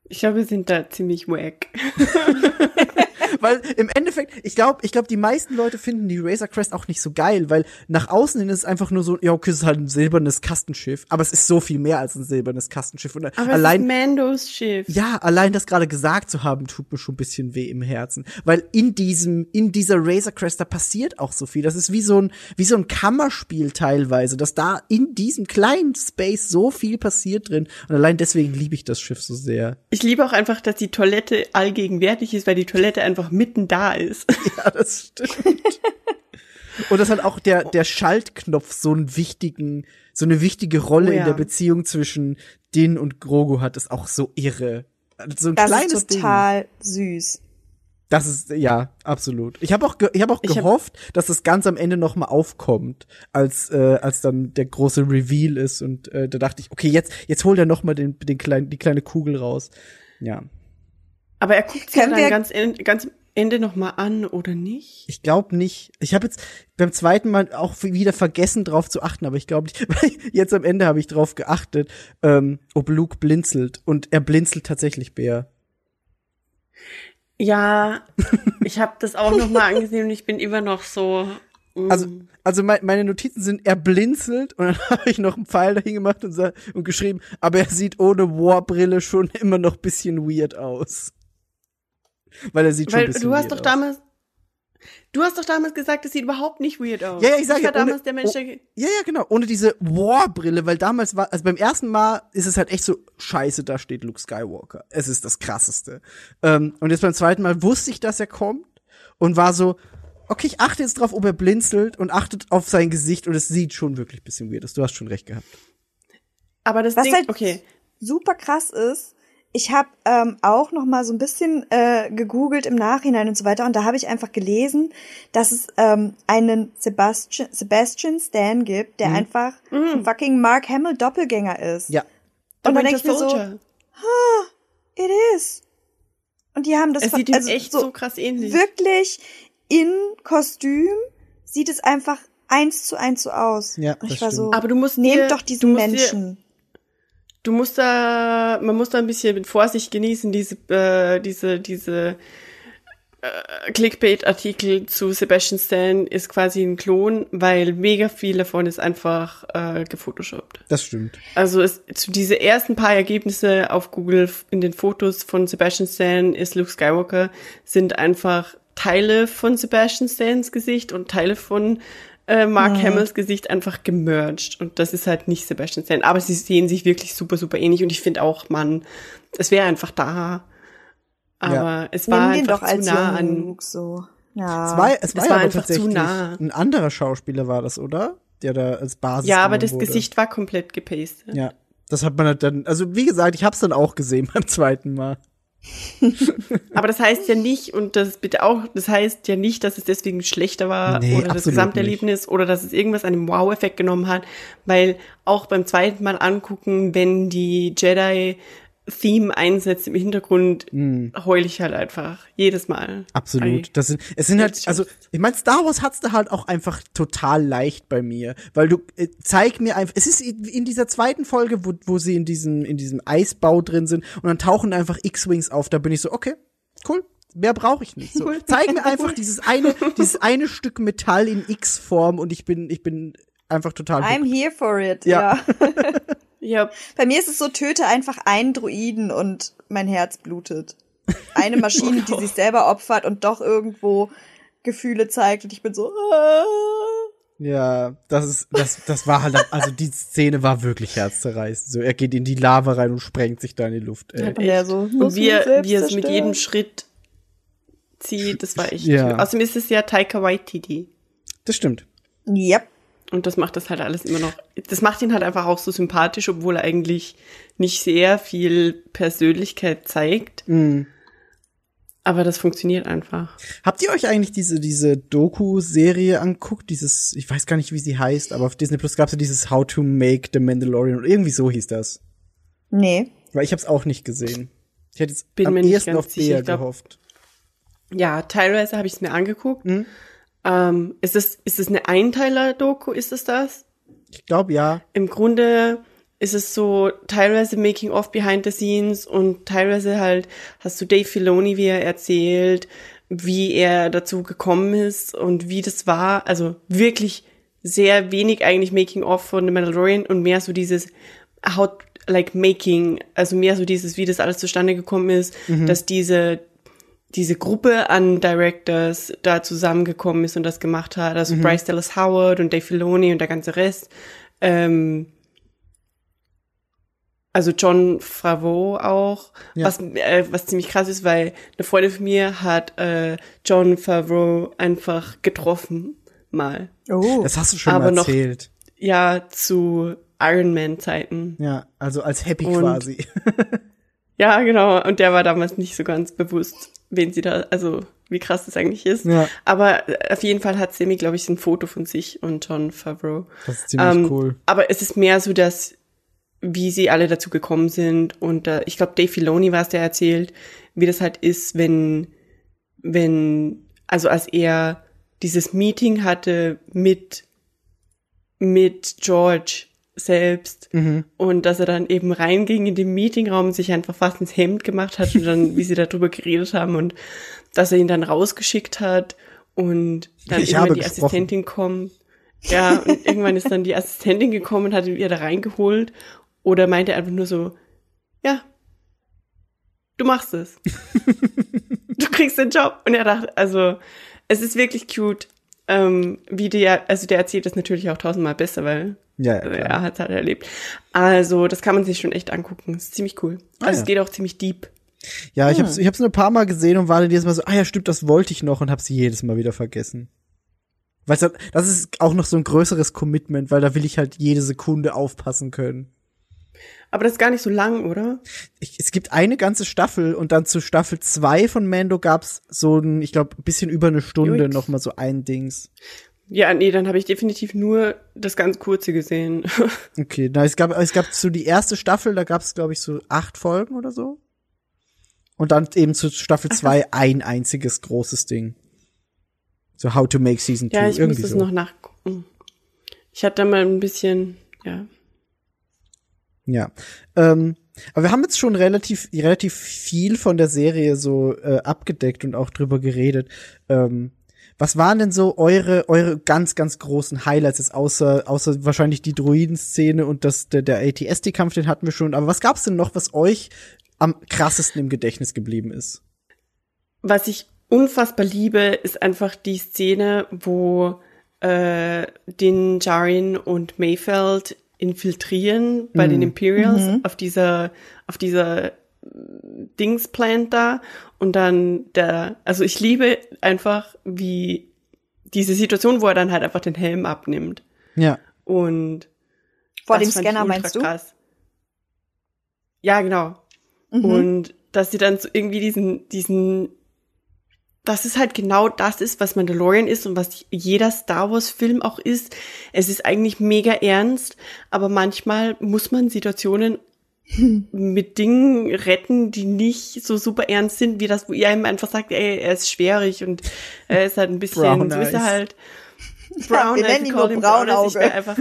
Ich glaube, wir sind da ziemlich wack. Weil im Endeffekt, ich glaube, ich glaube, die meisten Leute finden die Razor Crest auch nicht so geil, weil nach außen hin ist es einfach nur so, ja, okay, es ist halt ein silbernes Kastenschiff, aber es ist so viel mehr als ein silbernes Kastenschiff. Und Aber allein, es ist Mandos Schiff. ja, allein das gerade gesagt zu haben, tut mir schon ein bisschen weh im Herzen. Weil in diesem, in dieser Razor Crest, da passiert auch so viel. Das ist wie so ein, wie so ein Kammerspiel teilweise, dass da in diesem kleinen Space so viel passiert drin. Und allein deswegen liebe ich das Schiff so sehr. Ich liebe auch einfach, dass die Toilette allgegenwärtig ist, weil die Toilette einfach mitten da ist. Ja, das stimmt. Und das hat auch der, der Schaltknopf so einen wichtigen, so eine wichtige Rolle Oh ja. in der Beziehung zwischen Din und Grogu hat, ist auch so irre. So ein Das kleines ist Ding. total süß. Das ist ja absolut. Ich habe auch ge ich habe auch Ich hab- gehofft, dass das ganz am Ende noch mal aufkommt, als äh, als dann der große Reveal ist und äh, da dachte ich, okay, jetzt jetzt holt er noch mal den den kleinen die kleine Kugel raus. Ja, Aber er guckt sie ja Können dann wir- ganz, ganz am Ende noch mal an, oder nicht? ich glaube nicht. Ich habe jetzt beim zweiten Mal auch wieder vergessen drauf zu achten, aber ich glaube nicht. weil Jetzt am Ende habe ich drauf geachtet, ähm, ob Luke blinzelt und er blinzelt tatsächlich Bär. Ja, ich habe das auch noch mal angesehen und ich bin immer noch so. mm. Also, also mein, meine Notizen sind, er blinzelt und dann habe ich noch einen Pfeil dahin gemacht und, und geschrieben, aber er sieht ohne Warbrille schon immer noch bisschen weird aus. Weil er sieht schon ein Weil bisschen du hast doch aus. damals, du hast doch damals gesagt, es sieht überhaupt nicht weird aus. Ja, ja, ich sag war ja, ohne- damals der Mensch, oh- Ja, ja, genau. Ohne diese Warbrille, weil damals war, also beim ersten Mal ist es halt echt so, scheiße, da steht Luke Skywalker. Es ist das krasseste. Ähm, und jetzt beim zweiten Mal wusste ich, dass er kommt und war so, okay, ich achte jetzt drauf, ob er blinzelt und achtet auf sein Gesicht und es sieht schon wirklich ein bisschen weird aus. Du hast schon recht gehabt. Aber das Was Ding, halt okay. super krass ist, ich habe ähm, auch noch mal so ein bisschen äh, gegoogelt im Nachhinein und so weiter und da habe ich einfach gelesen, dass es ähm, einen Sebastian, Sebastian Stan gibt, der einfach ein fucking Mark Hamill Doppelgänger ist. Ja. Und dann denke ich mir so, Soldier. it is. Und die haben das es sieht also echt so, krass ähnlich. wirklich in Kostüm sieht es einfach eins zu eins so aus. Ja, und das ich war so, stimmt. Aber du musst nehmt dir, doch diesen musst dir- Menschen. Du musst da, man muss da ein bisschen mit Vorsicht genießen, diese, äh, diese, diese äh, Clickbait-Artikel zu Sebastian Stan ist quasi ein Klon, weil mega viel davon ist einfach äh, gefotoshoppt. Das stimmt. Also es, zu diese ersten paar Ergebnisse auf Google in den Fotos von Sebastian Stan ist Luke Skywalker sind einfach Teile von Sebastian Stans Gesicht und Teile von äh, Mark Hamills Gesicht einfach gemerged und das ist halt nicht Sebastian Stan, aber sie sehen sich wirklich super super ähnlich und ich finde auch, man, es wäre einfach da, aber Ja. es war Nimm einfach doch zu als nah an. So. Ja. Es war, es war, war ja aber einfach zu tatsächlich nah. ein anderer Schauspieler war das, oder? Der da als Basis Ja, aber das wurde. Gesicht war komplett gepastet. Ja. Das hat man halt dann, also wie gesagt, ich hab's dann auch gesehen beim zweiten Mal. Aber das heißt ja nicht, und das bitte auch, das heißt ja nicht, dass es deswegen schlechter war Nee, oder das Gesamterlebnis oder dass es irgendwas an dem Wow-Effekt genommen hat, weil auch beim zweiten Mal angucken, wenn die Jedi Theme einsetzt im Hintergrund, heul ich halt einfach. Jedes Mal. Mm. Absolut. Das sind, es sind halt, Jetzt also, ich mein, Star Wars hat's da halt auch einfach total leicht bei mir, weil du, äh, zeig mir einfach, es ist in in dieser zweiten Folge, wo, wo sie in diesem, in diesem Eisbau drin sind und dann tauchen einfach X-Wings auf, da bin ich so, okay, cool. Mehr brauche ich nicht. So, zeig mir einfach dieses eine, dieses eine Stück Metall in X-Form und ich bin, ich bin einfach total. I'm here for it. Ja. Ja. Ja, Bei mir ist es so, töte einfach einen Druiden und mein Herz blutet. Eine Maschine, die sich selber opfert und doch irgendwo Gefühle zeigt und ich bin so. Ah. Ja, das ist, das, das war halt, also die Szene war wirklich herzzerreißend. So, er geht in die Lava rein und sprengt sich da in die Luft. Ey. Und der so, und wie, er- wie er es mit jedem Schritt zieht, das war echt. Ja. Außerdem ist es ja Taika Waititi. Das stimmt. Yep. Und das macht das halt alles immer noch. Das macht ihn halt einfach auch so sympathisch, obwohl er eigentlich nicht sehr viel Persönlichkeit zeigt. Aber das funktioniert einfach. Habt ihr euch eigentlich diese, diese Doku-Serie anguckt? Dieses, ich weiß gar nicht, wie sie heißt, aber auf Disney Plus gab's ja dieses How to Make the Mandalorian und irgendwie so hieß das. Nee. Weil ich hab's auch nicht gesehen. Ich hätte jetzt Bin am mir ganz auf sicher. Bea gehofft. Ja, teilweise habe ich es mir angeguckt. Ähm, ist es ist es eine Einteiler-Doku? Ist es das? Ich glaube ja. Im Grunde ist es so teilweise Making of Behind the Scenes und teilweise halt hast du Dave Filoni, wie er erzählt, wie er dazu gekommen ist und wie das war. Also wirklich sehr wenig eigentlich Making of von The Mandalorian und mehr so dieses how like making, also mehr so dieses, wie das alles zustande gekommen ist, dass diese diese Gruppe an Directors da zusammengekommen ist und das gemacht hat. Also Bryce Dallas Howard und Dave Filoni und der ganze Rest. Ähm, also John Favreau auch, Ja. was, äh, was ziemlich krass ist, weil eine Freundin von mir hat äh, John Favreau einfach getroffen mal. Oh. Das hast du schon Aber mal noch- erzählt. Ja, zu Iron Man Zeiten. Ja, also als Happy Und- quasi. Ja, genau. Und der war damals nicht so ganz bewusst, wen sie da, also wie krass das eigentlich ist. Ja. Aber äh, auf jeden Fall hat Semi, glaube ich, ein Foto von sich und John Favreau. Das ist ziemlich Ähm, cool. Aber es ist mehr so, dass wie sie alle dazu gekommen sind und äh, ich glaube Dave Filoni war es, der erzählt, wie das halt ist, wenn wenn also als er dieses Meeting hatte mit mit George selbst und dass er dann eben reinging in den Meetingraum und sich einfach fast ins Hemd gemacht hat und dann, wie sie darüber geredet haben und dass er ihn dann rausgeschickt hat und dann Ich irgendwann die gesprochen. Assistentin kommt. Ja, und irgendwann ist dann die Assistentin gekommen und hat ihn wieder da reingeholt oder meinte einfach nur so, ja, du machst es. du kriegst den Job. Und er dachte, also, es ist wirklich cute, ähm, wie der, also der erzählt das natürlich auch tausendmal besser, weil Ja, ja, also klar. er hat halt erlebt. Also, das kann man sich schon echt angucken. Das ist ziemlich cool. Ah, Also, ja. es geht auch ziemlich deep. Ja, ich hab's, ich hab's nur ein paar Mal gesehen und war dann jedes Mal so, ah ja, stimmt, das wollte ich noch und hab sie jedes Mal wieder vergessen. Weißt du, das ist auch noch so ein größeres Commitment, weil da will ich halt jede Sekunde aufpassen können. Aber das ist gar nicht so lang, oder? Ich, es gibt eine ganze Staffel und dann zu Staffel zwei von Mando gab's so ein, ich glaube, ein bisschen über eine Stunde Ui. noch mal so ein Dings. Ja, nee, dann habe ich definitiv nur das ganz kurze gesehen. Okay, na, es gab, es gab so die erste Staffel, da gab's glaube ich so acht Folgen oder so. Und dann eben zu Staffel zwei ein einziges großes Ding. So How to Make Season 2, ja, ich muss irgendwie das so. noch nachgucken. Ich hatte da mal ein bisschen, ja. Ja. Ähm, aber wir haben jetzt schon relativ, relativ viel von der Serie so äh, abgedeckt und auch drüber geredet. Ähm, was waren denn so eure, eure ganz, ganz großen Highlights jetzt außer, außer wahrscheinlich die Druiden-Szene und das, der, der ATST-Kampf, den hatten wir schon. Aber was gab's denn noch, was euch am krassesten im Gedächtnis geblieben ist? Was ich unfassbar liebe, ist einfach die Szene, wo äh, den Jarin und Mayfeld infiltrieren bei den Imperials auf dieser auf dieser Dingsplant da und dann der also ich liebe einfach wie diese Situation, wo er dann halt einfach den Helm abnimmt Ja. und Vor dem Scanner meinst du? Krass. Ja, genau. Mhm. Und dass sie dann so irgendwie diesen, diesen, das ist halt genau das ist, was Mandalorian ist und was jeder Star Wars Film auch ist. Es ist eigentlich mega ernst, aber manchmal muss man Situationen mit Dingen retten, die nicht so super ernst sind, wie das, wo ihr ihm einfach sagt, ey, er ist schwierig und er ist halt ein bisschen, Brown so ist er halt. Brown wir Eyes, nennen ihn nur Brown. Braunauge. Wär einfach,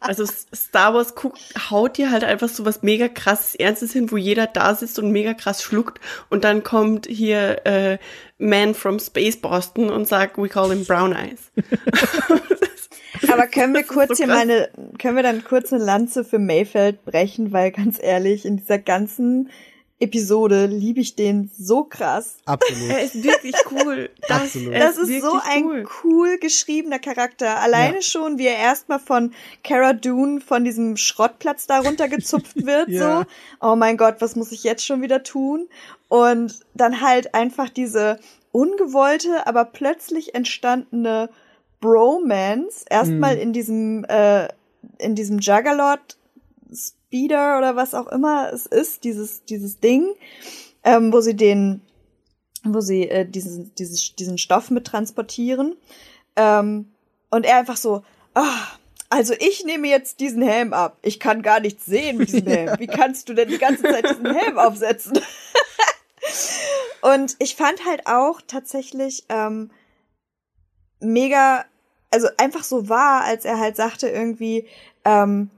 also Star Wars guckt, haut dir halt einfach so was mega krasses Ernstes hin, wo jeder da sitzt und mega krass schluckt und dann kommt hier äh, Man from Space Boston und sagt, we call him Brown Eyes. Aber können wir ist kurz so hier krass. mal eine, können wir dann kurz eine Lanze für Mayfeld brechen, weil ganz ehrlich, in dieser ganzen Episode liebe ich den so krass. Absolut. Er ist wirklich cool. Das, Absolut. Das ist wirklich so ein cool. cool geschriebener Charakter. Alleine Ja. schon, wie er erstmal von Cara Dune von diesem Schrottplatz da runtergezupft wird, Ja. so. Oh mein Gott, was muss ich jetzt schon wieder tun? Und dann halt einfach diese ungewollte, aber plötzlich entstandene Bromance. Erstmal Mhm. in diesem, äh, in diesem Juggernaut Speeder oder was auch immer es ist, dieses, dieses Ding, ähm, wo sie den, wo sie äh, diesen, dieses, diesen Stoff mit transportieren. Ähm, und er einfach so, ah, also ich nehme jetzt diesen Helm ab. Ich kann gar nichts sehen mit diesem Helm. Wie kannst du denn die ganze Zeit diesen Helm aufsetzen? und ich fand halt auch tatsächlich ähm, mega, also einfach so wahr, als er halt sagte irgendwie, ähm,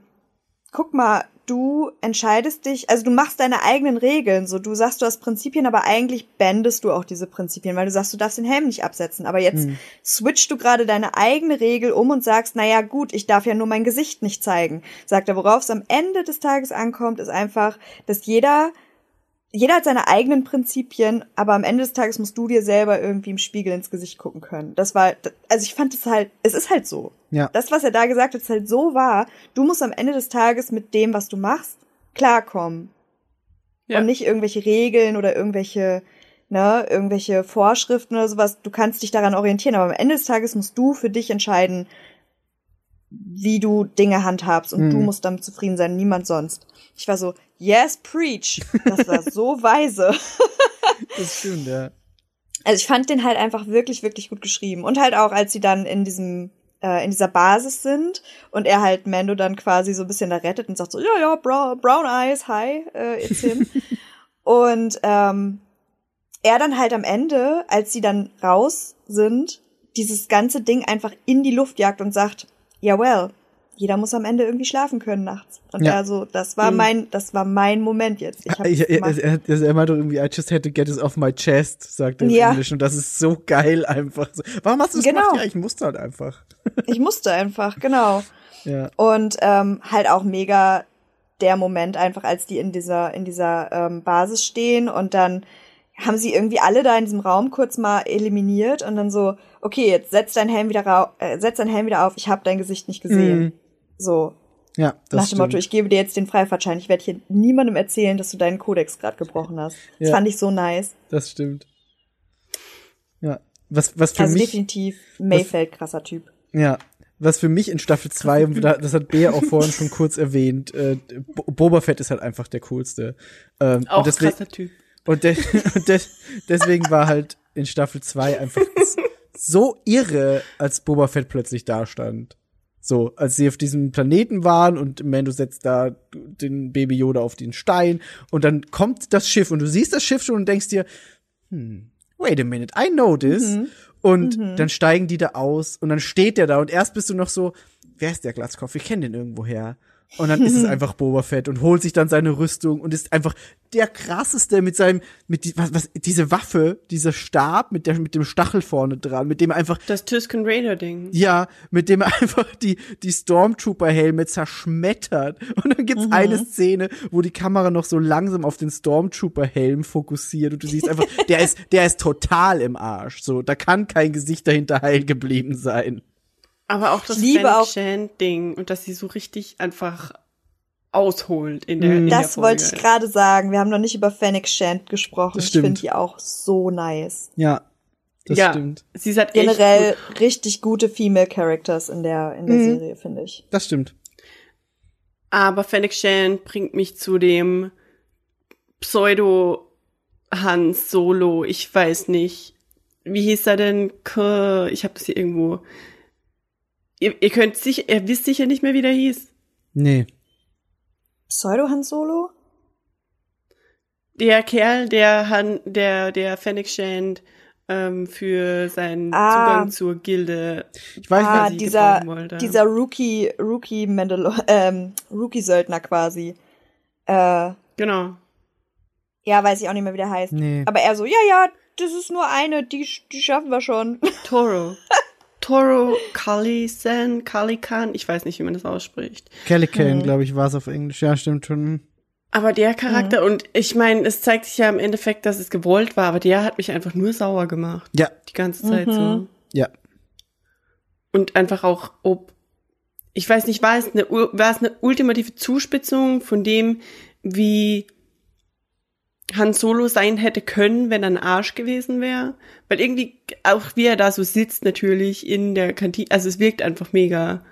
guck mal, du entscheidest dich, also du machst deine eigenen Regeln, so du sagst, du hast Prinzipien, aber eigentlich bändest du auch diese Prinzipien, weil du sagst, du darfst den Helm nicht absetzen, aber jetzt Hm. switchst du gerade deine eigene Regel um und sagst, naja gut, ich darf ja nur mein Gesicht nicht zeigen. Sagt er, worauf es am Ende des Tages ankommt, ist einfach, dass jeder jeder hat seine eigenen Prinzipien, aber am Ende des Tages musst du dir selber irgendwie im Spiegel ins Gesicht gucken können. Das war, also ich fand es halt, es ist halt so. Ja. Das, was er da gesagt hat, ist halt so wahr. Du musst am Ende des Tages mit dem, was du machst, klarkommen. Ja. Und nicht irgendwelche Regeln oder irgendwelche, ne, irgendwelche Vorschriften oder sowas. Du kannst dich daran orientieren, aber am Ende des Tages musst du für dich entscheiden, wie du Dinge handhabst und Mhm. du musst damit zufrieden sein, niemand sonst. Ich war so, yes, preach. Das war so weise. Das stimmt, ja. Also ich fand den halt einfach wirklich, wirklich gut geschrieben. Und halt auch, als sie dann in diesem, äh, in dieser Basis sind und er halt Mando dann quasi so ein bisschen da rettet und sagt so, ja, ja, Brown, brown Eyes, hi, äh, it's him. und ähm, er dann halt am Ende, als sie dann raus sind, dieses ganze Ding einfach in die Luft jagt und sagt, ja, well, jeder muss am Ende irgendwie schlafen können nachts. Und Ja. er so, das war mein, das war mein Moment jetzt. Ich Ich, er, er, er, meinte irgendwie, I just had to get it off my chest, sagt er im Ja. Englischen. Und das ist so geil einfach. Warum hast du das Genau. gemacht? Ja, ich musste halt einfach. ich musste einfach, genau. Ja. Und ähm, halt auch mega der Moment einfach, als die in dieser, in dieser ähm, Basis stehen und dann haben sie irgendwie alle da in diesem Raum kurz mal eliminiert und dann so, okay, jetzt setz dein Helm wieder rau äh, setz dein Helm wieder auf, ich habe dein Gesicht nicht gesehen. Mhm. So. Ja, das Nach dem stimmt. Motto, ich gebe dir jetzt den Freifahrtschein. Ich werde hier niemandem erzählen, dass du deinen Kodex gerade gebrochen hast. Das Ja. fand ich so nice. Das stimmt. Ja. Was, was für Also mich, definitiv Mayfeld, krasser Typ. ja, was für mich in Staffel 2, und da- das hat Bea auch vorhin schon kurz erwähnt, äh, Bo- Boba Fett ist halt einfach der coolste. Ähm, Auch und deswegen, krasser Typ. Und, de und de deswegen war halt in Staffel 2 einfach so irre, als Boba Fett plötzlich da stand. So, als sie auf diesem Planeten waren und Mando setzt da den Baby Yoda auf den Stein und dann kommt das Schiff und du siehst das Schiff schon und denkst dir, hm, wait a minute, I know this. Und dann steigen die da aus und dann steht der da und erst bist du noch so, wer ist der Glatzkopf? Ich kenne den irgendwoher. Und dann ist es einfach Boba Fett und holt sich dann seine Rüstung und ist einfach der krasseste mit seinem, mit die, was, was, diese Waffe, dieser Stab mit der, mit dem Stachel vorne dran, mit dem er einfach, Das Tusken Raider Ding. ja, mit dem er einfach die, die Stormtrooper-Helme zerschmettert. Und dann gibt's eine Szene, wo die Kamera noch so langsam auf den Stormtrooper-Helm fokussiert und du siehst einfach, der ist, der ist total im Arsch. So, da kann kein Gesicht dahinter heil geblieben sein. Aber auch das Ich liebe Fennec auch- Shand Ding und dass sie so richtig einfach ausholt in der, in. Das der Folge. wollte ich gerade sagen. Wir haben noch nicht über Fennec Shand gesprochen. Das Ich finde die auch so nice. Ja, das ja, stimmt. sie ist halt Generell echt gut. richtig gute Female Characters in der, in der Mhm. Serie, finde ich. Das stimmt. Aber Fennec Shand bringt mich zu dem Pseudo Hans Solo. Ich weiß nicht. Wie hieß er denn? Ich habe das hier irgendwo. Ihr, ihr könnt sicher, ihr wisst sicher nicht mehr, wie der hieß. Nee. Pseudo Han Solo? Der Kerl, der Han, der, der Fennec Shand ähm, für seinen Ah. Zugang zur Gilde. Ich weiß Ah, nicht. sie dieser, dieser Rookie, Rookie Mandalor ähm, Rookie Söldner quasi. Äh, Genau. ja, weiß ich auch nicht mehr, wie der heißt. Nee. Aber er so, ja, ja, das ist nur eine, die, die schaffen wir schon. Toro. Toro Kalisan, Kalikan, ich weiß nicht, wie man das ausspricht. Calican, Mhm. glaube ich, war es auf Englisch. Ja, stimmt schon. Aber der Charakter, und ich meine, es zeigt sich ja im Endeffekt, dass es gewollt war, aber der hat mich einfach nur sauer gemacht. Ja, Die ganze Zeit Mhm. so. ja. Und einfach auch, ob, ich weiß nicht, war es eine, war es eine ultimative Zuspitzung von dem, wie Han Solo sein hätte können, wenn er ein Arsch gewesen wäre? Weil irgendwie, auch wie er da so sitzt natürlich in der Kantine, also es wirkt einfach mega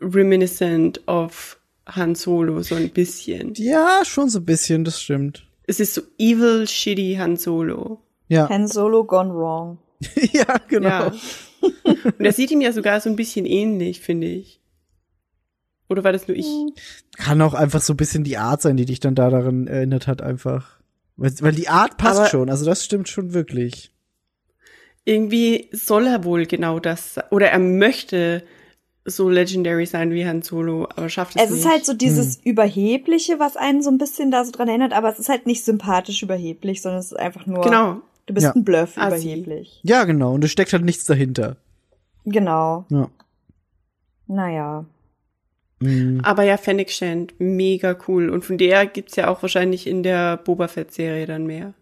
reminiscent of Han Solo, so ein bisschen. Ja, schon so ein bisschen, das stimmt. Es ist so evil, shitty Han Solo. Ja, Han Solo gone wrong. ja, genau. Ja. Und er sieht ihm ja sogar so ein bisschen ähnlich, finde ich. Oder war das nur ich? Kann auch einfach so ein bisschen die Art sein, die dich dann da daran erinnert hat, einfach. Weil, weil die Art passt Aber- schon, also das stimmt schon wirklich. Irgendwie soll er wohl genau das, oder er möchte so legendary sein wie Han Solo, aber schafft es, Es nicht. ist halt so dieses Überhebliche, was einen so ein bisschen da so dran erinnert, aber es ist halt nicht sympathisch überheblich, sondern es ist einfach nur, Genau. du bist Ja. ein Bluff Assi. überheblich. Ja, genau. Und es steckt halt nichts dahinter. Genau. Ja. Naja. Mhm. Aber ja, Fennec Shand, mega cool. Und von der gibt's ja auch wahrscheinlich in der Boba Fett-Serie dann mehr.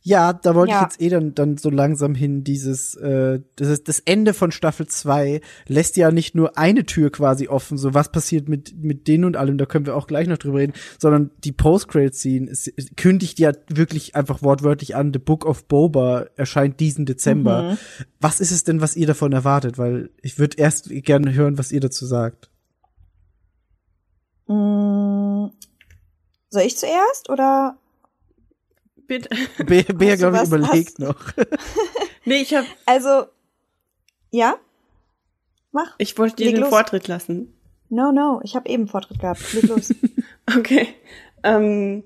Ja, da wollte Ja. ich jetzt eh dann, dann so langsam hin, dieses, äh, das, ist, das Ende von Staffel 2 lässt ja nicht nur eine Tür quasi offen, so was passiert mit, mit denen und allem, da können wir auch gleich noch drüber reden, sondern die Post-Credit-Scene kündigt ja wirklich einfach wortwörtlich an, The Book of Boba erscheint diesen Dezember. Was ist es denn, was ihr davon erwartet? Weil ich würde erst gerne hören, was ihr dazu sagt. Mm, soll ich zuerst oder? Bitte. Bea, Bea glaube ich, überlegt Hast- noch. nee, ich hab, Also, ja? Mach. ich wollte dir Leg den los. Vortritt lassen. No, no, ich habe eben Vortritt gehabt. Leg los. Okay. Ähm,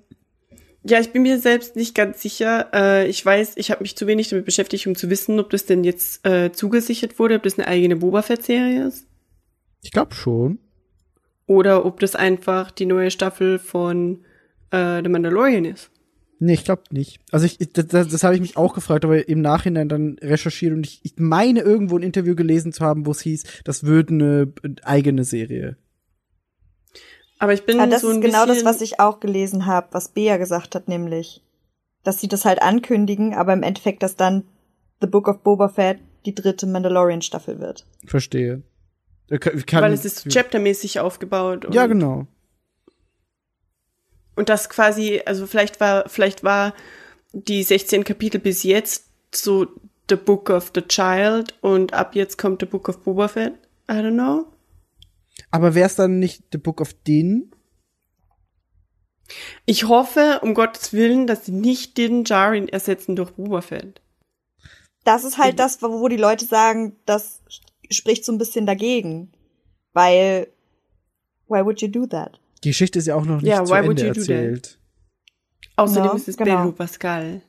ja, ich bin mir selbst nicht ganz sicher. Äh, ich weiß, ich habe mich zu wenig damit beschäftigt, um zu wissen, ob das denn jetzt äh, zugesichert wurde, ob das eine eigene Boba Fett-Serie ist. Ich glaube schon. Oder ob das einfach die neue Staffel von äh, The Mandalorian ist. Nee, ich glaube nicht. Also ich, das, das, das habe ich mich auch gefragt, aber im Nachhinein dann recherchiert und ich, ich meine irgendwo ein Interview gelesen zu haben, wo es hieß, das würde eine eigene Serie. Aber ich bin Ah, das so ein ist genau das, was ich auch gelesen habe, was Bea gesagt hat, nämlich, dass sie das halt ankündigen, aber im Endeffekt, dass dann The Book of Boba Fett die dritte Mandalorian-Staffel wird. Verstehe. Äh, kann- Weil es ist chaptermäßig aufgebaut. Und, Ja, genau. Und das quasi, also vielleicht war, vielleicht war die 16 Kapitel bis jetzt so The Book of the Child und ab jetzt kommt The Book of Boba Fett. I don't know. Aber wär's dann nicht The Book of Din? Ich hoffe, um Gottes Willen, dass sie nicht den Jarin ersetzen durch Boba Fett. Das ist halt das, wo wo die Leute sagen, das spricht so ein bisschen dagegen. Weil, why would you do that? Die Geschichte ist ja auch noch nicht Ja, zu why would Ende you do that? erzählt. Außerdem Ja, ist es genau. Pedro Pascal.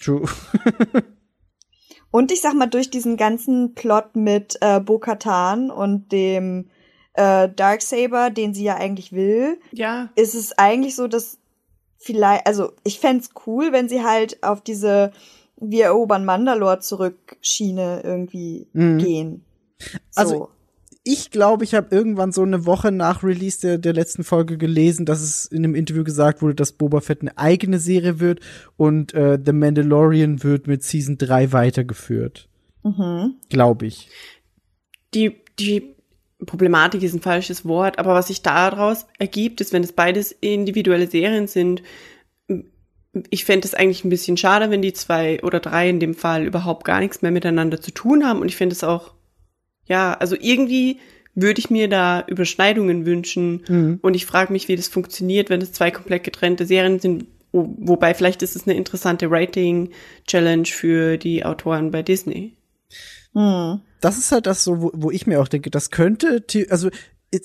True. Und ich sag mal, durch diesen ganzen Plot mit äh, Bo-Katan und dem äh, Darksaber, den sie ja eigentlich will, Ja, ist es eigentlich so, dass vielleicht, also ich fänd's cool, wenn sie halt auf diese Wir erobern Mandalore zurück Schiene irgendwie Mhm. gehen. So. Also, Ich glaube, ich habe irgendwann so eine Woche nach Release der, der letzten Folge gelesen, dass es in einem Interview gesagt wurde, dass Boba Fett eine eigene Serie wird und äh, The Mandalorian wird mit Season 3 weitergeführt. mhm. Glaube ich. die, die Problematik ist ein falsches Wort, aber was sich daraus ergibt, ist, wenn es beides individuelle Serien sind, ich fände es eigentlich ein bisschen schade, wenn die zwei oder drei in dem Fall überhaupt gar nichts mehr miteinander zu tun haben. Und ich finde es auch, ja, also irgendwie würde ich mir da Überschneidungen wünschen. Mhm. Und ich frage mich, wie das funktioniert, wenn es zwei komplett getrennte Serien sind. Wo, wobei vielleicht ist es eine interessante Writing-Challenge für die Autoren bei Disney. Hm. Das ist halt das so, wo, wo ich mir auch denke, das könnte, also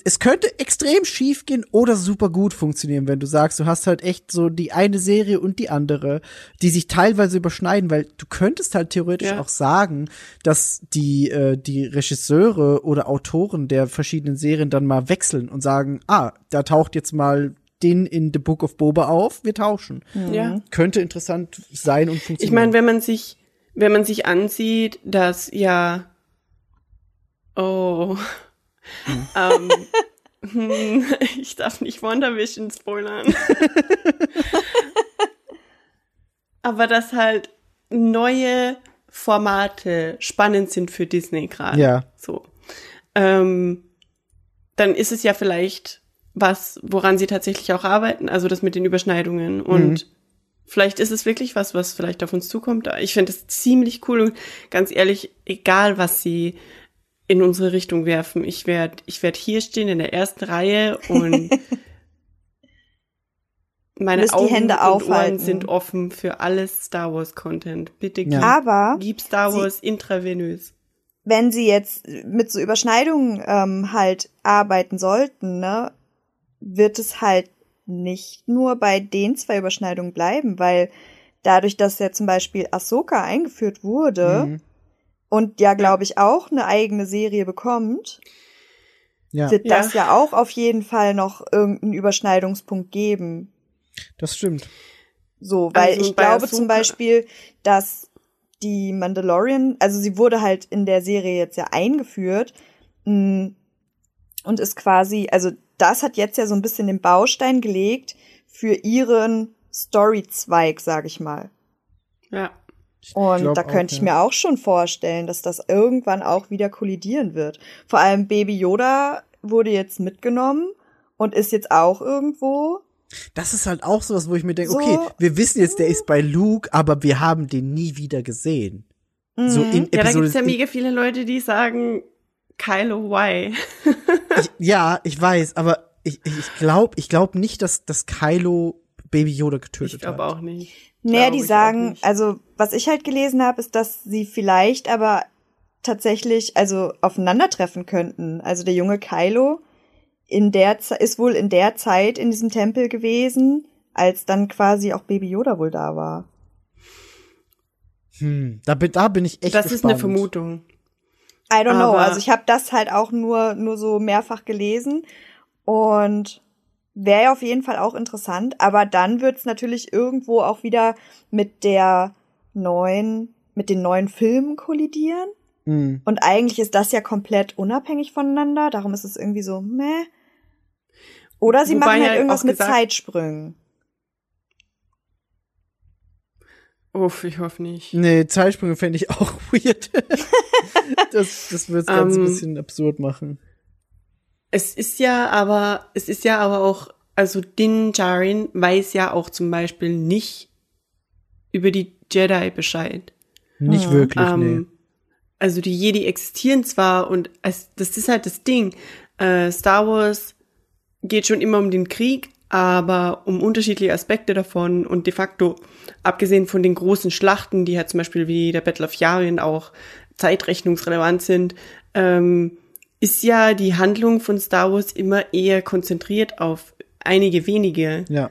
es- könnte extrem schief gehen oder super gut funktionieren, wenn du sagst, du hast halt echt so die eine Serie und die andere, die sich teilweise überschneiden, weil du könntest halt theoretisch Ja. auch sagen, dass die äh, die Regisseure oder Autoren der verschiedenen Serien dann mal wechseln und sagen, ah, da taucht jetzt mal den in The Book of Boba auf, wir tauschen. Ja. Könnte interessant sein und funktionieren. Ich meine, wenn man sich, wenn man sich ansieht, dass ja, oh, ähm, hm, ich darf nicht WandaVision spoilern. Aber dass halt neue Formate spannend sind für Disney gerade. Ja. So. Ähm, dann ist es ja vielleicht was, woran sie tatsächlich auch arbeiten, also das mit den Überschneidungen. Und vielleicht ist es wirklich was, was vielleicht auf uns zukommt. Ich finde es ziemlich cool und ganz ehrlich, egal was sie in unsere Richtung werfen, ich werde ich werd hier stehen in der ersten Reihe und meine die Augen Hände und aufhalten. Ohren sind offen für alles Star Wars Content. Bitte gib, Ja. Aber gib Star Sie- Wars intravenös. wenn sie jetzt mit so Überschneidungen ähm, halt arbeiten sollten, ne, wird es halt nicht nur bei den zwei Überschneidungen bleiben, weil dadurch, dass ja zum Beispiel Ahsoka eingeführt wurde Mhm. Und ja, glaube ich, auch eine eigene Serie bekommt, Ja, wird Ja. das ja auch auf jeden Fall noch irgendeinen Überschneidungspunkt geben. das stimmt. So, weil Also ich glaube zum Beispiel, dass die Mandalorian, also sie wurde halt in der Serie jetzt ja eingeführt mh, und ist quasi, also das hat jetzt ja so ein bisschen den Baustein gelegt für ihren Storyzweig, sag ich mal. Ja. Und glaub da auch, könnte ich ja. mir auch schon vorstellen, dass das irgendwann auch wieder kollidieren wird. Vor allem Baby Yoda wurde jetzt mitgenommen und ist jetzt auch irgendwo. Das ist halt auch sowas, wo ich mir denke, So. okay, wir wissen jetzt, der ist bei Luke, aber wir haben den nie wieder gesehen. So Mhm. in Ja, da Episode gibt's ja mega viele Leute, die sagen, Kylo, why? ich, ja, ich weiß, aber ich ich glaube, ich glaube nicht, dass dass Kylo Baby Yoda getötet Ich glaube hat. auch nicht. Naja, die sagen, also was ich halt gelesen habe, ist, dass sie vielleicht aber tatsächlich also aufeinandertreffen könnten. Also der junge Kylo in der Ze- ist wohl in der Zeit in diesem Tempel gewesen, als dann quasi auch Baby Yoda wohl da war. Hm, da bin da bin ich echt das ist eine gespannt. Vermutung. I don't know. Aber- Also ich habe das halt auch nur nur so mehrfach gelesen und wäre ja auf jeden Fall auch interessant. Aber dann wird's natürlich irgendwo auch wieder mit der neuen mit den neuen Filmen kollidieren. Hm. Und eigentlich ist das ja komplett unabhängig voneinander, darum ist es irgendwie so, meh. Oder sie Wobei machen halt ja irgendwas mit Zeitsprüngen. Uff, ich hoffe nicht. Nee, Zeitsprünge fände ich auch weird. das das wird's ganz ein Ähm, bisschen absurd machen. Es ist ja aber, es ist ja aber auch, also Din Djarin weiß ja auch zum Beispiel nicht über die Jedi Bescheid. Nicht wirklich, nee. Ähm, Also die Jedi existieren zwar und es, das ist halt das Ding. Äh, Star Wars geht schon immer um den Krieg, aber um unterschiedliche Aspekte davon und de facto, abgesehen von den großen Schlachten, die halt zum Beispiel wie der Battle of Yavin auch zeitrechnungsrelevant sind, ähm, ist ja die Handlung von Star Wars immer eher konzentriert auf einige wenige Ja.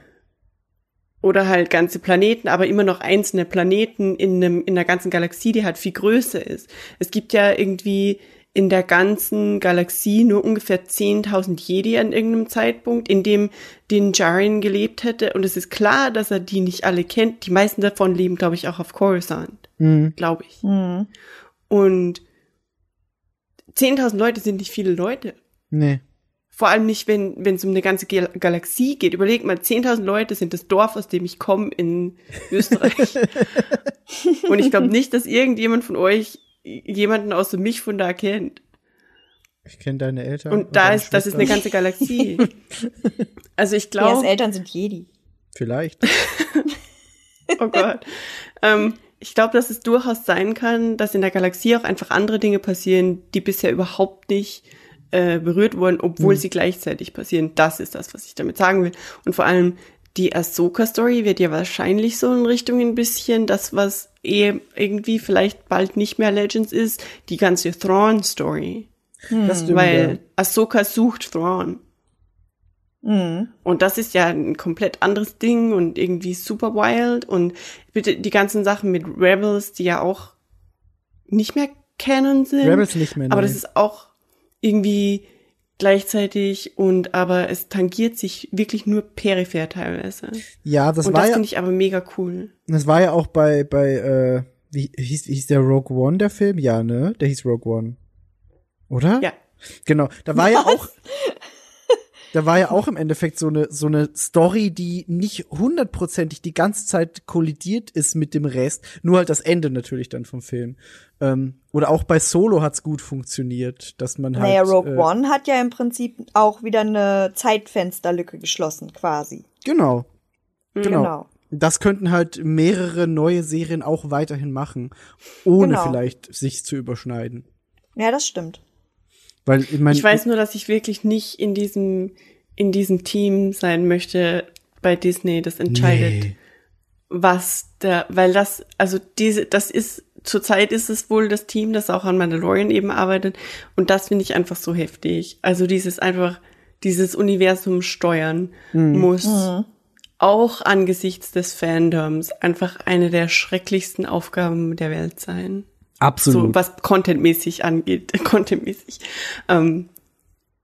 oder halt ganze Planeten, aber immer noch einzelne Planeten in einem in der ganzen Galaxie, die halt viel größer ist. Es gibt ja irgendwie in der ganzen Galaxie nur ungefähr 10.000 Jedi an irgendeinem Zeitpunkt, in dem den Jaren gelebt hätte. Und es ist klar, dass er die nicht alle kennt. Die meisten davon leben, glaube ich, auch auf Coruscant. Mhm. Glaube ich. Hm. Und 10.000 Leute sind nicht viele Leute. Nee. Vor allem nicht, wenn wenn es um eine ganze Gal Galaxie geht. Überleg mal, 10.000 Leute sind das Dorf, aus dem ich komme in Österreich. Und ich glaube nicht, dass irgendjemand von euch jemanden außer mich von da kennt. Ich kenne deine Eltern. Und da deine ist, das ist eine ganze Galaxie. Also ich glaube, Eltern sind Jedi. Vielleicht. oh Gott. ähm, ich glaube, dass es durchaus sein kann, dass in der Galaxie auch einfach andere Dinge passieren, die bisher überhaupt nicht äh, berührt wurden, obwohl Mhm. sie gleichzeitig passieren. Das ist das, was ich damit sagen will. Und vor allem die Ahsoka-Story wird ja wahrscheinlich so in Richtung ein bisschen das, was eh irgendwie vielleicht bald nicht mehr Legends ist, die ganze Thrawn-Story. Das stimmt. Weil Ahsoka sucht Thrawn. Mhm. Und das ist ja ein komplett anderes Ding und irgendwie super wild. Und bitte die ganzen Sachen mit Rebels, die ja auch nicht mehr Canon sind. Rebels nicht mehr. Aber nee. das ist auch irgendwie gleichzeitig und aber es tangiert sich wirklich nur peripher teilweise. ja, das und war das ja, finde ich aber mega cool. das war ja auch bei, bei, äh, wie hieß, hieß der Rogue One, der Film? Ja, ne? Der hieß Rogue One. Oder? Ja. Genau. Da war ja auch, da war ja auch im Endeffekt so eine, so eine Story, die nicht hundertprozentig die ganze Zeit kollidiert ist mit dem Rest. Nur halt das Ende natürlich dann vom Film. Ähm, oder auch bei Solo hat's gut funktioniert, dass man halt. Naja, Rogue äh, One hat ja im Prinzip auch wieder eine Zeitfensterlücke geschlossen, quasi. Genau. Genau. Genau. Das könnten halt mehrere neue Serien auch weiterhin machen, ohne Genau. vielleicht sich zu überschneiden. Ja, das stimmt. Weil ich meine, Ich weiß nur, dass ich wirklich nicht in diesem, in diesem Team sein möchte bei Disney, das entscheidet, Nee. was der, weil das, also diese, das ist, zurzeit ist es wohl das Team, das auch an Mandalorian eben arbeitet und das finde ich einfach so heftig. Also dieses einfach, dieses Universum steuern Mhm. muss auch angesichts des Fandoms einfach eine der schrecklichsten Aufgaben der Welt sein. Absolut. So was contentmäßig angeht, contentmäßig. Ähm,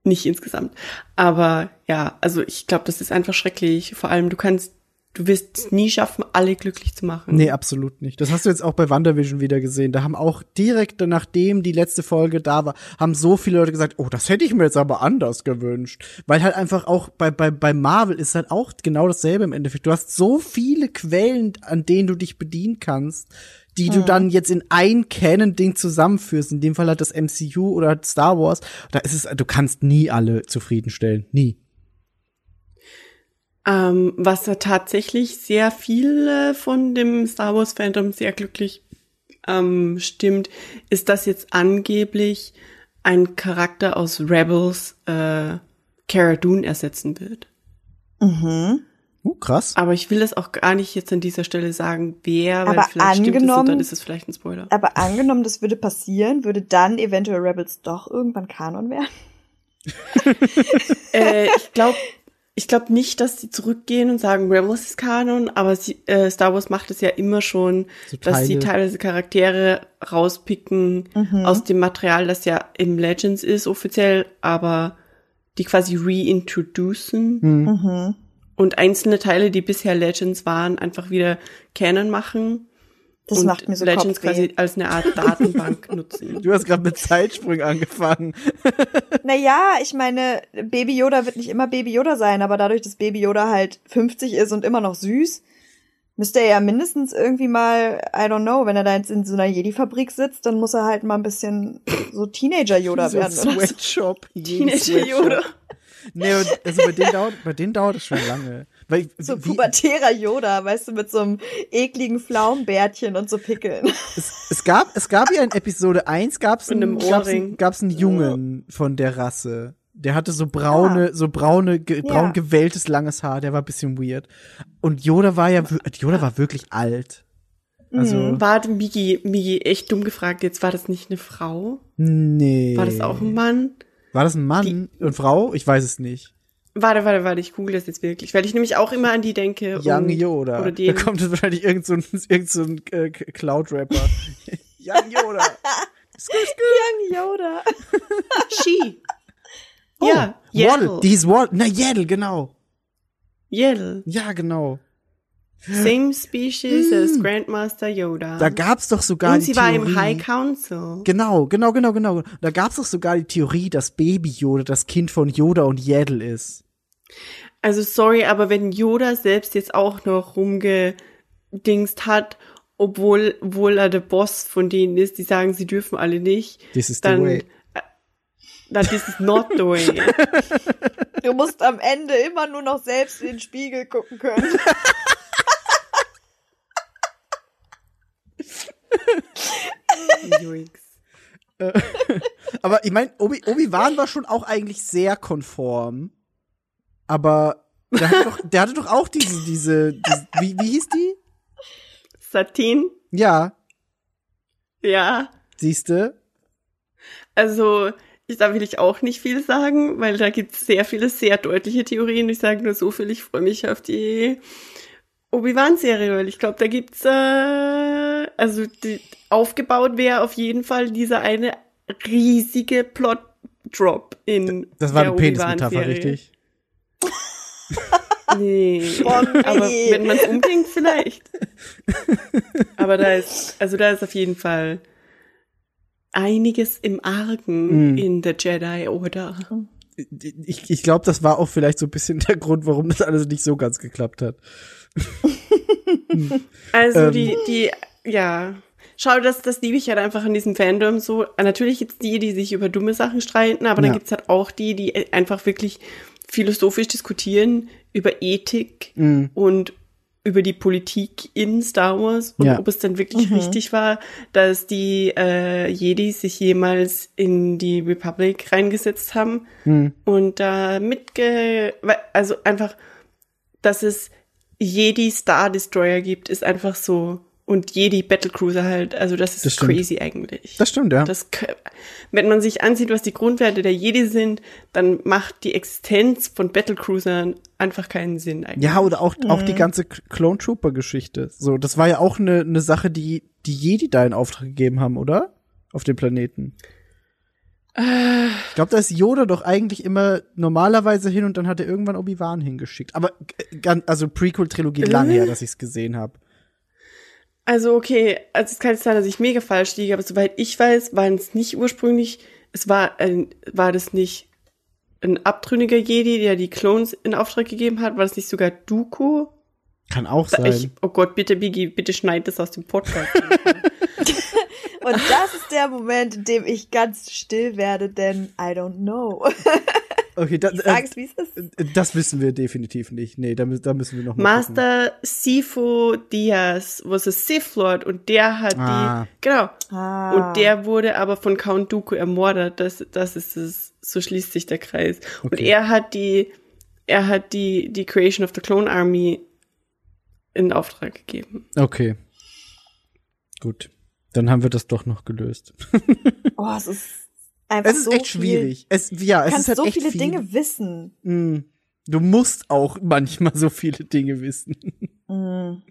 nicht insgesamt. Aber ja, also ich glaube, das ist einfach schrecklich. Vor allem, du kannst, du wirst es nie schaffen, alle glücklich zu machen. Nee, absolut nicht. Das hast du jetzt auch bei WandaVision wieder gesehen. Da haben auch direkt nachdem die letzte Folge da war, haben so viele Leute gesagt, oh, das hätte ich mir jetzt aber anders gewünscht. Weil halt einfach auch bei, bei, bei Marvel ist halt auch genau dasselbe im Endeffekt. Du hast so viele Quellen, an denen du dich bedienen kannst, die du dann jetzt in ein Canon-Ding zusammenführst. In dem Fall halt das MCU oder Star Wars. Da ist es, du kannst nie alle zufriedenstellen. Nie. Ähm, was da tatsächlich sehr viele von dem Star Wars Fandom sehr glücklich ähm, stimmt, ist, dass jetzt angeblich ein Charakter aus Rebels äh, Cara Dune ersetzen wird. Mhm. Uh, krass. Aber ich will das auch gar nicht jetzt an dieser Stelle sagen, wer, weil Aber vielleicht stimmt es und angenommen- dann ist es vielleicht ein Spoiler. Aber angenommen, das würde passieren, würde dann eventuell Rebels doch irgendwann Kanon werden? äh, ich glaube ich glaub nicht, dass sie zurückgehen und sagen, Rebels ist Kanon, aber sie, äh, Star Wars macht es ja immer schon, So dass sie teilweise Charaktere rauspicken Mhm. aus dem Material, das ja im Legends ist offiziell, aber die quasi reintroducen Mhm. Und einzelne Teile, die bisher Legends waren, einfach wieder Canon machen. Das und macht mir so Legends Kopfweh. quasi als eine Art Datenbank nutzen. Du hast gerade mit Zeitsprung angefangen. Naja, ich meine, Baby Yoda wird nicht immer Baby Yoda sein, aber dadurch, dass Baby Yoda halt 50 ist und immer noch süß, Müsste er ja mindestens irgendwie mal, I don't know, wenn er da jetzt in so einer Jedi-Fabrik sitzt, dann muss er halt mal ein bisschen so Teenager-Yoda so werden. Sweatshop. Teenager Yoda. Nee, und also bei denen dauert, bei denen dauert es schon lange. Weil, So wie, pubertärer Yoda, weißt du, mit so einem ekligen Pflaumenbärtchen und so Pickeln. es, es gab, es gab ja in Episode 1 gab's einen, einem gab's Ohrring. einen, gab's einen Jungen von der Rasse. Der hatte so braune, so braune, ge, Ja. braun gewelltes langes Haar, der war ein bisschen weird. Und Yoda war ja, Yoda war wirklich alt. Also, Mhm. Warte, Migi, Migi, echt dumm gefragt, jetzt war das nicht eine Frau? nee. War das auch ein Mann? War das ein Mann und Frau? Ich weiß es nicht. Warte, warte, warte, ich google das jetzt wirklich, weil ich nämlich auch immer an die denke. Young Yoda. Oder da kommt jetzt wahrscheinlich irgend so ein, irgend so ein äh, Cloud-Rapper. Young Yoda. Young Yoda. She. Oh, ja. Yaddle. Die ist Waddle. Na, Yaddle, genau. Yaddle. Ja, genau. Same species as Grandmaster Yoda. Da gab's doch sogar und die sie war im Theorie. High Council. Genau, genau, genau, genau. Da gab's doch sogar die Theorie, dass Baby Yoda das Kind von Yoda und Yaddle ist. Also sorry, aber wenn Yoda selbst jetzt auch noch rumgedingst hat, obwohl, obwohl er der Boss von denen ist, die sagen, sie dürfen alle nicht, This is the dann, way. äh, dann this is not the way. Du musst am Ende immer nur noch selbst in den Spiegel gucken können. Yoinks. Aber ich meine, Obi, Obi-Wan war schon auch eigentlich sehr konform. Aber der hatte doch, der hatte doch auch diese, diese, diese wie, wie hieß die? Satin? Ja, Ja. siehste. Also, ich, da will ich auch nicht viel sagen, weil da gibt es sehr viele sehr deutliche Theorien. Ich sage nur so viel, ich freue mich auf die Obi-Wan-Serie, weil ich glaube, da gibt's äh, also die, aufgebaut wäre auf jeden Fall dieser eine riesige Plot-Drop in Das war der eine Penismetapher, richtig? Nee. Oh, nee. Aber wenn man es umdenkt, vielleicht. Aber da ist, also da ist auf jeden Fall einiges im Argen Mm. in der Jedi Order. Ich, ich glaube, das war auch vielleicht so ein bisschen der Grund, warum das alles nicht so ganz geklappt hat. Also Ähm. die, die, ja. Schau, das, das liebe ich halt einfach an diesem Fandom so. Natürlich gibt's die, die sich über dumme Sachen streiten, aber Ja. dann gibt's halt auch die, die einfach wirklich philosophisch diskutieren über Ethik Mhm. und über die Politik in Star Wars und Ja. ob es dann wirklich Mhm. richtig war, dass die äh, Jedi sich jemals in die Republic reingesetzt haben Hm. und da mitge... weil- Also einfach, dass es Jedi Star Destroyer gibt, ist einfach so... Und Jedi Battlecruiser halt, also das ist Das crazy eigentlich. Das stimmt, ja. Das, k- wenn man sich ansieht, was die Grundwerte der Jedi sind, dann macht die Existenz von Battlecruisern einfach keinen Sinn eigentlich. Ja, oder auch, auch die ganze K- Clone Trooper Geschichte. So, das war ja auch eine eine Sache, die die Jedi da in Auftrag gegeben haben, oder? Auf dem Planeten. Ich glaube, da ist Yoda doch eigentlich immer normalerweise hin und dann hat er irgendwann Obi-Wan hingeschickt. Aber äh, also Prequel-Trilogie lang her, dass ich es gesehen habe. Also okay, also es kann sein, dass ich mega falsch liege, aber soweit ich weiß, waren es nicht ursprünglich, es war ein, war das nicht ein abtrünniger Jedi, der die Clones in Auftrag gegeben hat? War das nicht sogar Dooku? Kann auch sein. Ich, oh Gott, bitte Biggie, bitte schneid das aus dem Podcast. Und das ist der Moment, in dem ich ganz still werde, denn I don't know. okay, da, Ich äh, sag's, wie es ist. das wissen wir definitiv nicht. Nee, da, da müssen wir noch mal gucken. Master Sifu Diaz was a Sith Lord und der hat Ah. die, genau, Ah. Und der wurde aber von Count Dooku ermordet. Das, das ist es. So schließt sich der Kreis. Und Okay. er hat die, er hat die, die Creation of the Clone Army in Auftrag gegeben. Okay. Gut. Dann haben wir das doch noch gelöst. Oh, es ist einfach Es ist so echt viel. schwierig. Es, ja, Du es kannst ist halt so echt viele viel. Dinge wissen. Mm. Du musst auch manchmal so viele Dinge wissen. Mm.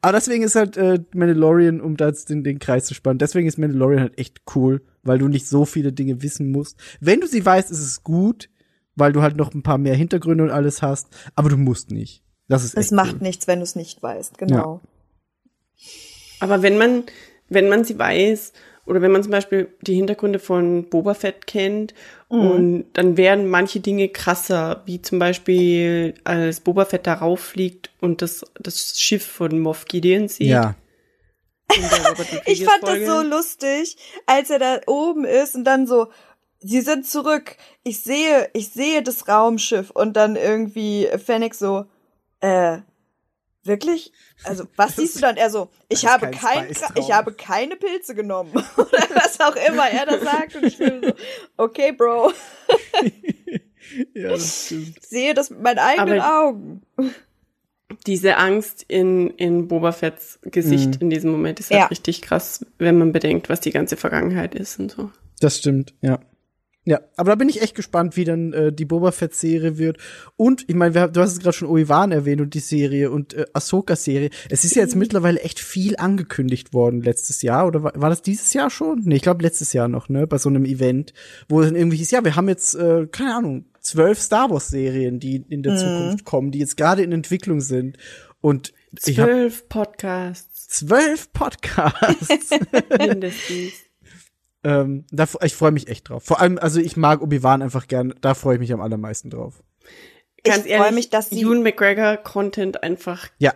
Aber deswegen ist halt äh, Mandalorian, um da jetzt den, den Kreis zu spannen, deswegen ist Mandalorian halt echt cool, weil du nicht so viele Dinge wissen musst. Wenn du sie weißt, ist es gut, weil du halt noch ein paar mehr Hintergründe und alles hast, aber du musst nicht. Das ist Es echt macht cool. nichts, wenn du es nicht weißt, genau. Aber wenn man, wenn man sie weiß oder wenn man zum Beispiel die Hintergründe von Boba Fett kennt und dann werden manche Dinge krasser, wie zum Beispiel als Boba Fett darauf fliegt und das, das Schiff von Moff Gideon sieht. Ja. Ich fand das Folge. so lustig, als er da oben ist und dann so, sie sind zurück. Ich sehe, ich sehe das Raumschiff und dann irgendwie Fennec so, äh, wirklich? Also, was siehst du dann? Er so, ich ist habe kein kein, ich habe keine Pilze genommen. Oder was auch immer er da sagt. Und ich bin so, okay, Bro, ja, das stimmt. ich sehe das mit meinen eigenen Aber- Augen. Diese Angst in, in Boba Fetts Gesicht Mhm. in diesem Moment ist halt Ja. richtig krass, wenn man bedenkt, was die ganze Vergangenheit ist und so. Das stimmt, ja. Ja, aber da bin ich echt gespannt, wie dann äh, die Boba Fett-Serie wird. Und, ich meine, du hast es gerade schon Obi-Wan erwähnt und die Serie und äh, Ahsoka-Serie. Es ist ja jetzt mittlerweile echt viel angekündigt worden letztes Jahr. Oder war, war das dieses Jahr schon? Nee, ich glaube letztes Jahr noch, ne? Bei so einem Event, wo es dann irgendwie hieß, ja, wir haben jetzt, äh, keine Ahnung, zwölf Star Wars-Serien, die in der Zukunft kommen, die jetzt gerade in Entwicklung sind. Und Zwölf Podcasts zwölf Podcasts. mindestens. Ähm, da, ich freue mich echt drauf. Vor allem, also ich mag Obi-Wan einfach gern. Da freue ich mich am allermeisten drauf. Ganz Ich ehrlich, freu mich, dass sie- Ewan McGregor Content einfach Ja,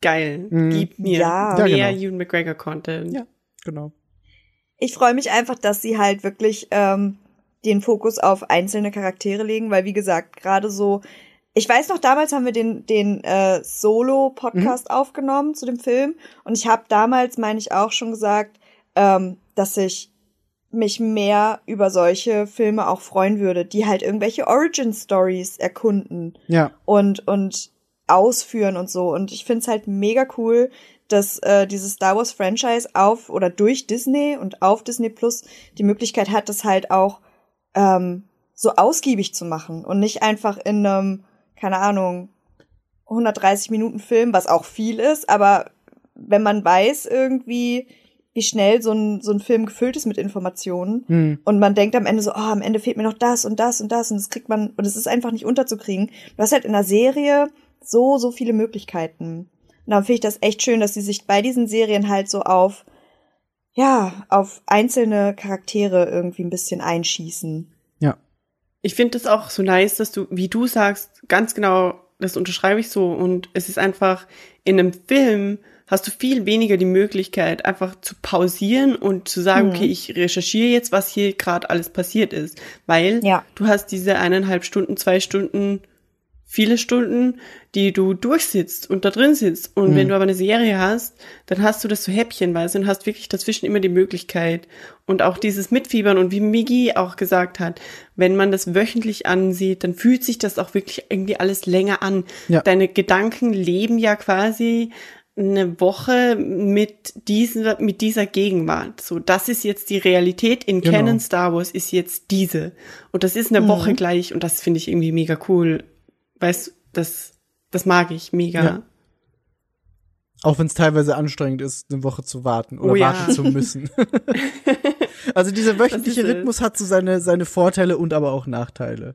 geil. Mhm. Gib mir Ja. Ja, mehr genau. Ewan McGregor Content. ja, genau. Ich freue mich einfach, dass sie halt wirklich ähm, den Fokus auf einzelne Charaktere legen, weil wie gesagt, gerade so, ich weiß noch, damals haben wir den, den äh, Solo-Podcast aufgenommen zu dem Film und ich habe damals, meine ich, auch schon gesagt, ähm, dass ich mich mehr über solche Filme auch freuen würde, die halt irgendwelche Origin-Stories erkunden Ja, und, und ausführen und so. Und ich find's halt mega cool, dass äh, dieses Star Wars Franchise auf oder durch Disney und auf Disney Plus die Möglichkeit hat, das halt auch ähm, so ausgiebig zu machen und nicht einfach in einem, keine Ahnung, 130 Minuten Film, was auch viel ist, aber wenn man weiß irgendwie, wie schnell so ein, so ein Film gefüllt ist mit Informationen, hm. und man denkt am Ende so, oh, am Ende fehlt mir noch das und das und das und das kriegt man, und es ist einfach nicht unterzukriegen. Du hast halt in der Serie so, so viele Möglichkeiten. Und dann finde ich das echt schön, dass sie sich bei diesen Serien halt so auf, ja, auf einzelne Charaktere irgendwie ein bisschen einschießen. ja, Ich finde das auch so nice, dass du, wie du sagst, ganz genau, das unterschreibe ich so. Und es ist einfach, in einem Film hast du viel weniger die Möglichkeit, einfach zu pausieren und zu sagen, Mhm. okay, ich recherchiere jetzt, was hier gerade alles passiert ist. Weil Ja. du hast diese eineinhalb Stunden, zwei Stunden, viele Stunden, die du durchsitzt und da drin sitzt. Und Mhm. wenn du aber eine Serie hast, dann hast du das so häppchenweise und hast wirklich dazwischen immer die Möglichkeit. Und auch dieses Mitfiebern und wie Migi auch gesagt hat, wenn man das wöchentlich ansieht, dann fühlt sich das auch wirklich irgendwie alles länger an. Ja. Deine Gedanken leben ja quasi eine Woche mit dieser, mit dieser Gegenwart. So, das ist jetzt die Realität in Genau. Canon Star Wars ist jetzt diese. Und das ist eine Mhm. Woche gleich und das finde ich irgendwie mega cool. Weißt, du, das, das mag ich mega. Ja. Auch wenn es teilweise anstrengend ist, eine Woche zu warten oder Oh ja. warten zu müssen. also dieser wöchentliche. Rhythmus hat so seine, seine Vorteile und aber auch Nachteile.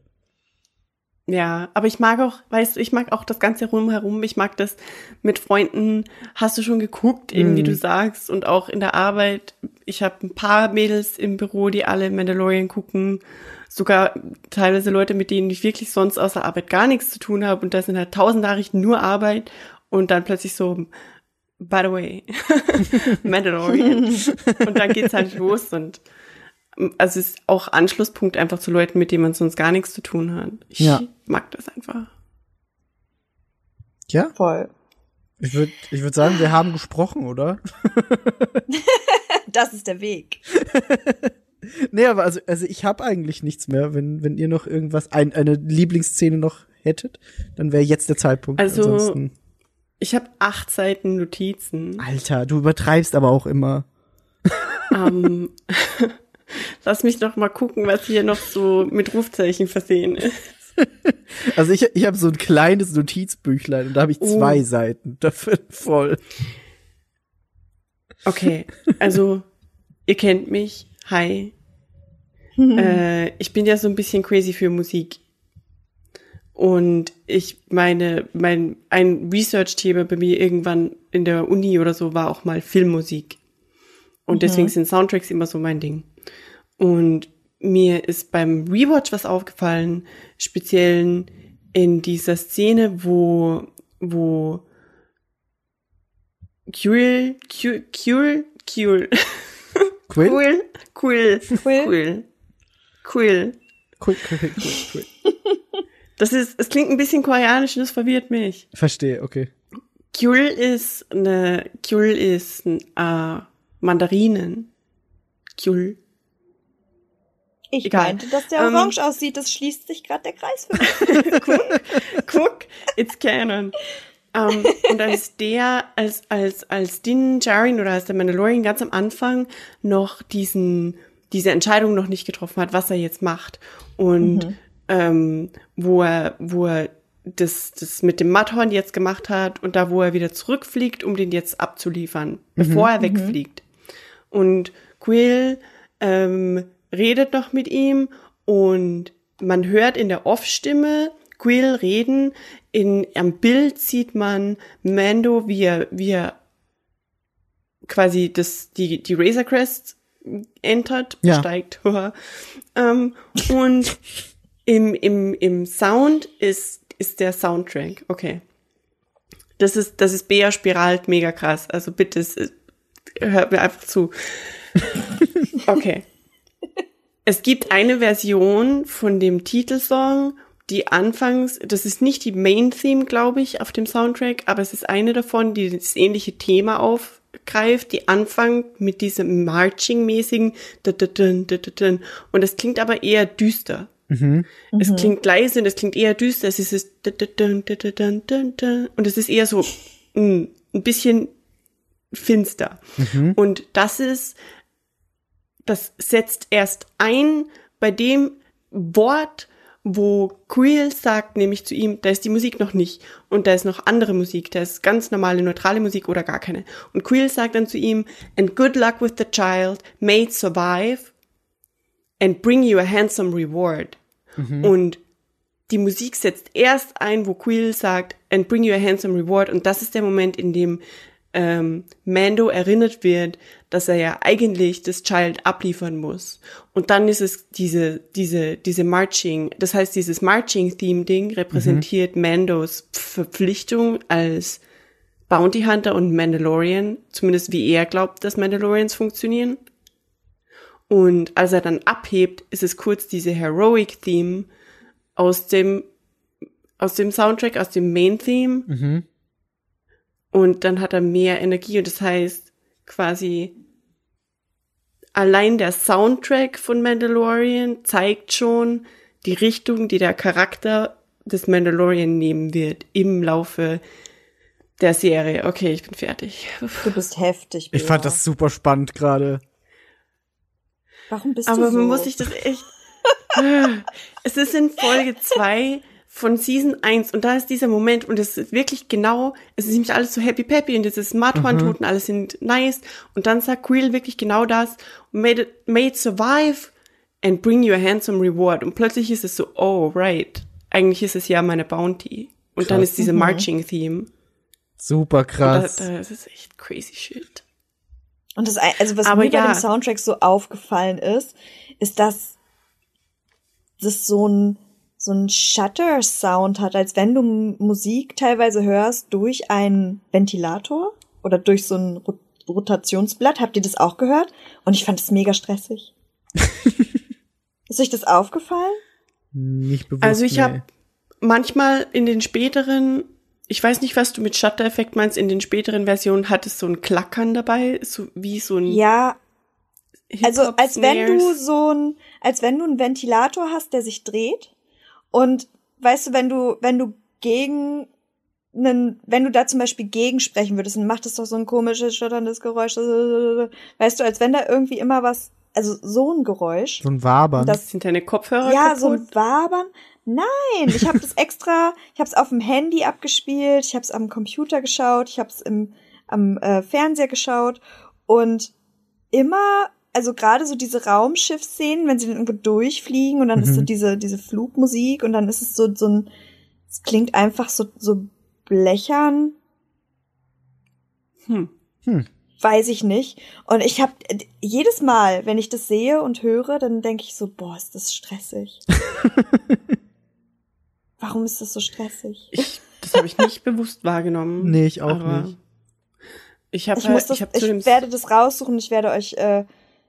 Ja, aber ich mag auch, weißt du, ich mag auch das Ganze rumherum. Ich mag das mit Freunden. Hast du schon geguckt, eben wie Mhm. du sagst, und auch in der Arbeit. Ich habe ein paar Mädels im Büro, die alle Mandalorian gucken. Sogar teilweise Leute, mit denen ich wirklich sonst außer Arbeit gar nichts zu tun habe. Und da sind halt tausend Nachrichten nur Arbeit. Und dann plötzlich so, by the way, Mandalorian. und dann geht's halt los und also es ist auch Anschlusspunkt einfach zu Leuten, mit denen man sonst gar nichts zu tun hat. Ich Ja. mag das einfach. Ja, Voll. ich würde ich würd sagen, wir haben gesprochen, oder? Das ist der Weg. Nee, aber also, also ich habe eigentlich nichts mehr. Wenn, wenn ihr noch irgendwas, ein, eine Lieblingsszene noch hättet, dann wäre jetzt der Zeitpunkt. Also- Ansonsten, Ich habe acht Seiten Notizen. Alter, du übertreibst aber auch immer. ähm, lass mich noch mal gucken, was hier noch so mit Rufzeichen versehen ist. Also ich, ich habe so ein kleines Notizbüchlein und da habe ich Oh. zwei Seiten dafür voll. Okay, also ihr kennt mich. Hi. Äh, ich bin ja so ein bisschen crazy für Musik. Und ich meine, mein, ein Research-Thema bei mir irgendwann in der Uni oder so war auch mal Filmmusik. Und deswegen sind Soundtracks immer so mein Ding. Und mir ist beim Rewatch was aufgefallen, speziell in dieser Szene, wo, wo Quill, Quill, Quill, Quill, Quill? Quill, Quill, Quill? Quill, Quill. Cool. Das ist, es klingt ein bisschen koreanisch und das verwirrt mich. Verstehe, okay. Kyul ist eine, Kyul ist ein, äh, Mandarinen. Kyul. Ich Egal. meinte, dass der Ähm, orange aussieht. Das schließt sich gerade der Kreis für mich. Guck, it's canon. Um, und als der, als, als, als Din Djarin oder als der Mandalorian ganz am Anfang noch diesen, diese Entscheidung noch nicht getroffen hat, was er jetzt macht. Und ähm, wo er, wo er das, das mit dem Mudhorn jetzt gemacht hat und da, wo er wieder zurückfliegt, um den jetzt abzuliefern, bevor er wegfliegt. Und Quill ähm, redet noch mit ihm und man hört in der Off-Stimme Quill reden. In, am Bild sieht man Mando, wie er, wie er quasi das, die, die Razor Crest entert, Ja. steigt. ähm, und im, im, im Sound ist, ist der Soundtrack. Okay. Das ist, das ist Bea spiralt mega krass. Also bitte, es, hört mir einfach zu. Okay. Es gibt eine Version von dem Titelsong, die anfangs, das ist nicht die Main Theme, glaube ich, auf dem Soundtrack, aber es ist eine davon, die das ähnliche Thema aufgreift, die anfängt mit diesem Marching-mäßigen und es klingt aber eher düster. Es klingt leise und es klingt eher düster. Es ist es und es ist eher so mm, ein bisschen finster. Und das ist, das setzt erst ein bei dem Wort, wo Quill sagt, nämlich zu ihm, da ist die Musik noch nicht und da ist noch andere Musik, da ist ganz normale neutrale Musik oder gar keine. Und Quill sagt dann zu ihm, and good luck with the child, may it survive and bring you a handsome reward. Und die Musik setzt erst ein, wo Quill sagt, and bring you a handsome reward. Und das ist der Moment, in dem ähm, Mando erinnert wird, dass er ja eigentlich das Child abliefern muss. Und dann ist es diese, diese, diese Marching, das heißt, dieses Marching-Theme-Ding repräsentiert Mandos Verpflichtung als Bounty Hunter und Mandalorian, zumindest wie er glaubt, dass Mandalorians funktionieren. Und als er dann abhebt, ist es kurz diese Heroic Theme aus dem, aus dem Soundtrack, aus dem Main Theme. Und dann hat er mehr Energie und das heißt quasi allein der Soundtrack von Mandalorian zeigt schon die Richtung, die der Charakter des Mandalorian nehmen wird im Laufe der Serie. Okay, ich bin fertig. Du bist heftig. Ich Bea. fand das super spannend gerade. Warum bist Aber du so? man muss sich das echt. es ist in Folge zwei von Season 1 und da ist dieser Moment und es ist wirklich genau, es ist nämlich alles so happy peppy und es ist Mudhorn-Toten, alles sind nice und dann sagt Quill wirklich genau das, made it, it survive and bring you a handsome reward und plötzlich ist es so, oh right, eigentlich ist es ja meine Bounty und dann Krass. ist diese Marching-Theme. Super Da, krass. da ist es echt crazy shit. Und das, also was Aber mir bei ja. dem Soundtrack so aufgefallen ist, ist, dass das so ein so ein Shutter-Sound hat, als wenn du Musik teilweise hörst durch einen Ventilator oder durch so ein Rot Rotationsblatt. Habt ihr das auch gehört? Und ich fand es mega stressig. ist euch das aufgefallen? Nicht bewusst. Also ich nee. habe manchmal in den späteren, ich weiß nicht, was du mit Shutter-Effekt meinst, in den späteren Versionen hat es so ein Klackern dabei, so wie so ein Ja, also als wenn du so ein, als wenn du einen Ventilator hast, der sich dreht und weißt du, wenn du, wenn du gegen einen, wenn du da zum Beispiel gegen sprechen würdest, dann macht es doch so ein komisches, stotterndes Geräusch, weißt du, als wenn da irgendwie immer was, also so ein Geräusch. so ein Wabern. Das- sind deine Kopfhörer Ja, kaputt? so ein Wabern. Nein, ich habe das extra, ich habe es auf dem Handy abgespielt, ich habe es am Computer geschaut, ich habe es im am äh, Fernseher geschaut und immer, also gerade so diese Raumschiffsszenen, wenn sie dann irgendwo durchfliegen und dann ist so Mhm. diese diese Flugmusik und dann ist es so so ein, es klingt einfach so so blechern. Hm. Hm. weiß ich nicht. Und ich habe jedes Mal, wenn ich das sehe und höre, dann denke ich so, boah, ist das stressig. Warum ist das so stressig? Ich, das habe ich nicht bewusst wahrgenommen. Nee, ich auch nicht. Ich habe Ich muss das, ich hab ich zu dem werde das raussuchen, ich werde euch, äh,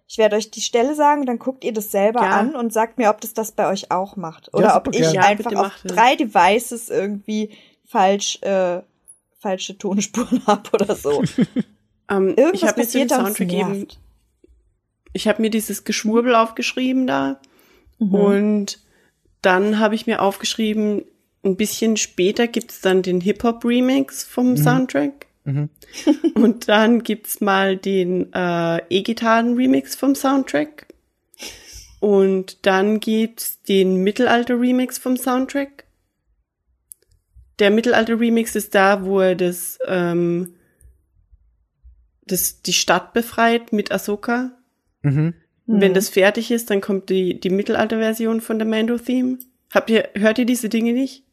ich werde euch die Stelle sagen, dann guckt ihr das selber Ja. an und sagt mir, ob das das bei euch auch macht. Oder Ja, ob ich. Ja, einfach auf drei Devices irgendwie falsch, äh, falsche Tonspuren habe oder so. ähm, Irgendwas ich habe mir zu dem passiert da und es Soundtrack eben, nervt. ich habe mir dieses Geschwurbel aufgeschrieben da Mhm. und dann habe ich mir aufgeschrieben, ein bisschen später gibt's dann den Hip-Hop-Remix vom Soundtrack. Mhm. Und dann gibt's mal den äh, E-Gitarren-Remix vom Soundtrack. Und dann gibt's den Mittelalter-Remix vom Soundtrack. Der Mittelalter-Remix ist da, wo er das, ähm, das die Stadt befreit mit Ahsoka. Mhm. Wenn das fertig ist, dann kommt die, die Mittelalter-Version von der Mando-Theme. Habt ihr, hört ihr diese Dinge nicht?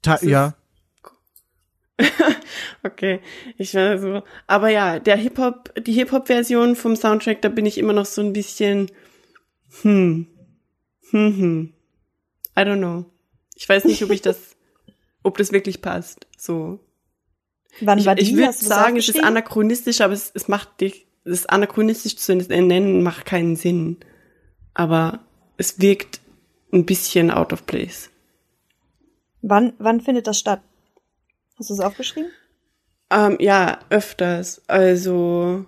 Ta ja. Okay, ich war so. Aber ja, der Hip-Hop, die Hip-Hop-Version vom Soundtrack, da bin ich immer noch so ein bisschen, hm, hm, hm. I don't know. Ich weiß nicht, ob ich das, ob das wirklich passt. So. Wann Ich, war die? ich würde sagen, es ist anachronistisch, aber es, es macht dich, es ist anachronistisch zu nennen, macht keinen Sinn. Aber es wirkt ein bisschen out of place. Wann, wann findet das statt? Hast du es aufgeschrieben? Ähm, ja, öfters. Also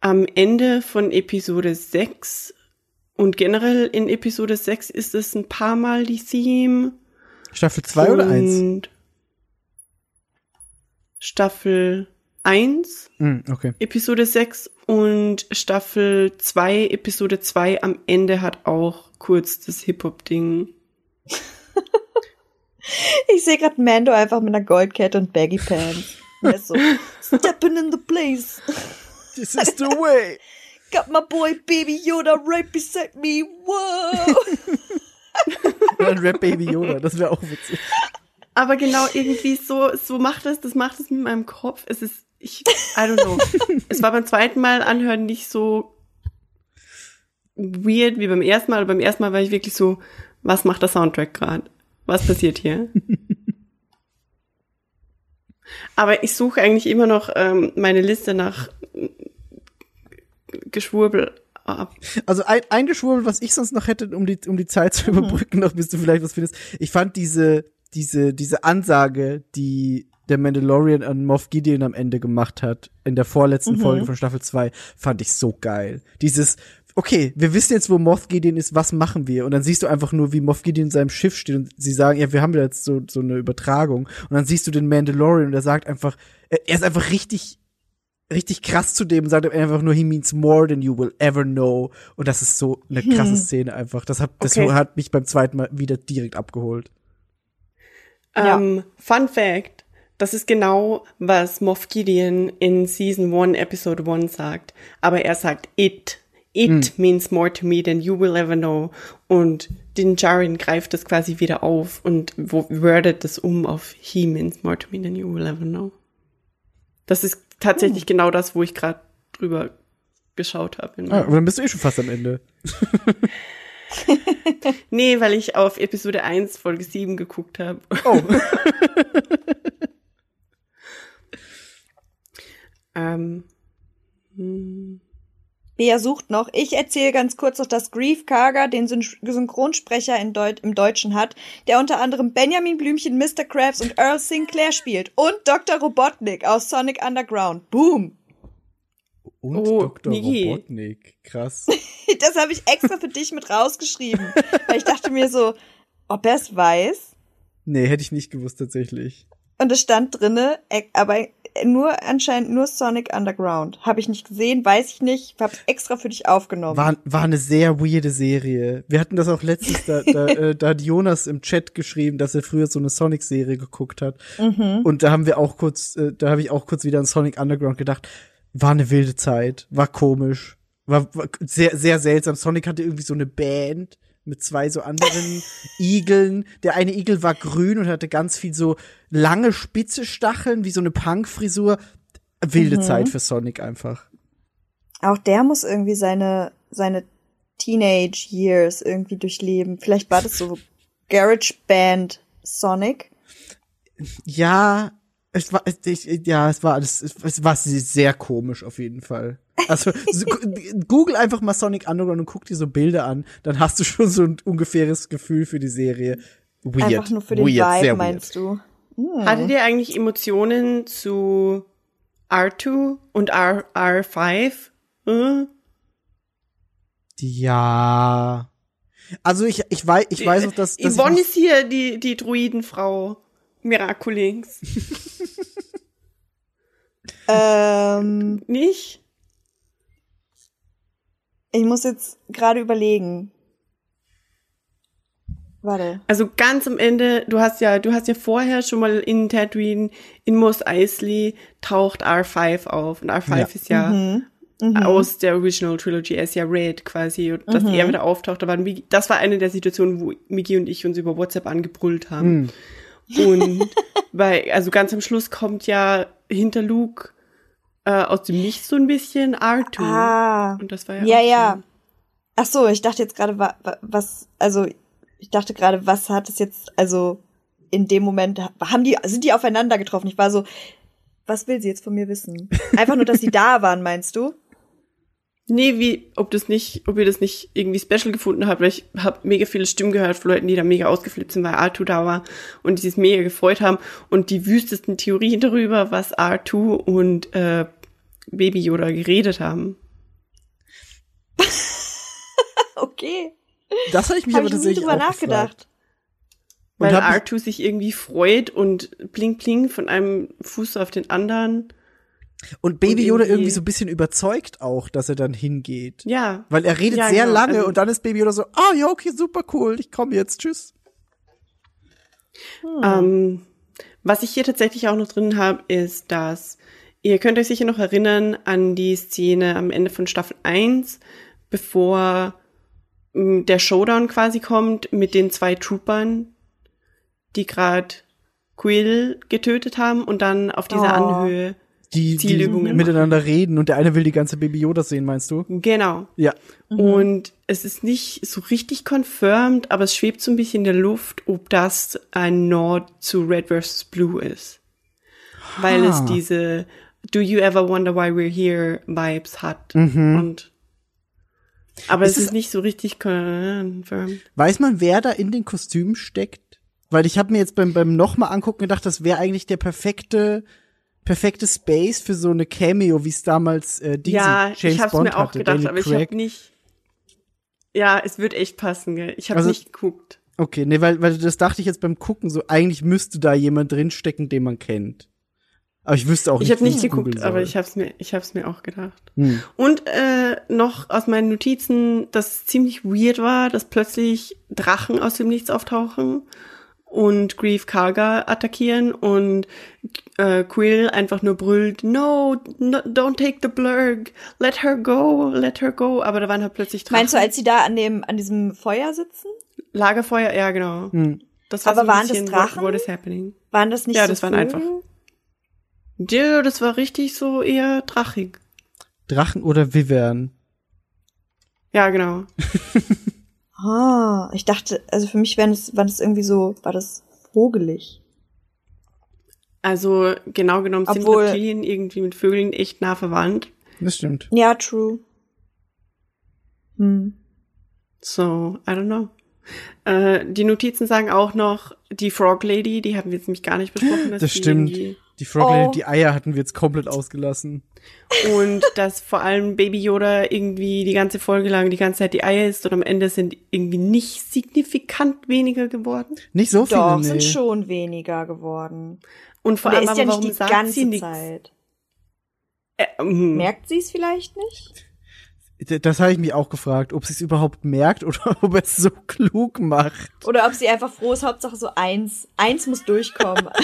am Ende von Episode 6 und generell in Episode 6 ist es ein paar Mal die Theme. Staffel 2 oder 1? Und Staffel 1, Mhm, okay. Episode 6 und Staffel 2, Episode 2 am Ende hat auch kurz das Hip-Hop-Ding. Ich sehe gerade Mando einfach mit einer Goldkette und Baggy Pants. Und er ist so, stepping in the place. This is the way. Got my boy Baby Yoda right beside me. Whoa. Oder ein Rap Baby Yoda, das wäre auch witzig. Aber genau irgendwie so, so macht es, das macht es mit meinem Kopf. Es ist, ich, I don't know. es war beim zweiten Mal anhören nicht so weird wie beim ersten Mal. Beim ersten Mal war ich wirklich so, was macht der Soundtrack gerade? Was passiert hier? Aber ich suche eigentlich immer noch ähm, meine Liste nach Geschwurbel ab. Also ein, eingeschwurbelt, was ich sonst noch hätte, um die, um die Zeit zu überbrücken, noch bis du vielleicht was findest. Ich fand diese, diese, diese Ansage, die der Mandalorian an Moff Gideon am Ende gemacht hat, in der vorletzten Folge von Staffel 2, fand ich so geil. Dieses, okay, wir wissen jetzt, wo Moff Gideon ist, was machen wir? Und dann siehst du einfach nur, wie Moff Gideon in seinem Schiff steht und sie sagen, ja, wir haben jetzt so, so eine Übertragung. Und dann siehst du den Mandalorian und er sagt einfach, er, er ist einfach richtig, richtig krass zu dem und sagt einfach nur, he means more than you will ever know. Und das ist so eine krasse Szene einfach. Das hat, das Okay. hat mich beim zweiten Mal wieder direkt abgeholt. Ja. Ähm, Fun Fact. Das ist genau, was Moff Gideon in Season 1, Episode 1 sagt. Aber er sagt it. It means more to me than you will ever know. Und Din Djarin greift das quasi wieder auf und wo- wordet das um auf he means more to me than you will ever know. Das ist tatsächlich genau das, wo ich gerade drüber geschaut habe. Ah, aber dann bist du eh schon fast am Ende. Nee, weil ich auf Episode 1, Folge 7 geguckt habe. Oh. ähm, Bea sucht noch. Ich erzähle ganz kurz noch, dass Grief Karger den Syn Synchronsprecher in Deut im Deutschen hat, der unter anderem Benjamin Blümchen, Mr. Krabs und Earl Sinclair spielt. Und Dr. Robotnik aus Sonic Underground. Boom! Und Oh, Dr. Niki. Robotnik. Krass. Das habe ich extra für dich mit rausgeschrieben. Weil ich dachte mir so, ob er es weiß. Nee, hätte ich nicht gewusst tatsächlich. Und es stand drinne, äh, aber nur anscheinend nur Sonic Underground. Habe ich nicht gesehen, weiß ich nicht. Habe extra für dich aufgenommen. War, war eine sehr weirde Serie. Wir hatten das auch letztens, da, da, äh, da hat Jonas im Chat geschrieben, dass er früher so eine Sonic-Serie geguckt hat. Mhm. Und da haben wir auch kurz, äh, da habe ich auch kurz wieder an Sonic Underground gedacht. War eine wilde Zeit, war komisch, war, war sehr, sehr seltsam. Sonic hatte irgendwie so eine Band mit zwei so anderen Igeln. Der eine Igel war grün und hatte ganz viel so lange spitze Stacheln, wie so eine Punk-Frisur. wilde Zeit für Sonic einfach. Auch der muss irgendwie seine, seine Teenage Years irgendwie durchleben. Vielleicht war das so Garage Band Sonic. Ja, es war, ich, ja, es war alles, es, es war sehr komisch auf jeden Fall. Also so, google einfach mal Sonic Underground und guck dir so Bilder an, dann hast du schon so ein ungefähres Gefühl für die Serie. Weird. Einfach nur für den weird, Vibe, sehr meinst du? Hm. Hattet ihr eigentlich Emotionen zu R2 und R R5? Äh? Weird. Ja. Also ich, ich weiß, ich weiß auch, dass, dass Yvonne ist hier die, die Druidenfrau. Miraculix. Ähm, Nicht? Ich muss jetzt gerade überlegen. Warte. Also ganz am Ende, du hast ja, du hast ja vorher schon mal in Tatooine, in Mos Eisley taucht R5 auf. Und R5 Ja. ist ja Mhm. aus der Original Trilogy, er ist ja Red quasi. Und dass er wieder auftaucht, da Migi, das war eine der Situationen, wo Migi und ich uns über WhatsApp angebrüllt haben. Und weil, also ganz am Schluss kommt ja hinter Luke äh, aus dem Nichts so ein bisschen R2. Ah. Und das war ja Ja, ja. Ach so, ich dachte jetzt gerade, wa- wa- was, also, ich dachte gerade, was hat es jetzt, also, in dem Moment, haben die, sind die aufeinander getroffen? Ich war so, was will sie jetzt von mir wissen? Einfach nur, dass sie da waren, meinst du? Nee, wie, ob das nicht, ob ihr das nicht irgendwie special gefunden habt, weil ich habe mega viele Stimmen gehört von Leuten, die da mega ausgeflippt sind, weil R2 da war und die sich mega gefreut haben und die wüstesten Theorien darüber, was R2 und äh, Baby Yoda geredet haben. Okay. das habe ich mich Habe aber ich nie tatsächlich drüber auch nachgedacht. gefragt. Weil Und hab R2 sich irgendwie freut und bling bling von einem Fuß auf den anderen. Und Baby Und Yoda irgendwie- so ein bisschen überzeugt auch, dass er dann hingeht. Ja. Weil er redet Ja, sehr genau, lange also- und dann ist Baby Yoda so, ah ja, okay, super cool, ich komme jetzt, tschüss. Ähm, was ich hier tatsächlich auch noch drin habe, ist, dass ihr könnt euch sicher noch erinnern an die Szene am Ende von Staffel 1, bevor m, der Showdown quasi kommt mit den zwei Troopern, die gerade Quill getötet haben und dann auf dieser Oh. Anhöhe. Die, die miteinander reden und der eine will die ganze Baby Yoda sehen, meinst du? Genau. Ja. Und es ist nicht so richtig confirmed, aber es schwebt so ein bisschen in der Luft, ob das ein Nord zu Red vs. Blue ist. Weil es diese Do you ever wonder why we're here Vibes hat. Mhm. Und aber Ist es es- ist nicht so richtig confirmed. Weiß man, wer da in den Kostümen steckt? Weil ich habe mir jetzt beim, beim nochmal angucken gedacht, das wäre eigentlich der perfekte, perfekte Space für so eine Cameo, wie es damals äh, Dingsy, Ja, James ich hab's Bond mir auch hatte, gedacht, aber ich habe nicht. Ja, es wird echt passen, gell? Ich habe Also- nicht geguckt. Okay, nee, weil, weil das dachte ich jetzt beim Gucken so, eigentlich müsste da jemand drinstecken, den man kennt. Aber ich wüsste auch nicht, Ich habe nicht geguckt, aber ich hab's mir, ich hab's mir auch gedacht. Hm. Und äh, noch aus meinen Notizen, dass es ziemlich weird war, dass plötzlich Drachen aus dem Nichts auftauchen und Grief Karga attackieren und äh, Quill einfach nur brüllt, no, no, don't take the blurg, let her go, let her go. Aber da waren halt plötzlich Drachen. Meinst du, als sie da an dem, an diesem Feuer sitzen? Lagerfeuer? Ja, genau. Hm. Das war Aber so ein waren das bisschen Drachen? What, what is happening? Waren das nicht Ja, so das waren einfach- Ja, das war richtig so eher drachig. Drachen oder Vivern? Ja, genau. Ah, ich dachte, also für mich wären das, war das irgendwie so, war das vogelig. Also genau genommen sind Obwohl- Reptilien irgendwie mit Vögeln echt nah verwandt. Das stimmt. Ja, true. Hm. So, I don't know. Äh, die Notizen sagen auch noch, die Frog Lady, die haben wir jetzt nämlich gar nicht besprochen. dass Das die stimmt. irgendwie- Die Frog Lady, Oh. die Eier hatten wir jetzt komplett ausgelassen. Und dass vor allem Baby Yoda irgendwie die ganze Folge lang die ganze Zeit die Eier isst und am Ende sind irgendwie nicht signifikant weniger geworden. Nicht so viele, Doch, nee. sind schon weniger geworden. Und vor Und allem ist aber ja nicht warum die sagt ganze sie nichts? Zeit. Äh, ähm, Merkt sie es vielleicht nicht? Das habe ich mich auch gefragt, ob sie es überhaupt merkt oder ob er es so klug macht. Oder ob sie einfach froh ist, Hauptsache so eins. Eins muss durchkommen.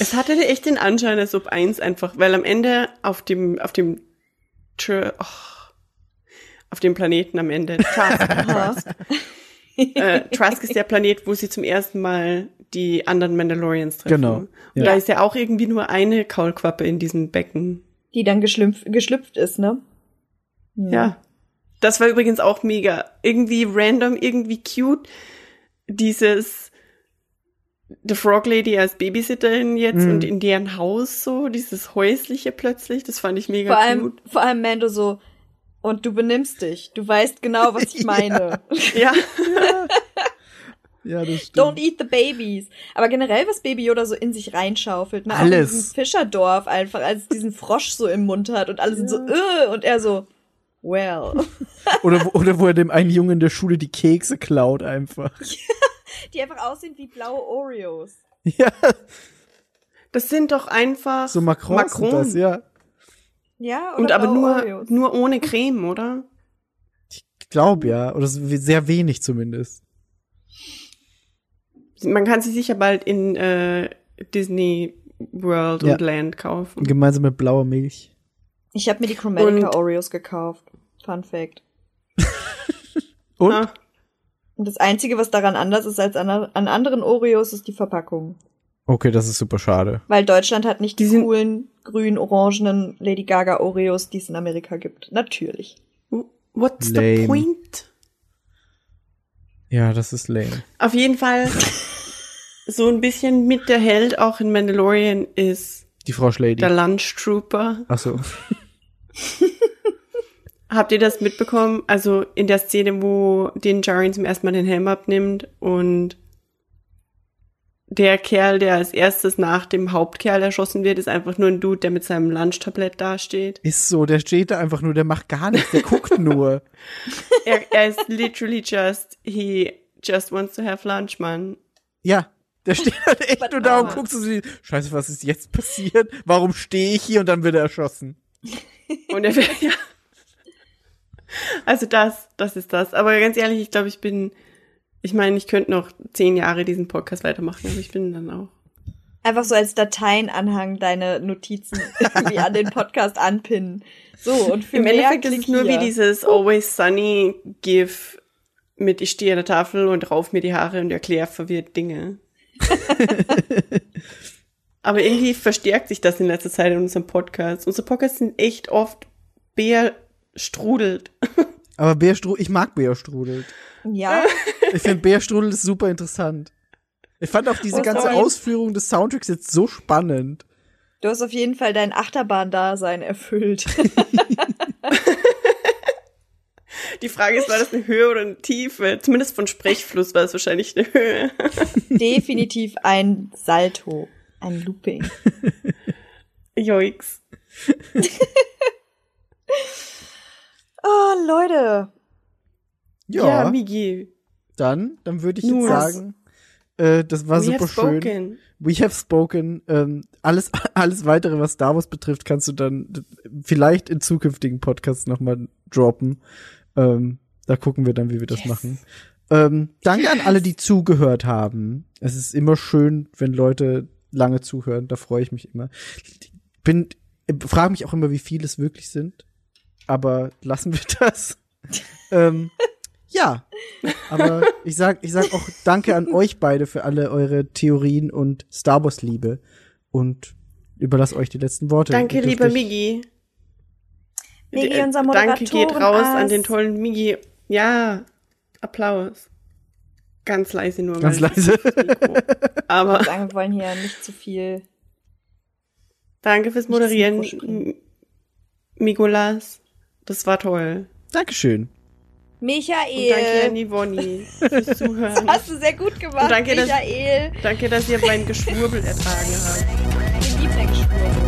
Es hatte echt den Anschein, als ob eins einfach, weil am Ende auf dem, auf dem, Tr- oh, auf dem Planeten am Ende, Task, Aha. äh, Trask ist der Planet, wo sie zum ersten Mal die anderen Mandalorians treffen. Genau, Und ja. da ist ja auch irgendwie nur eine Kaulquappe in diesem Becken. Die dann geschlüpft, geschlüpft ist, ne? Ja. Das war übrigens auch mega. Irgendwie random, irgendwie cute. Dieses The Frog Lady als Babysitterin jetzt Mhm. und in deren Haus so, dieses häusliche plötzlich, das fand ich mega Vor allem, cute. vor allem Mando so, und du benimmst dich. Du weißt genau, was ich meine. Ja. Ja, das stimmt. Don't eat the babies. Aber generell, was Baby Yoda so in sich reinschaufelt, ne? Auch Alles. in diesem Fischerdorf einfach, als es diesen Frosch so im Mund hat und alle sind so, äh, und er so, well. Oder, wo- oder wo er dem einen Jungen in der Schule die Kekse klaut einfach. Die einfach aussehen wie blaue Oreos. Ja, Das sind doch einfach so Macron, sind das, ja. Ja, oder Und aber nur, Oreos. nur ohne Creme, oder? Ich glaube ja. Oder sehr wenig zumindest. Man kann sie sicher bald in äh, Disney World Ja. und Land kaufen. Gemeinsam mit blauer Milch. Ich habe mir die Chromatica Und- Oreos gekauft. Fun Fact. Und? Ah, Und das Einzige, was daran anders ist als an, an anderen Oreos, ist die Verpackung. Okay, das ist super schade. Weil Deutschland hat nicht die, Die coolen, grün, orangenen Lady Gaga Oreos, die es in Amerika gibt. Natürlich. what's Lame. the point? Ja, das ist lame. Auf jeden Fall so ein bisschen mit der Held auch in Mandalorian ist Die Frau Schlady. der Lunch Trooper. Ach so. Habt ihr das mitbekommen? Also in der Szene, wo den Jaren zum ersten Mal den Helm abnimmt und der Kerl, der als erstes nach dem Hauptkerl erschossen wird, ist einfach nur ein Dude, der mit seinem Lunchtablett dasteht. Ist so, der steht da einfach nur, der macht gar nichts, der guckt nur. Er, er ist literally just, he just wants to have lunch, man. Ja, der steht halt echt But nur da und guckt so, sie- scheiße, was ist jetzt passiert? Warum stehe ich hier und dann wird er erschossen? Und er will, ja. Also das, das ist das. Aber ganz ehrlich, ich glaube, ich bin, ich meine, ich könnte noch zehn Jahre diesen Podcast weitermachen, aber ich bin dann auch. Einfach so als Dateienanhang deine Notizen irgendwie an den Podcast anpinnen. So, und für Im mehr Endeffekt ist es nur hier. wie dieses Always Sunny GIF mit ich stehe an der Tafel und rauf mir die Haare und erkläre verwirrt Dinge. Aber irgendwie verstärkt sich das in letzter Zeit in unserem Podcast. Unsere Podcasts sind echt oft bärstrudelt. Aber Bärstrudel, ich mag Bärstrudel. Ja, Ich finde Bärstrudel ist super interessant. Ich fand auch diese Oh, ganze sorry. Ausführung des Soundtracks jetzt so spannend. du hast auf jeden Fall dein Achterbahn-Dasein erfüllt. Die Frage ist, war das eine Höhe oder eine Tiefe? Zumindest von Sprechfluss war es wahrscheinlich eine Höhe. Definitiv ein Salto, ein Looping. Joix. Oh, Leute. Ja, Ja, Migi. dann, dann würde ich jetzt Nur. sagen, äh, das war We super schön. spoken. We have spoken. Ähm, alles, alles weitere, was Star Wars betrifft, kannst du dann vielleicht in zukünftigen Podcasts nochmal droppen. Ähm, da gucken wir dann, wie wir das Yes. machen. Ähm, danke an alle, die zugehört haben. Es ist immer schön, wenn Leute lange zuhören. Da freue ich mich immer. Bin, frage mich auch immer, wie viele es wirklich sind. Aber lassen wir das. ähm, ja, aber ich sag, ich sag auch Danke an euch beide für alle eure Theorien und Star Wars Liebe und überlasse euch die letzten Worte. Danke, lieber euch- Migi. Migi, unser Danke geht raus an den tollen Migi. Ja, Applaus. Ganz leise nur. Ganz leise. Aber Sagen, wir wollen hier nicht zu viel. danke fürs Moderieren, Mikro springen. M- Mikolas. Das war toll. Dankeschön. Und danke Michael. an Yvonne fürs Zuhören. Das hast du sehr gut gemacht, Und danke, dass- Michael. danke, dass ihr mein Geschwurbel ertragen habt. Wir lieben dein Geschwurbel.